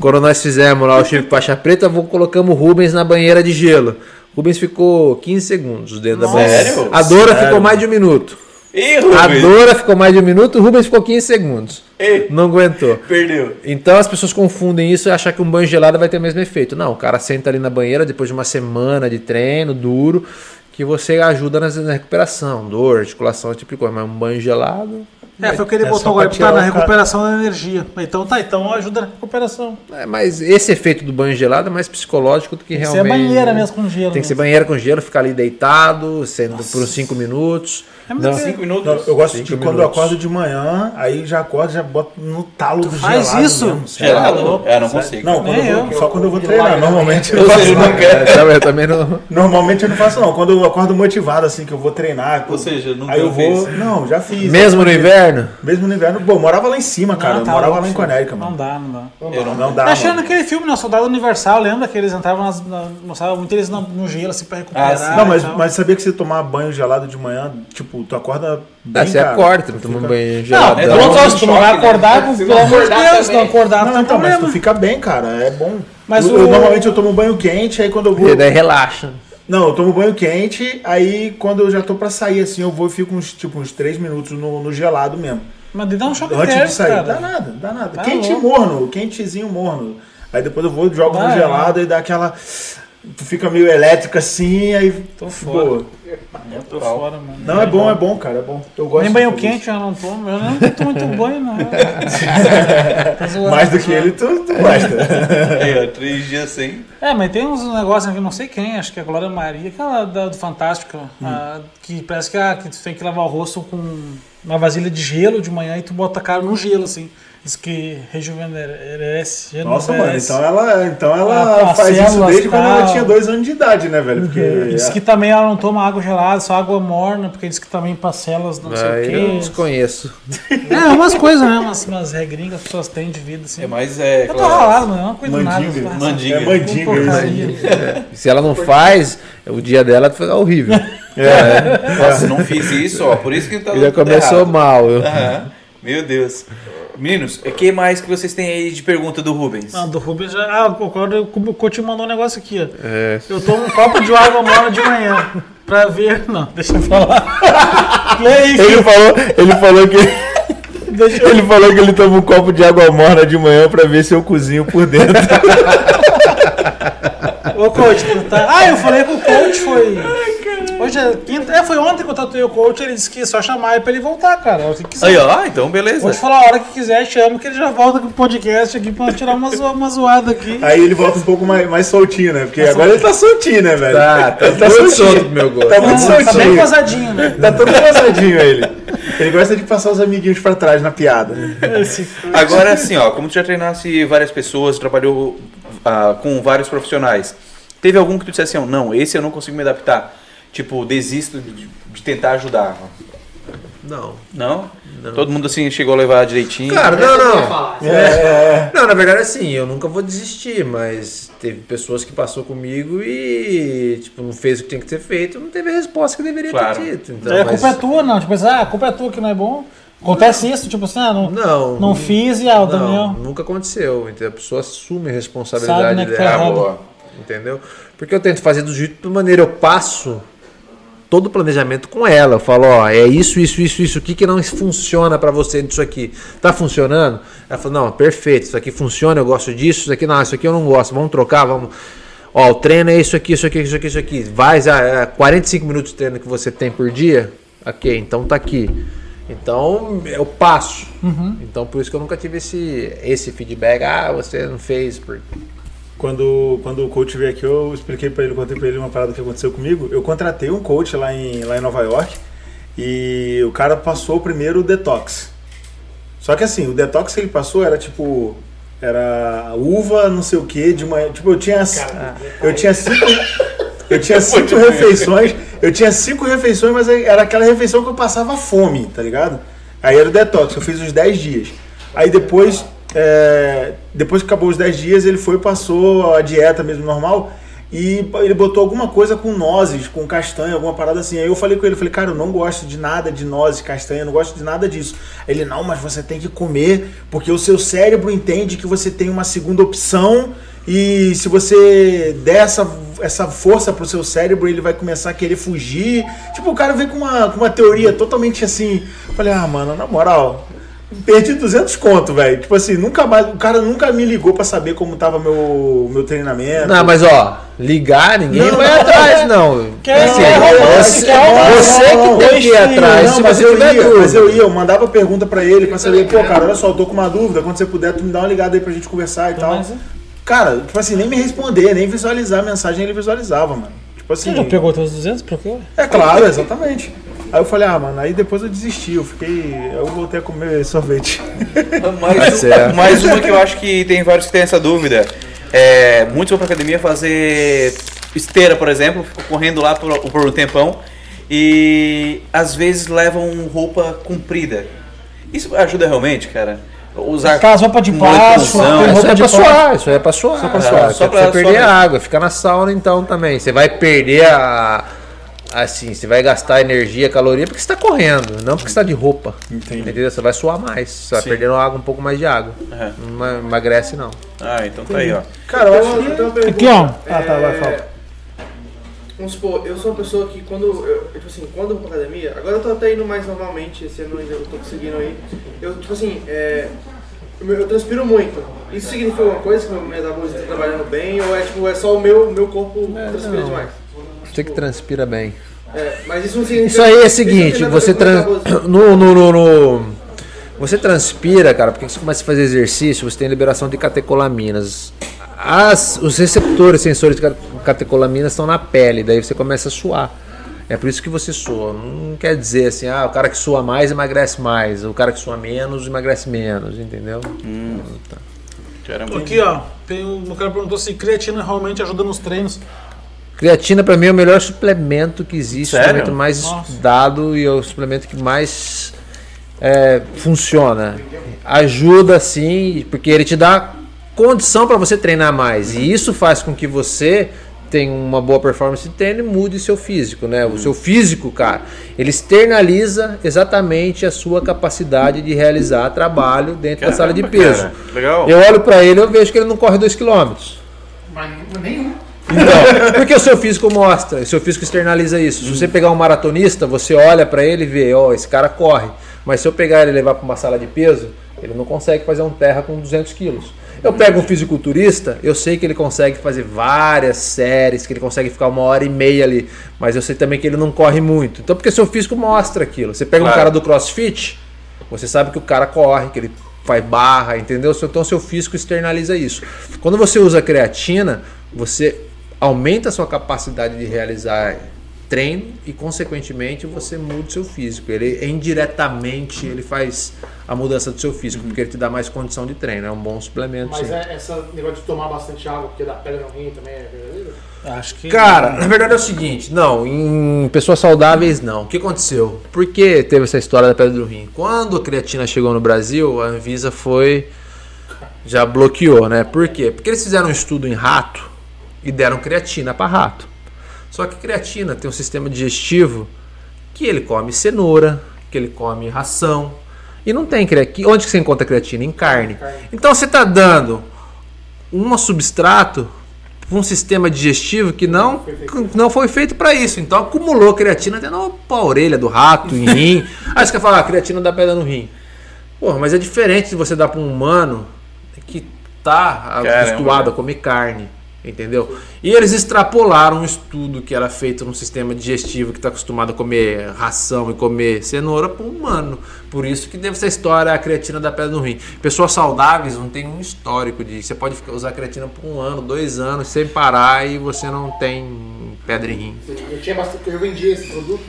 quando nós fizemos lá o Chico Faixa Preta, vou- colocamos o Rubens na banheira de gelo. O Rubens ficou 15 segundos dentro da banheira. Sério? A Dora Sério? ficou mais de um minuto. Ih, A Dora ficou mais de um minuto, o Rubens ficou 15 segundos. Ei. Não aguentou. perdeu. Então as pessoas confundem isso e acham que um banho gelado vai ter o mesmo efeito. Não, o cara senta ali na banheira depois de uma semana de treino duro, que você ajuda nas- na recuperação, dor, articulação, esse tipo de coisa. Mas um banho gelado. É, foi o que ele É botou agora, tá na o cara- recuperação da energia. Então tá, então ajuda na recuperação. É, mas esse efeito do banho gelado é mais psicológico do que Tem que ser realmente. banheira mesmo com gelo. Tem que ser banheira com gelo, ficar ali deitado, sendo por uns 5 minutos. É, mas Não. Cinco minutos. Não, eu gosto Cinco de quando eu minutos. acordo de manhã, aí já acordo, já boto no talo do faz gelado isso? mesmo. Gelado? É, não consigo. Não, quando eu vou- eu. só quando eu vou treinar. Normalmente eu não seja, faço. não quer. É, também- eu não. Normalmente eu não faço não. Quando eu acordo motivado assim que eu vou treinar, Ou seja, nunca aí eu vou, fez. não, já fiz. Mesmo no inverno? Mesmo no inverno, eu morava lá em cima, cara. Não, eu tá morava lá em. Conérica, Não mano. dá, não dá. Eu não, Não dá. Tá achando aquele filme, né? O Soldado Universal, lembra que eles entravam nas, na, mostrava muito eles no gelo assim pra recuperar. Ah, sim. Não, mas sabia que se tomar banho gelado de manhã, tipo, tu acorda bem, Ah, você cara. acorda, tu toma um Fica- banho Não, gelado. é é não só um tu não vai né? acordar, com- Se pelo não amor de Deus, se não acordar, Não, não tem então, mas problema. tu fica bem, cara. É bom. Mas eu, eu- o- normalmente eu tomo banho quente, aí quando eu vou. E daí relaxa. Não, eu tomo banho quente, aí quando eu já tô pra sair, assim, eu vou e fico uns, tipo, uns 3 minutos no, no gelado mesmo. Mas dá um choque Antes de sair. cara. Dá nada, dá nada. Tá Quente e louco. morno, quentezinho morno. Aí depois eu vou, jogo Vai, no gelado e dá aquela. Tu fica meio elétrico assim, aí. Tô fora. Boa. Tô fora, mano. Não, é bom, é bom, cara, é bom. Eu gosto Nem banho quente eu não tomo. Eu não tomo muito banho, não. Tá zoando, Mais do tá que zoando. ele, tu, tu gosta. É, três dias sem. É, mas tem uns negócios que eu não sei quem, acho que é a Glória Maria, aquela da- do Fantástico, a- que parece que, a- que tu tem que lavar o rosto com uma vasilha de gelo de manhã e tu bota a cara no gelo, assim. Diz que rejuvenesce. Nossa, mano, então ela, então ela Ah, as faz isso desde quando ela tinha dois anos de idade, né, velho? Porque. Diz que também ela não toma água gelada, só água morna, porque diz que também para células não sei o Aí eu quê. desconheço. É, umas coisas, né? Umas, umas regrinhas que as pessoas têm de vida, assim. É mais. É, Eu tô ralado, mano. Eu não cuido nada. Mandinga. eu faço- Mandinga. É mandinga, isso. Se ela não faz, o dia dela fica horrível. É. Nossa, não fiz isso, ó. Por isso que tá Já começou errado. mal. Eu... Aham. Meu Deus. Meninos, o que mais que vocês têm aí de pergunta do Rubens? Não, do Rubens já. Ah, o Concordo, o Couto mandou um negócio aqui, ó. É. Eu tomo um copo de água morna de manhã. Pra ver. Não, deixa eu falar. Lê aí, Ele falou, ele falou que. Deixa eu... Ele falou que ele toma um copo de água morna de manhã pra ver se eu cozinho por dentro. Ô, coach, tu tá... Ah, eu falei com o coach, foi. Hoje é quinta. É, foi ontem que eu tatuei o coach, ele disse que é só chamar ele pra ele voltar, cara. Quiser. Aí, ó, então beleza. Te falar a hora que quiser, chama que ele já volta com o podcast aqui pra tirar uma, zo- uma zoada aqui. Aí ele volta um pouco mais, mais soltinho, né? Porque agora ele tá soltinho, né, velho? Tá, tá ele tá muito soltinho. solto pro meu gosto. Tá muito Tá bem soltinho. cosadinho, né? Tá todo gozadinho ele. Ele gosta de passar os amiguinhos pra trás na piada. né? Esse... Agora, assim, ó, como tu já treinasse várias pessoas, trabalhou ah, com vários profissionais, teve algum que tu dissesse assim, ó, não, esse eu não consigo me adaptar? Tipo, desisto de, de tentar ajudar. Não. Não? Todo mundo assim chegou a levar direitinho. Cara, não, Essa eu ia não. falar. É, Não, na verdade, assim, eu nunca vou desistir, mas teve pessoas que passou comigo e, tipo, não fez o que tinha que ser feito, não teve a resposta que deveria Claro. ter dito. Então, É, a mas- culpa é tua, não. Tipo assim, ah, a culpa é tua que não é bom. Acontece isso, tipo assim, ah, não, Não. não fiz e ah, o Não, Daniel. nunca aconteceu. Então a pessoa assume a responsabilidade Sabe, né, que tá dela. Entendeu? Porque eu tento fazer do jeito, de maneira eu passo todo o planejamento com ela. Eu falo, ó, é isso, isso, isso, isso, o que que não funciona pra você disso aqui? Tá funcionando? Ela falou, não, perfeito, isso aqui funciona, eu gosto disso, isso aqui não, isso aqui eu não gosto, vamos trocar, vamos. Ó, o treino é isso aqui, isso aqui, isso aqui, isso aqui. Vai, é 45 minutos de treino que você tem por dia? Ok, então tá aqui. Então eu passo. Então por isso que eu nunca tive esse, esse feedback. Ah, você não fez. Por... Quando, quando o coach veio aqui, eu expliquei pra ele, contei pra ele uma parada que aconteceu comigo. Eu contratei um coach lá em, lá em Nova York e o cara passou primeiro o detox. Só que assim, o detox que ele passou era tipo. Era uva, não sei o que, de manhã. Tipo, eu tinha. Eu tinha cinco. Eu tinha cinco refeições. Eu tinha cinco refeições, mas era aquela refeição que eu passava fome, tá ligado? Aí era o detox, eu fiz uns 10 dias. Aí depois, é, depois que acabou os 10 dias, ele foi passou a dieta mesmo normal. E ele botou alguma coisa com nozes, com castanha, alguma parada assim. Aí eu falei com ele, falei, cara, eu não gosto de nada de nozes, castanha, não gosto de nada disso. Ele, não, mas você tem que comer, porque o seu cérebro entende que você tem uma segunda opção e se você der essa, essa força pro seu cérebro, ele vai começar a querer fugir. Tipo, o cara veio com uma, com uma teoria totalmente assim. Falei, ah, mano, na moral, perdi 200 conto, velho. Tipo assim, nunca mais, o cara nunca me ligou pra saber como tava meu, meu treinamento. Não, mas ó, ligar ninguém Não, vai não, atrás, é- não. Quer- Assim, você, você que tem que ir não, atrás. Não, se mas você eu ia, dúvida. mas eu ia, eu mandava pergunta pra ele pra saber, pô, cara, olha só, eu tô com uma dúvida, quando você puder, tu me dá uma ligada aí pra gente conversar e tal. Mas, Cara, tipo assim, nem me responder, nem visualizar a mensagem, ele visualizava, mano. Tipo assim. Você já pegou teus 200? Por quê? É claro, exatamente. Aí eu falei, ah, mano, aí depois eu desisti, eu fiquei. Eu voltei a comer sorvete. Mais, certo. mais uma que eu acho que tem vários que têm essa dúvida. É, muitos vão pra academia fazer esteira, por exemplo, ficam correndo lá por, por um tempão e às vezes levam roupa comprida. Isso ajuda realmente, cara? Usar Aquelas roupas de um plástico, tem Isso roupa é de pra suar, isso aí é pra suar. Só pra Ah, suar. só Só pra- perder só pra- a água. Fica na sauna então também. Você vai perder a. Assim, você vai gastar energia, caloria porque você tá correndo, não porque você tá de roupa. Entendi. Entendeu? Você vai suar mais. Você vai Sim. perdendo água, um pouco mais de água. Aham. Não ma- emagrece, não. Ah, então tá aí, ó. Cara, eu acho que. uma pergunta. Aqui, ó. Ah, tá, vai, fala. Vamos supor, eu sou uma pessoa que quando eu, tipo assim, quando eu vou pra academia, agora eu tô até indo mais normalmente, esse ano ainda eu tô conseguindo aí. Eu, tipo assim, é, eu, eu transpiro muito. Isso significa alguma coisa que meu metabolismo tá trabalhando bem ou é tipo, é só o meu, meu corpo transpira não. demais? Você que transpira bem. É, mas isso não significa. Isso aí é o seguinte, você trans... no, no, no, no- você transpira, cara, porque você começa a fazer exercício, você tem liberação de catecolaminas. As, os receptores sensores de ca- catecolaminas estão na pele, daí você começa a suar. É por isso que você soa. Não quer dizer assim, ah, o cara que soa mais emagrece mais, o cara que soa menos emagrece menos, entendeu? Tá. Caramba. Aqui, ó, tem um, o cara perguntou se creatina realmente ajuda nos treinos. Creatina pra mim é o melhor suplemento que existe, o Sério? suplemento mais Nossa. estudado e é o suplemento que mais é, funciona. Ajuda sim, porque ele te dá condição para você treinar mais. E isso faz com que você tenha uma boa performance de treino e mude seu físico, né? O seu físico, cara, ele externaliza exatamente a sua capacidade de realizar trabalho dentro da sala de Caramba, peso. cara. Legal. Eu olho para ele, eu vejo que ele não corre 2 km. Mas nenhum. Então, porque o seu físico mostra, o seu físico externaliza isso. Se você pegar um maratonista, você olha pra ele e vê, ó, esse cara corre. Mas se eu pegar ele e levar pra uma sala de peso, ele não consegue fazer um terra com 200 quilos. Eu pego um fisiculturista, eu sei que ele consegue fazer várias séries, que ele consegue ficar uma hora e meia ali, mas eu sei também que ele não corre muito. Então, porque seu físico mostra aquilo. Você pega um Claro. cara do crossfit, você sabe que o cara corre, que ele faz barra, entendeu? Então seu físico externaliza isso. Quando você usa creatina, você aumenta a sua capacidade de realizar treino e consequentemente você muda o seu físico. Ele indiretamente ele faz a mudança do seu físico, porque ele te dá mais condição de treino. É um bom suplemento. Mas sim. é essa negócio de tomar bastante água porque dá pedra no rim também é verdadeiro? Acho que. Cara, na verdade é o seguinte, não, em pessoas saudáveis não. O que aconteceu? Por que teve essa história da pedra do rim? Quando a creatina chegou no Brasil, a Anvisa foi já bloqueou, né? Por quê? Porque eles fizeram um estudo em rato e deram creatina para rato. Só que creatina tem um sistema digestivo que ele come cenoura, que ele come ração e não tem creatina. Onde que você encontra creatina? Em carne. Então você está dando um substrato para um sistema digestivo que não, não foi feito para isso. Então acumulou creatina até na orelha do rato, em rim. Aí você quer falar, ah, creatina dá pedra no rim. Porra, mas é diferente de você dar para um humano que tá acostumado a comer carne. Entendeu? E eles extrapolaram um estudo que era feito num sistema digestivo que está acostumado a comer ração e comer cenoura para um humano. Por isso que deve ser história a creatina da pedra no rim. Pessoas saudáveis não tem um histórico de. Você pode usar creatina por um ano, dois anos, sem parar e você não tem pedra em rim. Eu tinha bastante, eu esse produto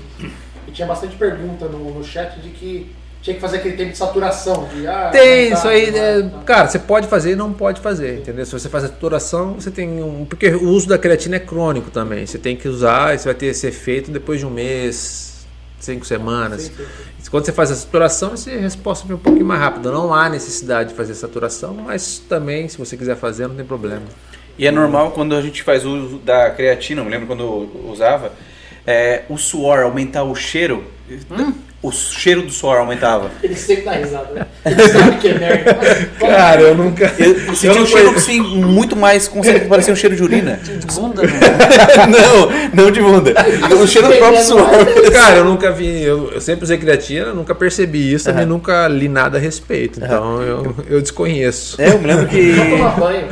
e tinha bastante pergunta no, no chat de que tinha que fazer aquele tempo de saturação. De, ah, Tem, tá, isso aí, tá, é, tá. cara, você pode fazer e não pode fazer, entendeu? Se você faz a saturação, você tem um. Porque o uso da creatina é crônico também. Você tem que usar, isso vai ter esse efeito depois de um mês, cinco semanas. Quando você faz a saturação, essa resposta vem um pouquinho mais rápida. Não há necessidade de fazer saturação, mas também, se você quiser fazer, não tem problema. E é normal quando a gente faz uso da creatina, eu me lembro quando eu usava, é, o suor aumentar o cheiro. O cheiro do suor aumentava. Ele sempre dá risada, né? Ele sabe que é merda. Cara, eu nunca. Eu, eu senti um cheiro assim, muito mais concentrado, parecia um cheiro de urina. Bunda, né? não, não de bunda. O cheiro do próprio suor. Cara, eu nunca vi. Eu, eu sempre usei creatina, nunca percebi isso, também nunca li nada a respeito. Então eu, eu desconheço. É, eu me lembro que. Não toma banho.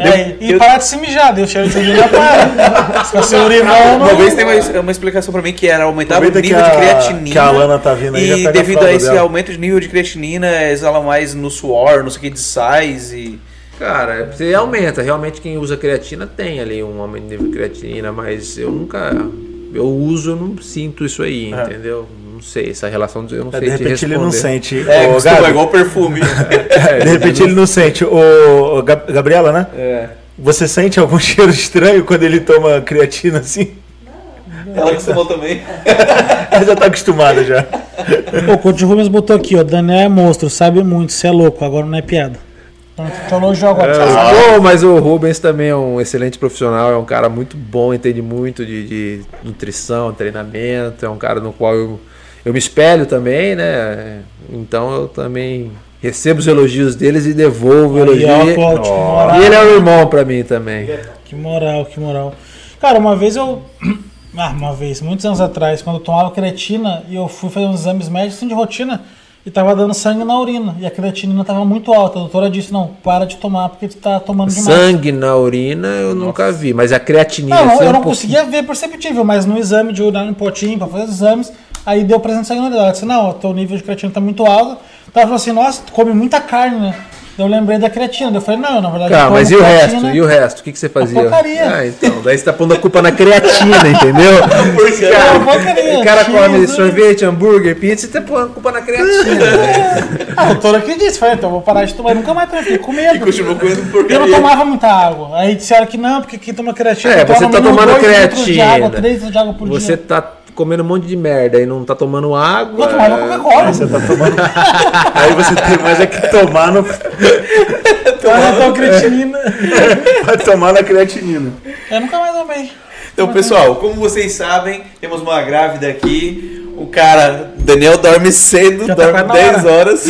É, e parar de se mijar, deu cheiro de urina para. Se você urinar, não. Uma vez tem uma, uma explicação pra mim que era aumentava o nível de a- creatinina. que a Alana tá vindo aí, já E a devido a fralda esse dela. aumento de nível de creatinina, exala mais no suor, não sei o que, de sais e. Cara, você aumenta. Realmente quem usa creatina tem ali um aumento de nível de creatina, mas eu nunca. Eu uso, eu não sinto isso aí, entendeu? Não sei, essa relação eu não É, sei de te repente ele não sente. É, Ô, costuma, Gabi, igual perfume. de repente ele não sente. Ô, Gab- Gabriela, né? É. Você sente algum cheiro estranho quando ele toma creatina assim? Ela costumou também. Ela já tá acostumada já. Pô, o Coach Rubens botou aqui, ó. Daniel é monstro, sabe muito, você é louco, agora não é piada. Então, te elogiou agora. Pô, mas o Rubens também é um excelente profissional, é um cara muito bom, entende muito de, de nutrição, treinamento, é um cara no qual eu, eu me espelho também, né? Então eu também recebo os elogios deles e devolvo o Aí, elogio. moral. E ele é um irmão pra mim também. Que moral, que moral. Cara, uma vez eu. Ah, uma vez, muitos anos atrás, quando eu tomava creatina e eu fui fazer uns exames médicos assim, de rotina e tava dando sangue na urina. E a creatinina tava muito alta. A doutora disse: não, para de tomar porque tu tá tomando demais. Sangue na urina eu nunca vi, mas a creatinina. Não, eu um não pouquinho- conseguia ver perceptível, mas no exame de urina no potinho pra fazer os exames, aí deu presente sangue na urina. Ela disse: não, o teu nível de creatina tá muito alto. Ela falou assim: nossa, tu come muita carne, né? Eu lembrei da creatina. Eu falei, não, na verdade. Cara, eu mas e o resto? creatina. E o resto? O que, que você fazia? porcaria. Ah, então. Daí você tá pondo a culpa na creatina, entendeu? Porque, É uma porcaria. o cara come Cheese. sorvete, hambúrguer, pizza, você tá pondo a culpa na creatina. Ah, o doutor acredita. Falei, então eu vou parar de tomar. Eu nunca mais tomei. Com medo. E continuou comendo Eu não porcaria. tomava muita água. Aí disseram que não, porque quem toma creatina. É, toma você no tá tomando De água, creatina. 3 litros de água por Você dia. tá comendo um monte de merda e não tá tomando água. Vou tomar uma Coca-Cola. Você tá tomando. Aí você tem mais é que tomar no. Tomar então creatina. Vai tomar na creatinina. Eu nunca mais tomei. Então, pessoal, como vocês sabem, temos uma grávida aqui. O cara, Daniel dorme cedo, Já tá dorme na 10 horas.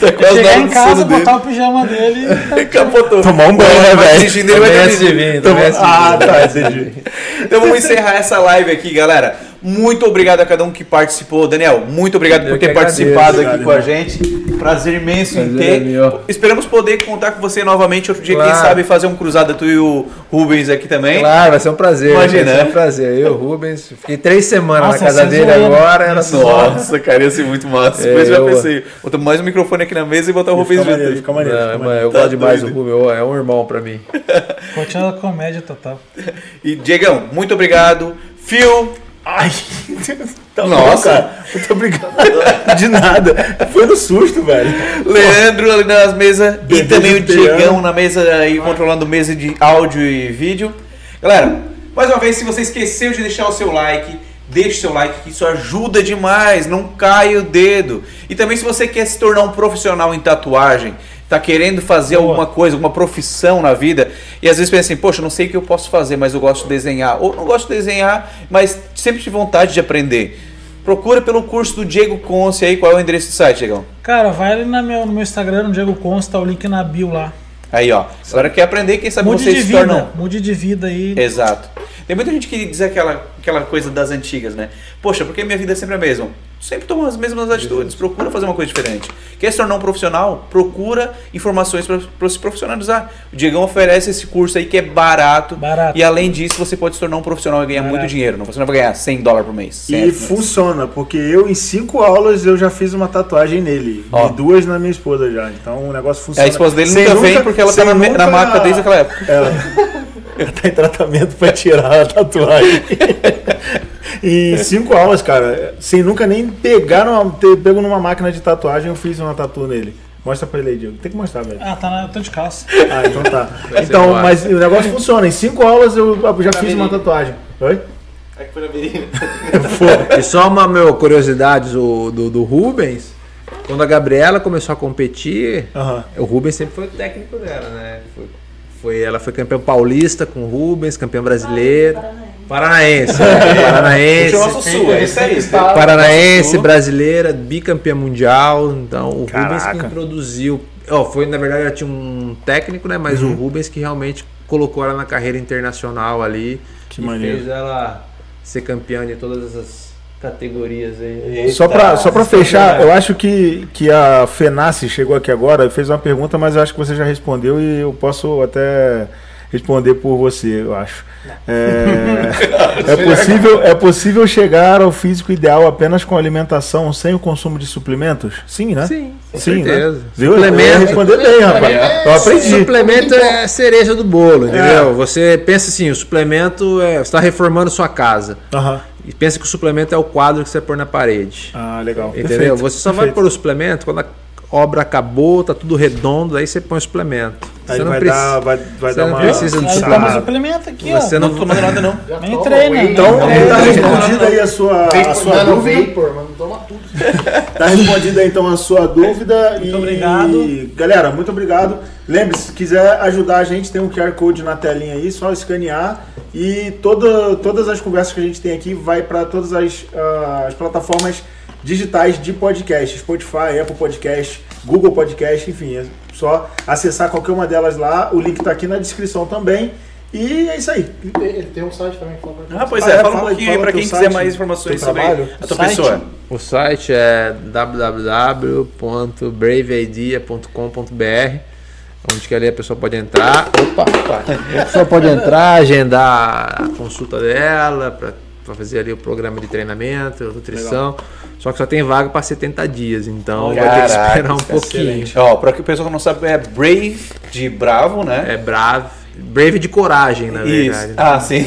tá quase na Chegar em casa, sono dele. botar o pijama dele. Capotou. Tomar um banho, né, velho? dirigindo, ele vai é dormir. é civil. Ah, tá, entendi. Então vamos encerrar essa live aqui, galera. Muito obrigado a cada um que participou. Daniel, muito obrigado Eu por ter agradeço, participado aqui com a gente. Prazer imenso em Prazer é ter. meu. Esperamos poder contar com você novamente outro dia, quem Claro. sabe fazer um cruzada tu e o Rubens aqui também. Claro, vai ser um prazer. Imagina, Vai ser um prazer. Eu, Rubens, fiquei três semanas Nossa, na casa sem dele zoeira. agora. Era só. Nossa, cara, ia ser muito massa. É, Depois eu já pensei, botar mais um microfone aqui na mesa e botar o Rubens Fica junto. fica maneiro. Não, fica mas maneiro. eu Tá gosto demais do. Rubens, é um irmão pra mim. Continua a comédia total. E Diegão, muito obrigado. Phil, Ai, tá bom, Nossa. cara. Muito obrigado. De nada. Foi no susto, velho. Leandro ali nas mesas e também o. Diegão na mesa aí controlando mesa de áudio e vídeo. Galera, mais uma vez, se você esqueceu de deixar o seu like, deixe seu like que isso ajuda demais, não cai o dedo. E também se você quer se tornar um profissional em tatuagem, tá querendo fazer Boa. alguma coisa, alguma profissão na vida, e às vezes pensa assim, poxa, não sei o que eu posso fazer, mas eu gosto de desenhar. Ou não gosto de desenhar, mas sempre tive vontade de aprender. Procura pelo curso do Diego Conce aí, qual é o endereço do site, Diegão? Cara, vai ali na meu, no meu Instagram, no Diego Consta, tá o link na bio lá. Aí, ó. Agora quer aprender, quem sabe Mude vocês de se vida. tornam. Mude de vida aí. Exato. Tem muita gente que diz aquela, aquela coisa das antigas, né? Poxa, porque minha vida é sempre a mesma. Sempre toma as mesmas atitudes, procura fazer uma coisa diferente. Quer se tornar um profissional? Procura informações para se profissionalizar. O Diegão oferece esse curso aí que é barato. Barato. E além disso, você pode se tornar um profissional e ganhar Barato. muito dinheiro. Não, você não vai ganhar 100 dólares por mês. E certo, funciona, porque eu em cinco aulas eu já fiz uma tatuagem nele. Ó. E duas na minha esposa já. Então o negócio funciona. A esposa dele Sem nunca vem porque ela tá na, na nunca- maca desde aquela época. Ela, tá em tratamento pra tirar a tatuagem. em cinco aulas, cara, sem nunca nem pegar numa, ter pego numa máquina de tatuagem, eu fiz uma tatu nele. Mostra pra ele aí, Diego. Tem que mostrar, velho. Ah, tá na, eu tô de calça. Ah, então tá. Então, mas o negócio funciona. Em cinco aulas eu já fiz uma tatuagem. Oi? E só uma meu, curiosidade do, do, do Rubens, quando a Gabriela começou a competir, Aham. o Rubens sempre foi o técnico dela, né? Foi, foi- ela foi campeã paulista com o Rubens, campeã brasileira. Paranaense. né? Paranaense. Nosso sul, é isso aí. Paranaense, Sul. brasileira, bicampeã mundial. Então, o Rubens que Caraca. introduziu. Ó, foi, na verdade, ela tinha um técnico, né? Mas o Rubens que realmente colocou ela na carreira internacional ali. Que e maneiro. fez ela ser campeã de todas essas categorias aí. Só pra, só pra fechar, eu acho que, que a Fenace chegou aqui agora e fez uma pergunta, mas eu acho que você já respondeu e eu posso até responder por você, eu acho. É, é, possível, é possível chegar ao físico ideal apenas com alimentação, sem o consumo de suplementos? Sim, né? Sim, com Sim, certeza. né? Viu? Eu Suplemento. responder bem, rapaz. Eu aprendi. Suplemento é a cereja do bolo, É. entendeu? Você pensa assim, o suplemento é. Você está reformando sua casa. Aham. E pensa que o suplemento é o quadro que você põe na parede. Ah, legal. Entendeu? Perfeito, você só vai perfeito. pôr o suplemento quando a obra acabou, tá tudo redondo, aí você põe o suplemento. Aí você não vai precisa. dar, vai, vai você dar não uma. precisa de suplemento. suplemento aqui, ó. Você Não não, tô tomando nada, não. Já Nem treina, Então, tá whey, respondida aí a sua, a sua dúvida. vapor, mano, toma tudo. Tá respondida então a sua dúvida. e, obrigado. Galera, muito obrigado. Lembre-se, se quiser ajudar a gente, tem um QR Code na telinha aí, só escanear. E toda, todas as conversas que a gente tem aqui vai para todas as, ah, as plataformas digitais de podcast. Spotify, Apple Podcast, Google Podcast, enfim. É só acessar qualquer uma delas lá. O link tá aqui na descrição também. E é isso aí. Ele tem um site também, favor. Ah, pois Ah, é, é, fala um fala aí, pouquinho aí fala pra teu quem site, quiser mais informações sobre trabalho. a tua Site. pessoa. O site é www.braveidea.com.br onde que ali a pessoa pode entrar. Opa, opa. A pessoa pode entrar, agendar a consulta dela para pra fazer ali o programa de treinamento, nutrição. Só que só tem vaga pra 70 dias, então vai ter que Caraca, esperar um é pouquinho. excelente. Ó, pra que o pessoal que não sabe, é Brave de Bravo, né? É brave, brave de coragem, na Isso. verdade. né? Ah, sim.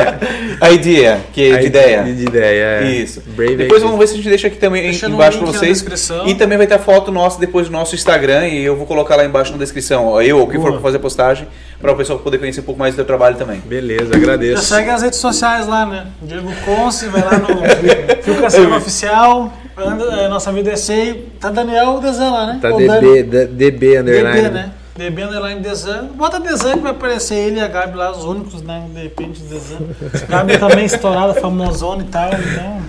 a ideia, que é de ideia. De, de ideia, é. Isso. Brave depois é vamos ver se a gente deixa aqui também Deixa embaixo na vocês. descrição. E também vai ter a foto nossa depois do nosso Instagram e eu vou colocar lá embaixo na descrição. Eu ou quem for fazer a postagem, para o pessoal poder conhecer um pouco mais do teu trabalho também. Beleza, Já agradeço. segue as redes sociais lá, né? Diego Conce, vai lá no Fio Oficial, anda, é, Nossa Vida é Sei. Tá Daniel Desan lá, né? Tá Ou DB, DB underline. DB, né? DB Underline Desan. Bota Desan que vai aparecer ele e a Gabi lá, os únicos, né? De repente, Desan. Gabi também estourada, famosona e tal, então...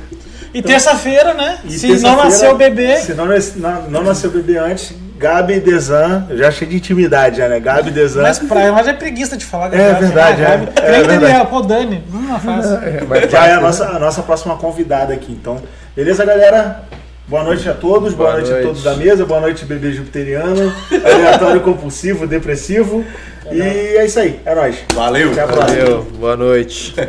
E terça-feira, né? E Se não terça-feira, nasceu o bebê, Se não, na- não nasceu o bebê antes, Gabi Desan, eu já achei de intimidade já, né? Gabi Desan. mais praia, mas é preguiça de falar. É verdade, Ah, é. Gabi. É Que nem verdade. Daniel, pô, Dani, não faz. Já é a nossa, a nossa próxima convidada aqui. Então, beleza, galera? Boa noite a todos, boa, Boa noite, a noite. todos da mesa, boa noite, bebê jupiteriano, aleatório compulsivo, depressivo. E é isso aí, é nóis. Valeu! Até a próxima. Valeu, boa noite.